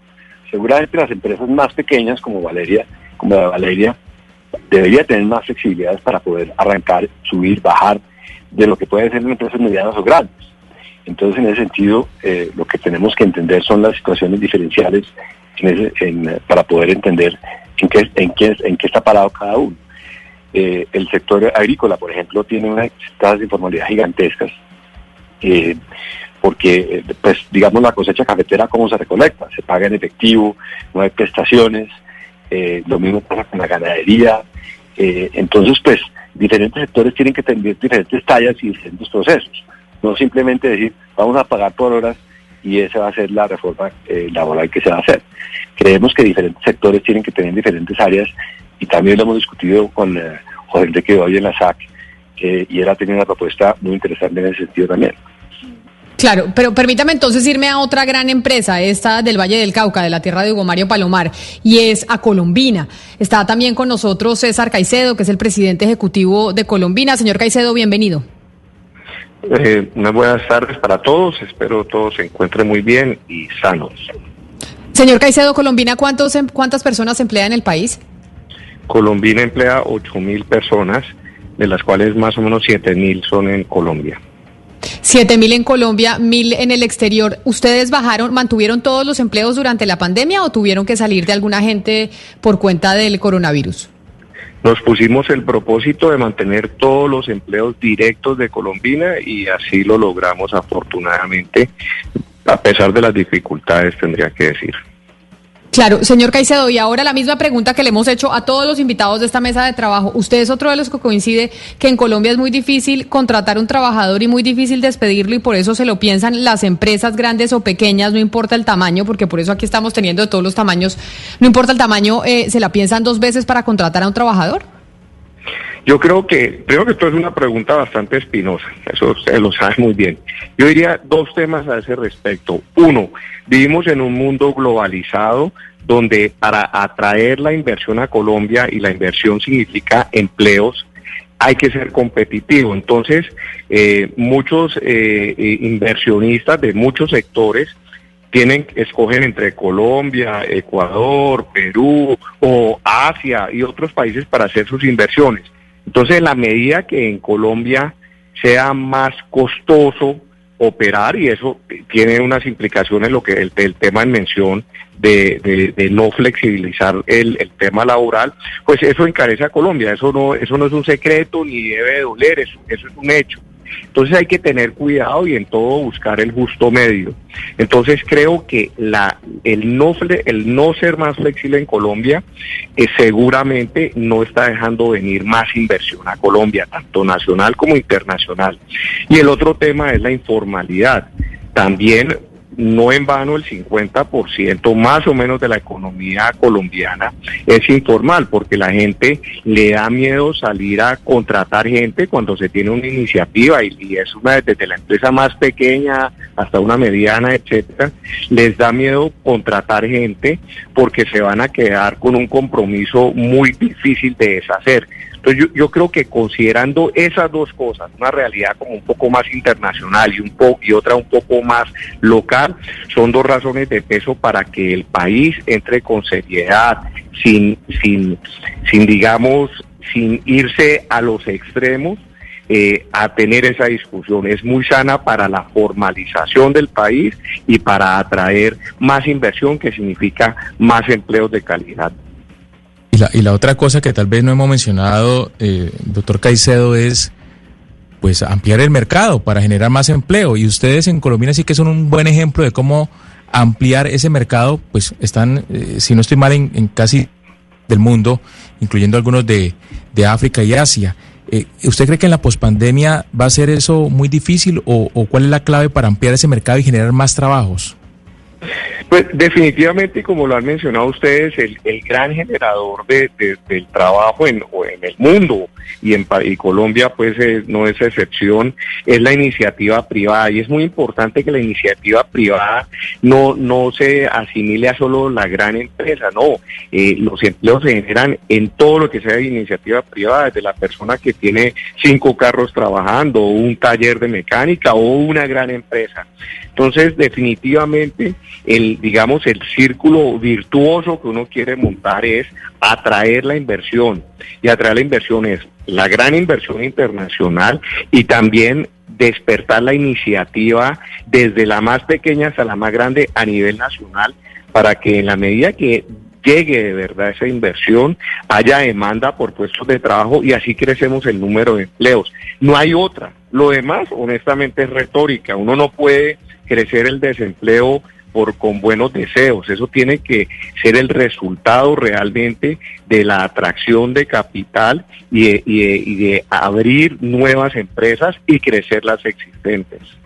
Seguramente las empresas más pequeñas como Valeria, como la Valeria, debería tener más flexibilidades para poder arrancar, subir, bajar de lo que puede ser empresas medianas o grandes. Entonces, en ese sentido, eh, lo que tenemos que entender son las situaciones diferenciales para poder entender en qué, en, qué, en qué está parado cada uno. Eh, el sector agrícola, por ejemplo, tiene unas tasas de informalidad gigantescas, eh, porque, pues, digamos, la cosecha cafetera, ¿cómo se recolecta? Se paga en efectivo, no hay prestaciones, lo mismo pasa con la ganadería. entonces, pues, diferentes sectores tienen que tener diferentes tallas y diferentes procesos. No simplemente decir, vamos a pagar por horas y esa va a ser la reforma eh, laboral que se va a hacer. Creemos que diferentes sectores tienen que tener diferentes áreas y también lo hemos discutido con eh, José Enrique hoy en la SAC y él ha tenido una propuesta muy interesante en ese sentido también. Claro, pero permítame entonces irme a otra gran empresa, esta del Valle del Cauca, de la tierra de Hugo Mario Palomar, y es a Colombina. Está también con nosotros César Caicedo, que es el presidente ejecutivo de Colombina. Señor Caicedo, bienvenido. Eh, unas buenas tardes para todos, espero todos se encuentren muy bien y sanos. Señor Caicedo, Colombina, ¿cuántos, em, ¿cuántas personas emplea en el país? Colombina emplea 8 mil personas, de las cuales más o menos 7 mil son en Colombia. Siete mil en Colombia, mil en el exterior. ¿Ustedes bajaron, mantuvieron todos los empleos durante la pandemia o tuvieron que salir de alguna gente por cuenta del coronavirus? Nos pusimos el propósito de mantener todos los empleos directos de Colombina y así lo logramos afortunadamente, a pesar de las dificultades, tendría que decir. Claro, señor Caicedo, y ahora la misma pregunta que le hemos hecho a todos los invitados de esta mesa de trabajo. Usted es otro de los que coincide que en Colombia es muy difícil contratar un trabajador y muy difícil despedirlo y por eso se lo piensan las empresas grandes o pequeñas, no importa el tamaño, porque por eso aquí estamos teniendo de todos los tamaños, no importa el tamaño, eh, se la piensan dos veces para contratar a un trabajador. Yo creo que, creo que esto es una pregunta bastante espinosa, eso usted lo sabe muy bien. Yo diría dos temas a ese respecto. Uno, vivimos en un mundo globalizado donde para atraer la inversión a Colombia y la inversión significa empleos, hay que ser competitivo. Entonces, eh, muchos eh, eh, inversionistas de muchos sectores tienen, escogen entre Colombia, Ecuador, Perú o Asia y otros países para hacer sus inversiones. Entonces, en la medida que en Colombia sea más costoso operar, y eso tiene unas implicaciones, lo que el, tema en mención de, de, no flexibilizar el, el, tema laboral, pues eso encarece a Colombia, eso no, eso no es un secreto ni debe doler, eso, eso es un hecho. Entonces hay que tener cuidado y en todo buscar el justo medio. Entonces creo que la, el, no, el no ser más flexible en Colombia eh, seguramente no está dejando venir más inversión a Colombia, tanto nacional como internacional. Y el otro tema es la informalidad. También no en vano el 50% más o menos de la economía colombiana es informal, porque la gente le da miedo salir a contratar gente cuando se tiene una iniciativa y, es una desde la empresa más pequeña hasta una mediana, etcétera, les da miedo contratar gente porque se van a quedar con un compromiso muy difícil de deshacer. Entonces yo, yo, creo que considerando esas dos cosas, una realidad como un poco más internacional y un poco y otra un poco más local, son dos razones de peso para que el país entre con seriedad, sin, sin, sin digamos, sin irse a los extremos, eh, a tener esa discusión. Es muy sana para la formalización del país y para atraer más inversión, que significa más empleos de calidad. Y la, y la otra cosa que tal vez no hemos mencionado, eh, doctor Caicedo, es pues ampliar el mercado para generar más empleo. Y ustedes en Colombia sí que son un buen ejemplo de cómo ampliar ese mercado, pues están, eh, si no estoy mal, en, casi del mundo, incluyendo algunos de, de África y Asia. Eh, ¿Usted cree que en la pospandemia va a ser eso muy difícil o, o cuál es la clave para ampliar ese mercado y generar más trabajos? Pues definitivamente, como lo han mencionado ustedes, el, gran generador de, del trabajo en, en, el mundo y en y Colombia pues no es excepción, es la iniciativa privada. Y es muy importante que la iniciativa privada no, no se asimile a solo la gran empresa, no. Eh, los empleos se generan en todo lo que sea de iniciativa privada, desde la persona que tiene cinco carros trabajando, un taller de mecánica o una gran empresa. Entonces, definitivamente, el, digamos, el círculo virtuoso que uno quiere montar es atraer la inversión. Y atraer la inversión es la gran inversión internacional y también despertar la iniciativa desde la más pequeña hasta la más grande a nivel nacional para que en la medida que llegue de verdad esa inversión, haya demanda por puestos de trabajo y así crecemos el número de empleos. No hay otra. Lo demás, honestamente, es retórica. Uno no puede crecer el desempleo por con buenos deseos. Eso tiene que ser el resultado realmente de la atracción de capital y de, y de abrir nuevas empresas y crecer las existentes.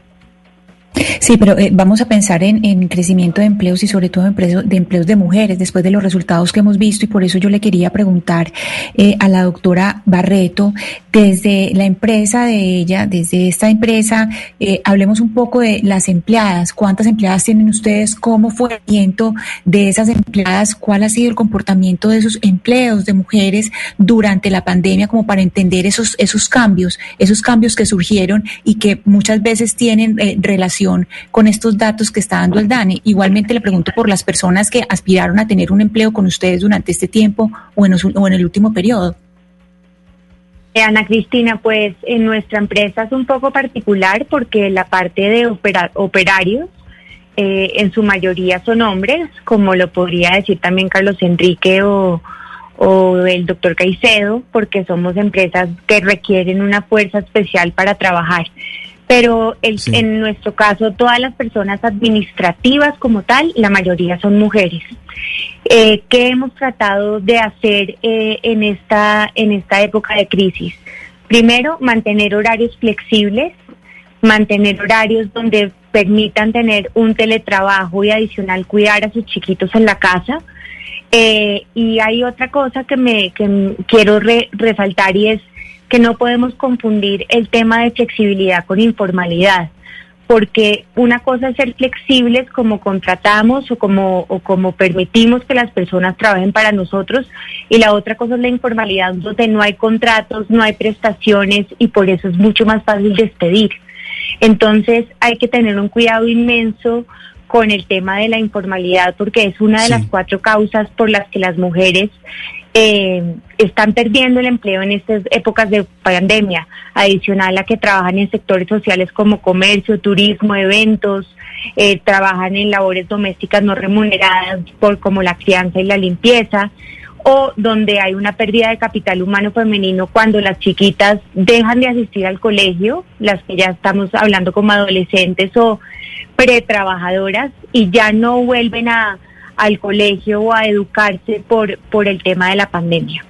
Sí, pero eh, vamos a pensar en, en, crecimiento de empleos y sobre todo de empleos de mujeres después de los resultados que hemos visto y por eso yo le quería preguntar eh, a la doctora Barreto, desde la empresa de ella, desde esta empresa, eh, hablemos un poco de las empleadas, cuántas empleadas tienen ustedes, cómo fue el de esas empleadas, cuál ha sido el comportamiento de esos empleos de mujeres durante la pandemia como para entender esos, esos cambios, esos cambios que surgieron y que muchas veces tienen relación con estos datos que está dando el DANE. Igualmente le pregunto por las personas que aspiraron a tener un empleo con ustedes durante este tiempo o en, o en el último periodo. Eh, Ana Cristina, pues en nuestra empresa es un poco particular porque la parte de operarios eh, en su mayoría son hombres, como lo podría decir también Carlos Enrique o el doctor Caicedo, porque somos empresas que requieren una fuerza especial para trabajar pero el, en nuestro caso todas las personas administrativas como tal, la mayoría son mujeres. Eh, ¿Qué hemos tratado de hacer eh, en, esta, en esta época de crisis? Primero, mantener horarios flexibles, mantener horarios donde permitan tener un teletrabajo y adicional cuidar a sus chiquitos en la casa. Eh, y hay otra cosa que me que quiero resaltar y es que no podemos confundir el tema de flexibilidad con informalidad, porque una cosa es ser flexibles como contratamos o como, o como permitimos que las personas trabajen para nosotros, y la otra cosa es la informalidad, donde no hay contratos, no hay prestaciones y por eso es mucho más fácil despedir. Entonces hay que tener un cuidado inmenso con el tema de la informalidad porque es una de las cuatro causas por las que las mujeres eh, están perdiendo el empleo en estas épocas de pandemia, adicional a que trabajan en sectores sociales como comercio, turismo, eventos, eh, trabajan en labores domésticas no remuneradas por como la crianza y la limpieza o donde hay una pérdida de capital humano femenino cuando las chiquitas dejan de asistir al colegio, las que ya estamos hablando como adolescentes o pretrabajadoras y ya no vuelven a al colegio o a educarse por, por el tema de la pandemia.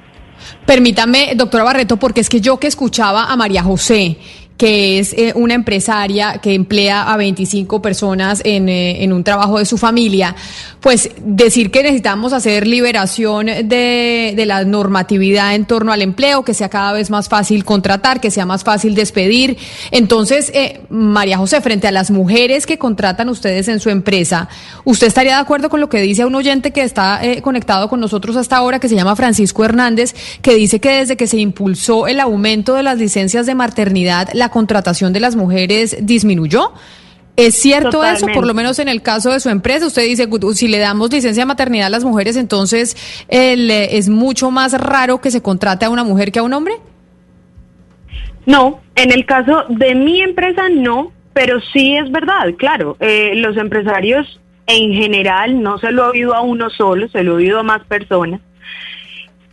Permítame, doctora Barreto, porque es que yo que escuchaba a María José que es eh, una empresaria que emplea a 25 personas en, eh, en, un trabajo de su familia, pues decir que necesitamos hacer liberación de, de, la normatividad en torno al empleo, que sea cada vez más fácil contratar, que sea más fácil despedir. Entonces, eh, María José, frente a las mujeres que contratan ustedes en su empresa, ¿usted estaría de acuerdo con lo que dice un oyente que está conectado con nosotros hasta ahora, que se llama Francisco Hernández, que dice que desde que se impulsó el aumento de las licencias de maternidad, contratación de las mujeres disminuyó. ¿Es cierto eso? Por lo menos en el caso de su empresa, usted dice, si le damos licencia de maternidad a las mujeres, entonces es mucho más raro que se contrate a una mujer que a un hombre. No, en el caso de mi empresa no, pero sí es verdad, claro, eh, los empresarios en general, no se lo ha oído a uno solo, se lo ha oído a más personas,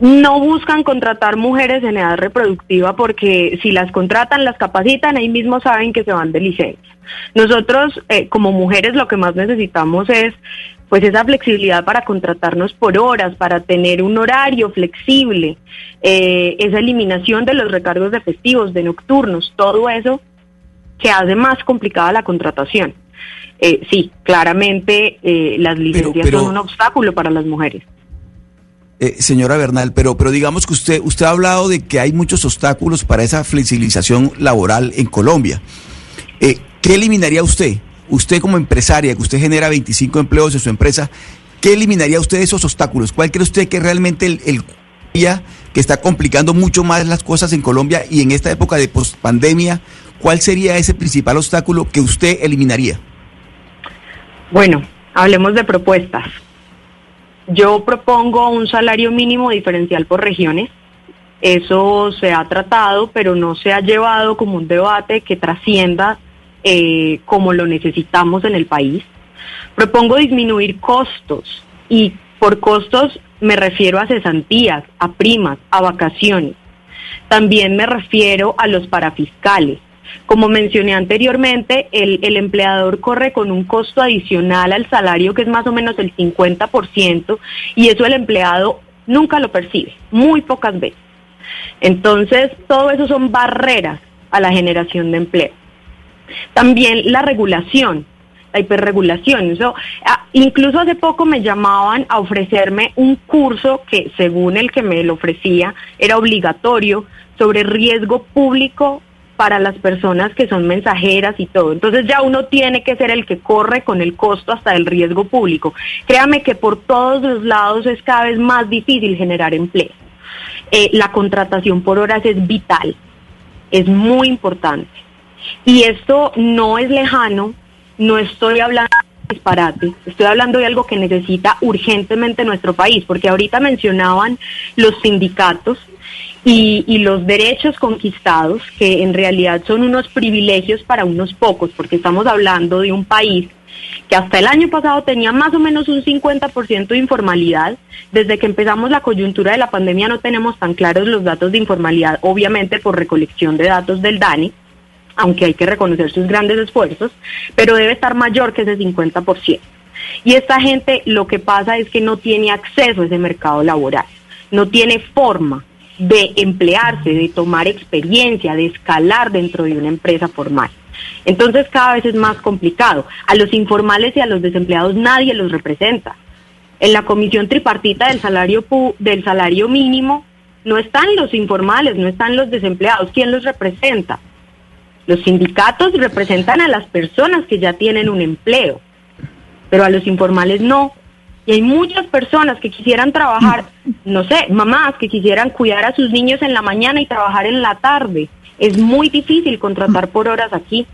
no buscan contratar mujeres en edad reproductiva porque si las contratan, las capacitan, ahí mismo saben que se van de licencia. Nosotros, eh, como mujeres, lo que más necesitamos es pues esa flexibilidad para contratarnos por horas, para tener un horario flexible, eh, esa eliminación de los recargos de festivos, de nocturnos, todo eso que hace más complicada la contratación. Eh, sí, claramente las licencias son un obstáculo para las mujeres. Eh, señora Bernal, pero, pero digamos que usted, usted ha hablado de que hay muchos obstáculos para esa flexibilización laboral en Colombia. Eh, ¿Qué eliminaría usted? Usted como empresaria, que usted genera 25 empleos en su empresa, ¿qué eliminaría usted de esos obstáculos? ¿Cuál cree usted que realmente el, el que está complicando mucho más las cosas en Colombia y en esta época de pospandemia, cuál sería ese principal obstáculo que usted eliminaría? Bueno, hablemos de propuestas. Yo propongo un salario mínimo diferencial por regiones. Eso se ha tratado, pero no se ha llevado como un debate que trascienda eh, como lo necesitamos en el país. Propongo disminuir costos y por costos me refiero a cesantías, a primas, a vacaciones. También me refiero a los parafiscales. Como mencioné anteriormente, el, el, empleador corre con un costo adicional al salario que es más o menos el 50% y eso el empleado nunca lo percibe, muy pocas veces. Entonces, todo eso son barreras a la generación de empleo. También la regulación, la hiperregulación. Ah, incluso hace poco me llamaban a ofrecerme un curso que, según el que me lo ofrecía, era obligatorio sobre riesgo público para las personas que son mensajeras y todo. Entonces ya uno tiene que ser el que corre con el costo hasta el riesgo público. Créame que por todos los lados es cada vez más difícil generar empleo. Eh, la contratación por horas es vital, es muy importante. Y esto no es lejano, no estoy hablando de disparate, estoy hablando de algo que necesita urgentemente nuestro país, porque ahorita mencionaban los sindicatos y, los derechos conquistados, que en realidad son unos privilegios para unos pocos, porque estamos hablando de un país que hasta el año pasado tenía más o menos un 50% de informalidad. Desde que empezamos la coyuntura de la pandemia no tenemos tan claros los datos de informalidad, obviamente por recolección de datos del DANI. aunque hay que reconocer sus grandes esfuerzos, pero debe estar mayor que ese 50%. Y esta gente lo que pasa es que no tiene acceso a ese mercado laboral, no tiene forma de emplearse, de tomar experiencia, de escalar dentro de una empresa formal. Entonces cada vez es más complicado. A los informales y a los desempleados nadie los representa. En la comisión tripartita del salario del salario mínimo no están los informales, no están los desempleados. ¿Quién los representa? Los sindicatos representan a las personas que ya tienen un empleo, pero a los informales no. Y hay muchas personas que quisieran trabajar, no sé, mamás que quisieran cuidar a sus niños en la mañana y trabajar en la tarde. Es muy difícil contratar por horas aquí.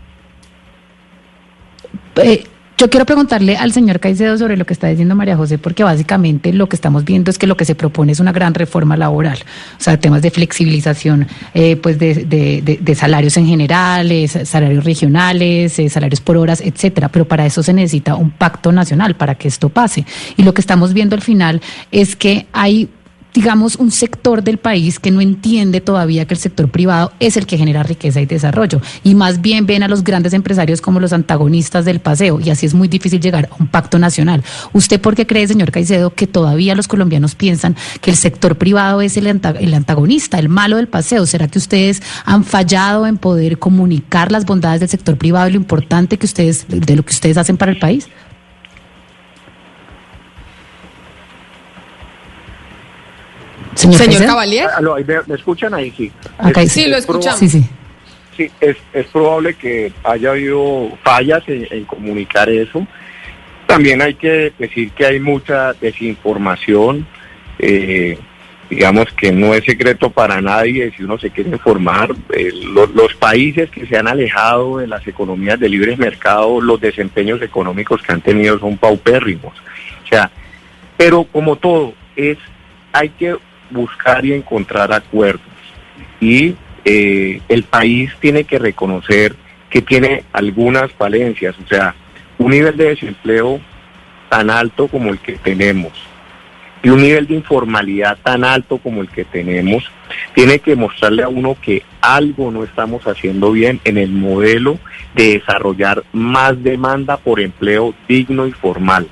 Eh, yo quiero preguntarle al señor Caicedo sobre lo que está diciendo María José, porque básicamente lo que estamos viendo es que lo que se propone es una gran reforma laboral, o sea, temas de flexibilización eh, pues de, salarios en general, salarios regionales, eh, salarios por horas, etcétera. Pero para eso se necesita un pacto nacional para que esto pase. Y lo que estamos viendo al final es que hay digamos, un sector del país que no entiende todavía que el sector privado es el que genera riqueza y desarrollo. Y más bien ven a los grandes empresarios como los antagonistas del paseo. Y así es muy difícil llegar a un pacto nacional. ¿Usted por qué cree, señor Caicedo, que todavía los colombianos piensan que el sector privado es el, el antagonista, el malo del paseo? ¿Será que ustedes han fallado en poder comunicar las bondades del sector privado y lo importante que ustedes, de lo que ustedes hacen para el país? Señor, Señor Cavalier. Ah, ¿Me, escuchan ahí? Sí. sí, lo escuchamos. Sí, sí. Sí, es, es probable que haya habido fallas en, comunicar eso. También hay que decir que hay mucha desinformación. Eh, digamos que no es secreto para nadie si uno se quiere informar. Eh, los países que se han alejado de las economías de libre mercado, los desempeños económicos que han tenido son paupérrimos. O sea, pero como todo, es hay que buscar y encontrar acuerdos. Y eh, el país tiene que reconocer que tiene algunas falencias, o sea, un nivel de desempleo tan alto como el que tenemos y un nivel de informalidad tan alto como el que tenemos, tiene que mostrarle a uno que algo no estamos haciendo bien en el modelo de desarrollar más demanda por empleo digno y formal.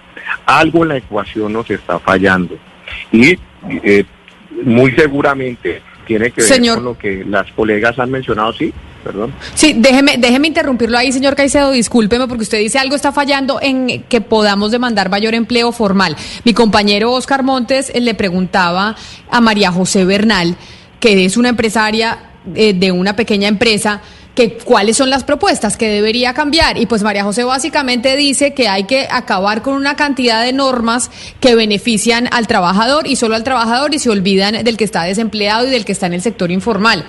Algo en la ecuación nos está fallando. Y eh, muy seguramente tiene que ver con lo que las colegas han mencionado, sí. Perdón. Sí, déjeme, déjeme interrumpirlo ahí, señor Caicedo, discúlpeme porque usted dice algo está fallando en que podamos demandar mayor empleo formal. Mi compañero Oscar Montes eh, le preguntaba a María José Bernal, que es una empresaria eh, de una pequeña empresa, que cuáles son las propuestas que debería cambiar. Y pues María José básicamente dice que hay que acabar con una cantidad de normas que benefician al trabajador y solo al trabajador y se olvidan del que está desempleado y del que está en el sector informal.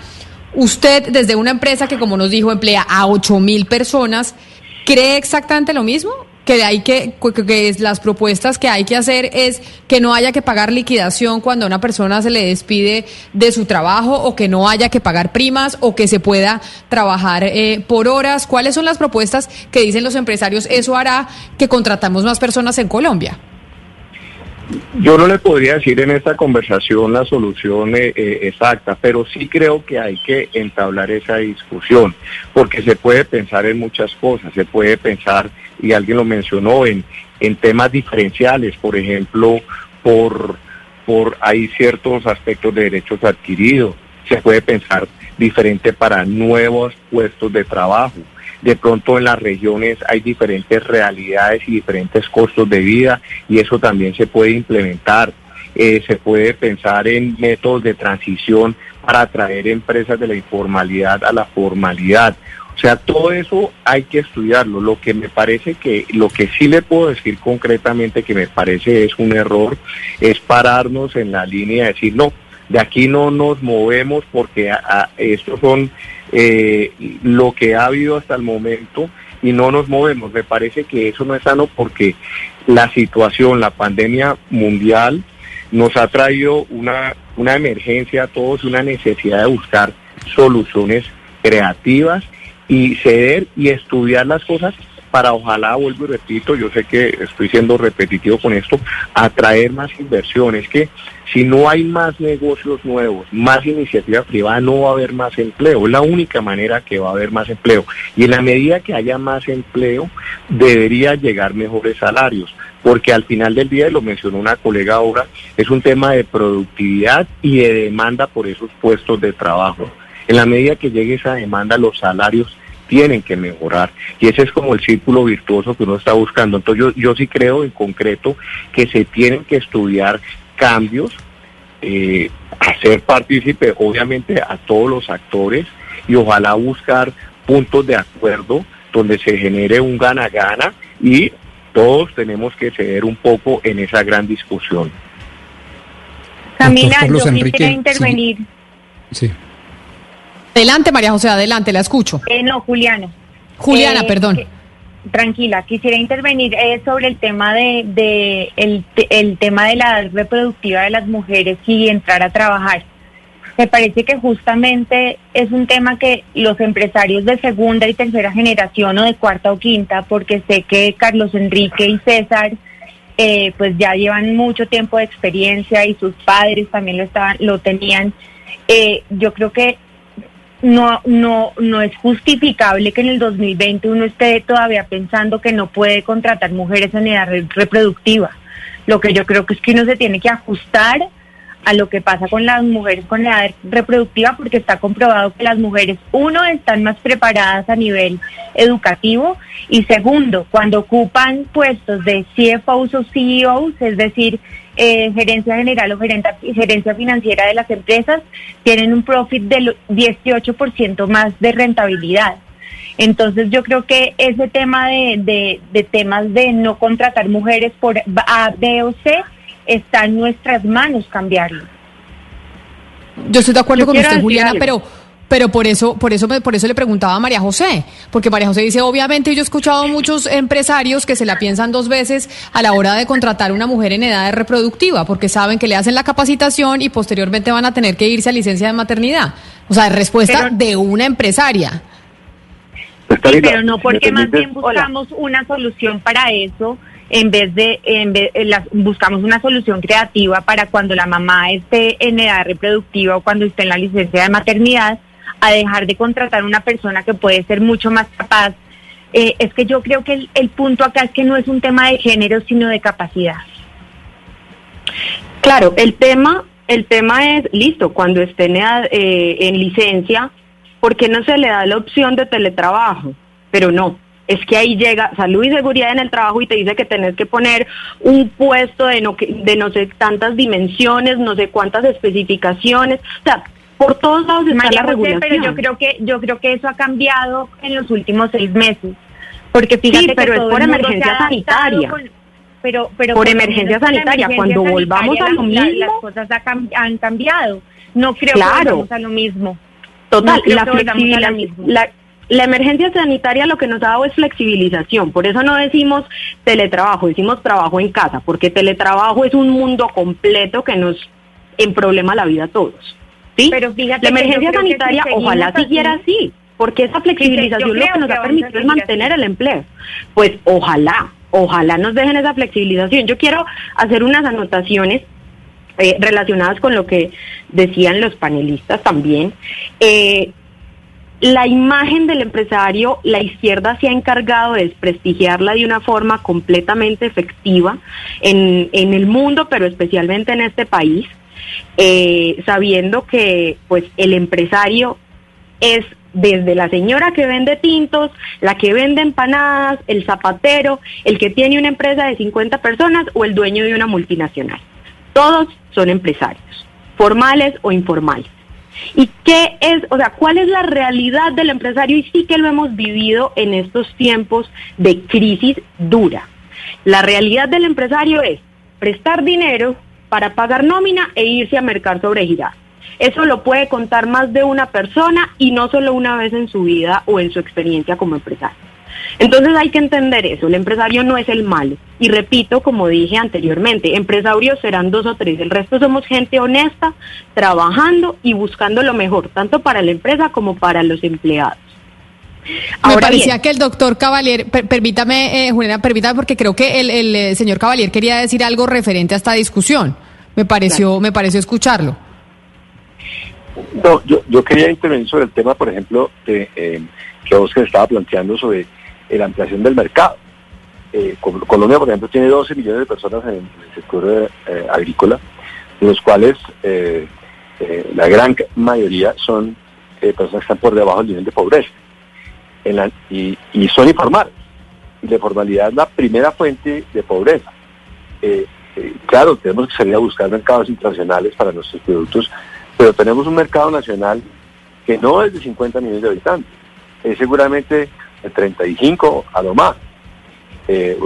Usted, desde una empresa que, como nos dijo, emplea a 8 mil personas, ¿cree exactamente lo mismo? Que hay que, que las propuestas que hay que hacer es que no haya que pagar liquidación cuando a una persona se le despide de su trabajo o que no haya que pagar primas o que se pueda trabajar eh, por horas. ¿Cuáles son las propuestas que dicen los empresarios? Eso hará que contratamos más personas en Colombia. Yo no le podría decir en esta conversación la solución eh, eh, exacta, pero sí creo que hay que entablar esa discusión, porque se puede pensar en muchas cosas, se puede pensar, y alguien lo mencionó, en, en temas diferenciales, por ejemplo, por, por hay ciertos aspectos de derechos adquiridos, se puede pensar diferente para nuevos puestos de trabajo de pronto en las regiones hay diferentes realidades y diferentes costos de vida y eso también se puede implementar. Eh, se puede pensar en métodos de transición para atraer empresas de la informalidad a la formalidad. O sea, todo eso hay que estudiarlo. Lo que me parece que, lo que sí le puedo decir concretamente que me parece es un error, es pararnos en la línea de decir, no, de aquí no nos movemos porque estos son eh, lo que ha habido hasta el momento y no nos movemos. Me parece que eso no es sano porque la situación, la pandemia mundial nos ha traído una, una emergencia a todos, una necesidad de buscar soluciones creativas y ceder y estudiar las cosas para ojalá, vuelvo y repito, yo sé que estoy siendo repetitivo con esto, atraer más inversiones, que si no hay más negocios nuevos, más iniciativa privada, no va a haber más empleo. Es la única manera que va a haber más empleo. Y en la medida que haya más empleo, debería llegar mejores salarios. Porque al final del día, lo mencionó una colega ahora, es un tema de productividad y de demanda por esos puestos de trabajo. En la medida que llegue esa demanda, los salarios tienen que mejorar. Y ese es como el círculo virtuoso que uno está buscando. Entonces yo, yo sí creo en concreto que se tienen que estudiar cambios, eh, hacer partícipe obviamente a todos los actores y ojalá buscar puntos de acuerdo donde se genere un gana-gana y todos tenemos que ceder un poco en esa gran discusión. Camila, yo quisiera intervenir. Sí. Adelante, María José, adelante, la escucho. Eh, no, Juliana. Juliana, Eh, perdón. que- tranquila, quisiera intervenir eh, sobre el tema de, de el, el tema de la edad reproductiva de las mujeres y entrar a trabajar. Me parece que justamente es un tema que los empresarios de segunda y tercera generación o de cuarta o quinta, porque sé que Carlos Enrique y César eh, pues ya llevan mucho tiempo de experiencia y sus padres también lo estaban, lo tenían. Eh, yo creo que no, no, no es justificable que en el 2020 uno esté todavía pensando que no puede contratar mujeres en edad re- reproductiva. Lo que yo creo que es que uno se tiene que ajustar a lo que pasa con las mujeres con edad reproductiva porque está comprobado que las mujeres, uno, están más preparadas a nivel educativo y segundo, cuando ocupan puestos de CFOs o CEOs, es decir, eh, gerencia general o gerenta- gerencia financiera de las empresas, tienen un profit del 18% más de rentabilidad. Entonces yo creo que ese tema de, de, de temas de no contratar mujeres por A, B o C está en nuestras manos cambiarlo. Yo estoy de acuerdo Yo con usted, Juliana, algo. pero pero por eso por eso me- por eso le preguntaba a María José, porque María José dice, obviamente yo he escuchado muchos empresarios que se la piensan dos veces a la hora de contratar una mujer en edad reproductiva, porque saben que le hacen la capacitación y posteriormente van a tener que irse a licencia de maternidad. O sea, respuesta Pero- de una empresaria. Sí, pero no porque más bien buscamos una solución para eso en vez de en vez, eh, la- buscamos una solución creativa para cuando la mamá esté en edad reproductiva o cuando esté en la licencia de maternidad a dejar de contratar una persona que puede ser mucho más capaz. Eh, es que yo creo que el, el punto acá es que no es un tema de género sino de capacidad. Claro, el tema, el tema es, listo, cuando esté en, edad- eh, en licencia, ¿por qué no se le da la opción de teletrabajo? Pero no, es que ahí llega salud y seguridad en el trabajo y te dice que tenés que poner un puesto de no, de no sé tantas dimensiones, no sé cuántas especificaciones, o sea, por todos lados está María la José, regulación. pero yo creo que yo creo que eso ha cambiado en los últimos seis meses, porque fíjate Sí, que pero es por el emergencia sanitaria. con- pero, pero Por emergencia sanitaria, emergencia cuando volvamos a lo la- mismo- las cosas han cambiado. No creo Claro. que volvamos a lo mismo. Total, No la mismo. La, la emergencia sanitaria lo que nos ha dado es flexibilización. Por eso no decimos teletrabajo, decimos trabajo en casa, porque teletrabajo es un mundo completo que nos emproblema la vida a todos. ¿Sí? Pero fíjate la que emergencia creo que si sanitaria ojalá siguiera así, porque esa flexibilización lo que nos que ha permitido es mantener el empleo. Pues ojalá, ojalá nos dejen esa flexibilización. Yo quiero hacer unas anotaciones eh, relacionadas con lo que decían los panelistas también. Eh, la imagen del empresario, la izquierda se ha encargado de desprestigiarla de una forma completamente efectiva en, en el mundo, pero especialmente en este país, eh, sabiendo que pues el empresario es desde la señora que vende tintos, la que vende empanadas, el zapatero, el que tiene una empresa de 50 personas o el dueño de una multinacional. Todos son empresarios, formales o informales. ¿Y qué es, o sea, cuál es la realidad del empresario? Y sí que lo hemos vivido en estos tiempos de crisis dura. La realidad del empresario es prestar dinero para pagar nómina e irse a mercar sobre girar. Eso lo puede contar más de una persona y no solo una vez en su vida o en su experiencia como empresario. Entonces hay que entender eso, el empresario no es el malo. Y repito, como dije anteriormente, empresarios serán dos o tres, el resto somos gente honesta, trabajando y buscando lo mejor, tanto para la empresa como para los empleados. Me parecía bien, que el doctor Cavalier, per- permítame, eh, Juliana, permítame, porque creo que el, el, eh, señor Cavalier quería decir algo referente a esta discusión. Me pareció, me pareció escucharlo. No, yo, yo quería intervenir sobre el tema, por ejemplo, de, eh, que Oscar estaba planteando sobre eh, la ampliación del mercado. Eh, Col- Colombia, por ejemplo, tiene 12 millones de personas en, el sector eh, agrícola, de los cuales eh, eh, la gran mayoría son eh, personas que están por debajo del nivel de pobreza En la- y, y son informales. Y la formalidad es la primera fuente de pobreza. Eh, eh, claro, tenemos que salir a buscar mercados internacionales para nuestros productos, pero tenemos un mercado nacional que no es de 50 millones de habitantes, es seguramente de 35 a lo más, eh,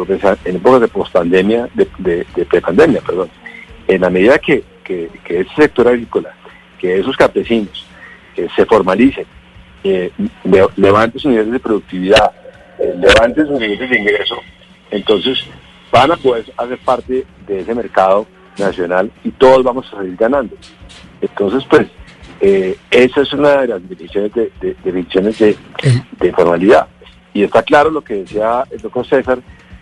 en épocas de pospandemia, de, de, de prepandemia, perdón. En la medida que, que, que ese sector agrícola, que esos campesinos se formalicen, eh, le- levanten sus niveles de productividad, eh, levanten sus niveles de ingreso, entonces van a poder hacer parte de ese mercado nacional y todos vamos a salir ganando. Entonces, pues, eh, esa es una de las definiciones de, de- definiciones de, de formalidad. Y está claro lo que decía el doctor César,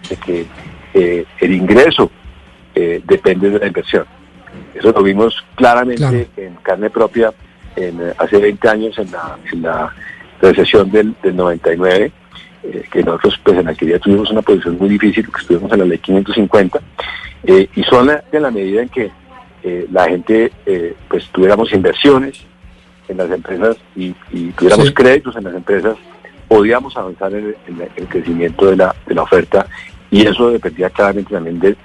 de que eh, el ingreso eh, depende de la inversión. Eso lo vimos claramente en carne propia en, hace 20 años en la, en la recesión del, del 99, eh, que nosotros pues en la que tuvimos una posición muy difícil porque estuvimos en la ley 550, eh, y son la- en la medida en que eh, la gente eh, pues tuviéramos inversiones en las empresas y, y tuviéramos Sí. créditos en las empresas, podíamos avanzar en el, en el crecimiento de la, de la oferta y eso dependía claramente también de,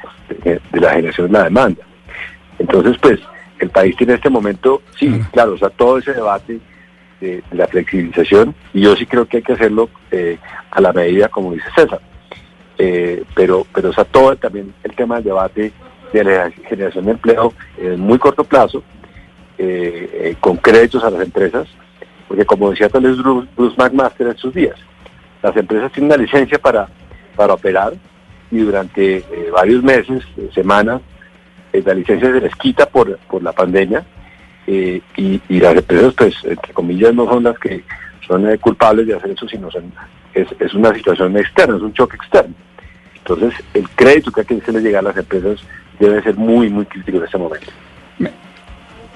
de- de la generación de la demanda. Entonces, pues, el país tiene en este momento, sí, claro, o sea, todo ese debate de, de la flexibilización, y yo sí creo que hay que hacerlo eh, a la medida, como dice César. Eh, pero, pero, o sea, todo también el tema del debate de la generación de empleo en muy corto plazo, eh, con créditos a las empresas, porque como decía tal vez Bruce, Bruce McMaster en sus días, las empresas tienen una licencia para, para operar y durante varios meses, semanas, la licencia se les quita por, por la pandemia eh, y, y las empresas, pues, entre comillas, no son las que son eh, culpables de hacer eso, sino son, es, es una situación externa, es un choque externo. Entonces, el crédito que hay que hacerle llegar a las empresas debe ser muy, muy crítico en este momento.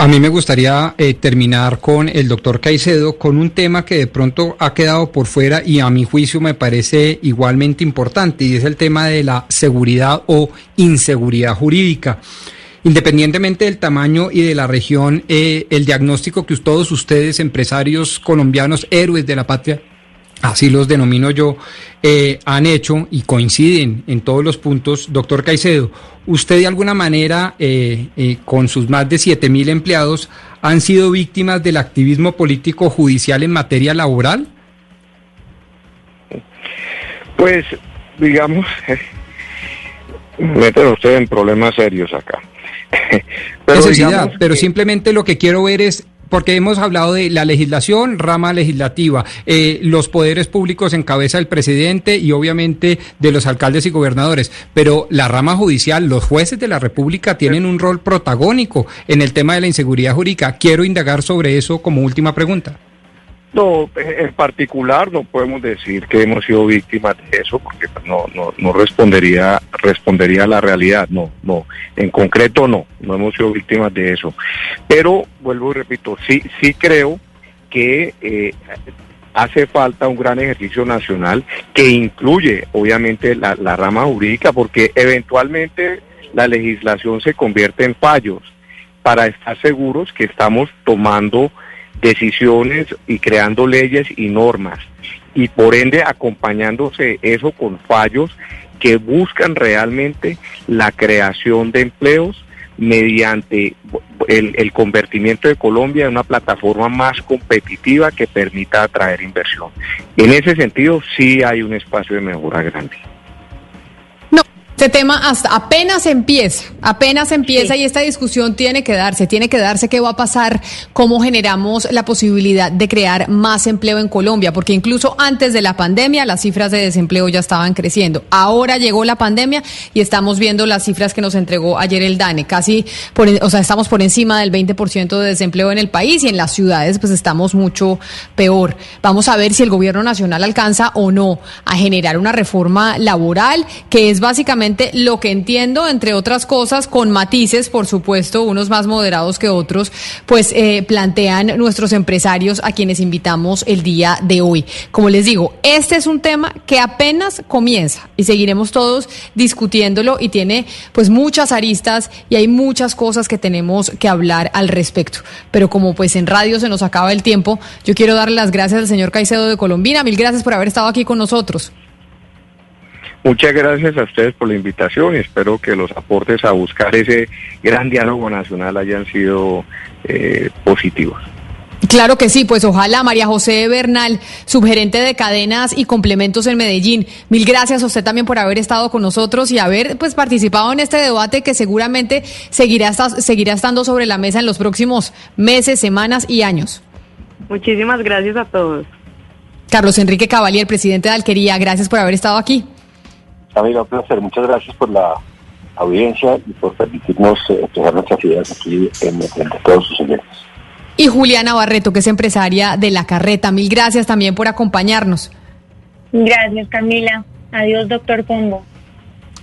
A mí me gustaría eh, terminar con el doctor Caicedo con un tema que de pronto ha quedado por fuera y a mi juicio me parece igualmente importante y es el tema de la seguridad o inseguridad jurídica. Independientemente del tamaño y de la región, eh, el diagnóstico que todos ustedes, empresarios colombianos, héroes de la patria, así los denomino yo, eh, han hecho y coinciden en todos los puntos. Doctor Caicedo, ¿usted de alguna manera, eh, eh, con sus más de 7 mil empleados, han sido víctimas del activismo político judicial en materia laboral? Pues, digamos, meten usted en problemas serios acá. *laughs* Pero Necesidad, pero que- simplemente lo que quiero ver es porque hemos hablado de la legislación, rama legislativa, eh, los poderes públicos en cabeza del presidente y obviamente de los alcaldes y gobernadores, pero la rama judicial, los jueces de la República tienen un rol protagónico en el tema de la inseguridad jurídica. Quiero indagar sobre eso como última pregunta. No, en particular no podemos decir que hemos sido víctimas de eso, porque pues, no, no, no respondería, respondería a la realidad, no, no, en concreto no, no hemos sido víctimas de eso. Pero, vuelvo y repito, sí, sí creo que eh, hace falta un gran ejercicio nacional que incluye, obviamente, la, la rama jurídica, porque eventualmente la legislación se convierte en fallos para estar seguros que estamos tomando decisiones y creando leyes y normas y por ende acompañándose eso con fallos que buscan realmente la creación de empleos mediante el, el convertimiento de Colombia en una plataforma más competitiva que permita atraer inversión. En ese sentido sí hay un espacio de mejora grande. Este tema hasta apenas empieza, apenas empieza y esta discusión tiene que darse, tiene que darse qué va a pasar, cómo generamos la posibilidad de crear más empleo en Colombia, porque incluso antes de la pandemia las cifras de desempleo ya estaban creciendo. Ahora llegó la pandemia y estamos viendo las cifras que nos entregó ayer el DANE, casi, por, o sea, estamos por encima del 20% de desempleo en el país y en las ciudades pues estamos mucho peor. Vamos a ver si el gobierno nacional alcanza o no a generar una reforma laboral que es básicamente lo que entiendo, entre otras cosas, con matices, por supuesto, unos más moderados que otros, pues eh, plantean nuestros empresarios a quienes invitamos el día de hoy. Como les digo, este es un tema que apenas comienza y seguiremos todos discutiéndolo y tiene pues muchas aristas y hay muchas cosas que tenemos que hablar al respecto. Pero como pues en radio se nos acaba el tiempo, yo quiero darle las gracias al señor Caicedo de Colombina. Mil gracias por haber estado aquí con nosotros. Muchas gracias a ustedes por la invitación y espero que los aportes a buscar ese gran diálogo nacional hayan sido eh, positivos. Claro que sí, pues ojalá María José Bernal, subgerente de cadenas y complementos en Medellín. Mil gracias a usted también por haber estado con nosotros y haber pues participado en este debate que seguramente seguirá, seguirá estando sobre la mesa en los próximos meses, semanas y años. Muchísimas gracias a todos. Carlos Enrique Cavalier, presidente de Alquería, gracias por haber estado aquí. Amigo, un placer. Muchas gracias por la audiencia y por permitirnos eh, expresar nuestras ideas aquí en, en todos sus oyentes. Y Juliana Barreto, que es empresaria de La Carreta. Mil gracias también por acompañarnos. Gracias, Camila. Adiós, doctor Pombo.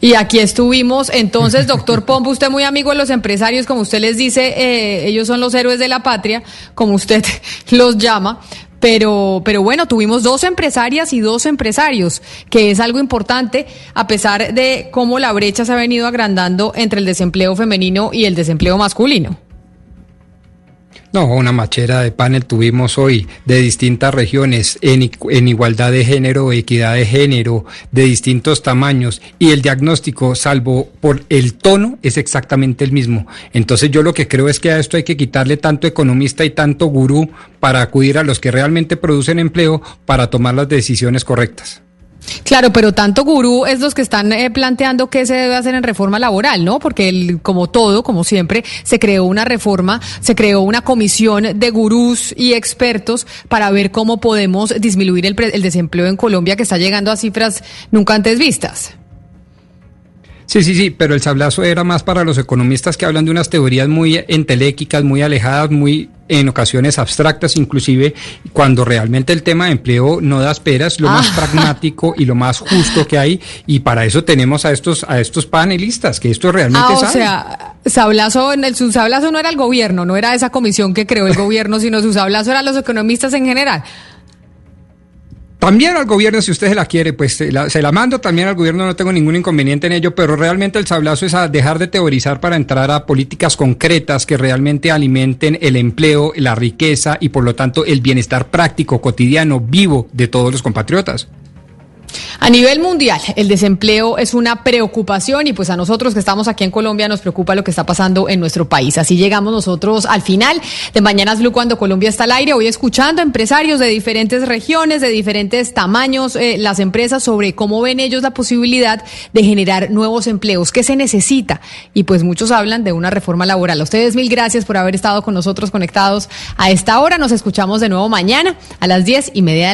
Y aquí estuvimos. Entonces, *laughs* doctor Pombo, usted muy amigo de los empresarios, como usted les dice, eh, ellos son los héroes de la patria, como usted *laughs* los llama. Pero, pero bueno, tuvimos dos empresarias y dos empresarios, que es algo importante, a pesar de cómo la brecha se ha venido agrandando entre el desempleo femenino y el desempleo masculino. No, una machera de panel tuvimos hoy de distintas regiones, en, igualdad de género, equidad de género, de distintos tamaños, y el diagnóstico, salvo por el tono, es exactamente el mismo. Entonces yo lo que creo es que a esto hay que quitarle tanto economista y tanto gurú para acudir a los que realmente producen empleo para tomar las decisiones correctas. Claro, pero tanto gurú es los que están eh, planteando qué se debe hacer en reforma laboral, ¿no? Porque el, como todo, como siempre, se creó una reforma, se creó una comisión de gurús y expertos para ver cómo podemos disminuir el, el desempleo en Colombia que está llegando a cifras nunca antes vistas. Sí, sí, sí, pero el sablazo era más para los economistas que hablan de unas teorías muy enteléquicas, muy alejadas, muy en ocasiones abstractas, inclusive cuando realmente el tema de empleo no da esperas, lo más *laughs* pragmático y lo más justo que hay, y para eso tenemos a estos, a estos panelistas, que esto realmente ah, o sea, sablazo, el, su sablazo no era el gobierno, no era esa comisión que creó el gobierno, sino su sablazo eran los economistas en general. También al gobierno, si usted se la quiere, pues se la, se la, mando también al gobierno, no tengo ningún inconveniente en ello, pero realmente el sablazo es a dejar de teorizar para entrar a políticas concretas que realmente alimenten el empleo, la riqueza y por lo tanto el bienestar práctico, cotidiano, vivo de todos los compatriotas. A nivel mundial, el desempleo es una preocupación y pues a nosotros que estamos aquí en Colombia nos preocupa lo que está pasando en nuestro país. Así llegamos nosotros al final de Mañanas Blue cuando Colombia está al aire, hoy escuchando a empresarios de diferentes regiones, de diferentes tamaños, eh, las empresas sobre cómo ven ellos la posibilidad de generar nuevos empleos, qué se necesita. Y pues muchos hablan de una reforma laboral. A ustedes mil gracias por haber estado con nosotros conectados a esta hora. Nos escuchamos de nuevo mañana a las diez y media de la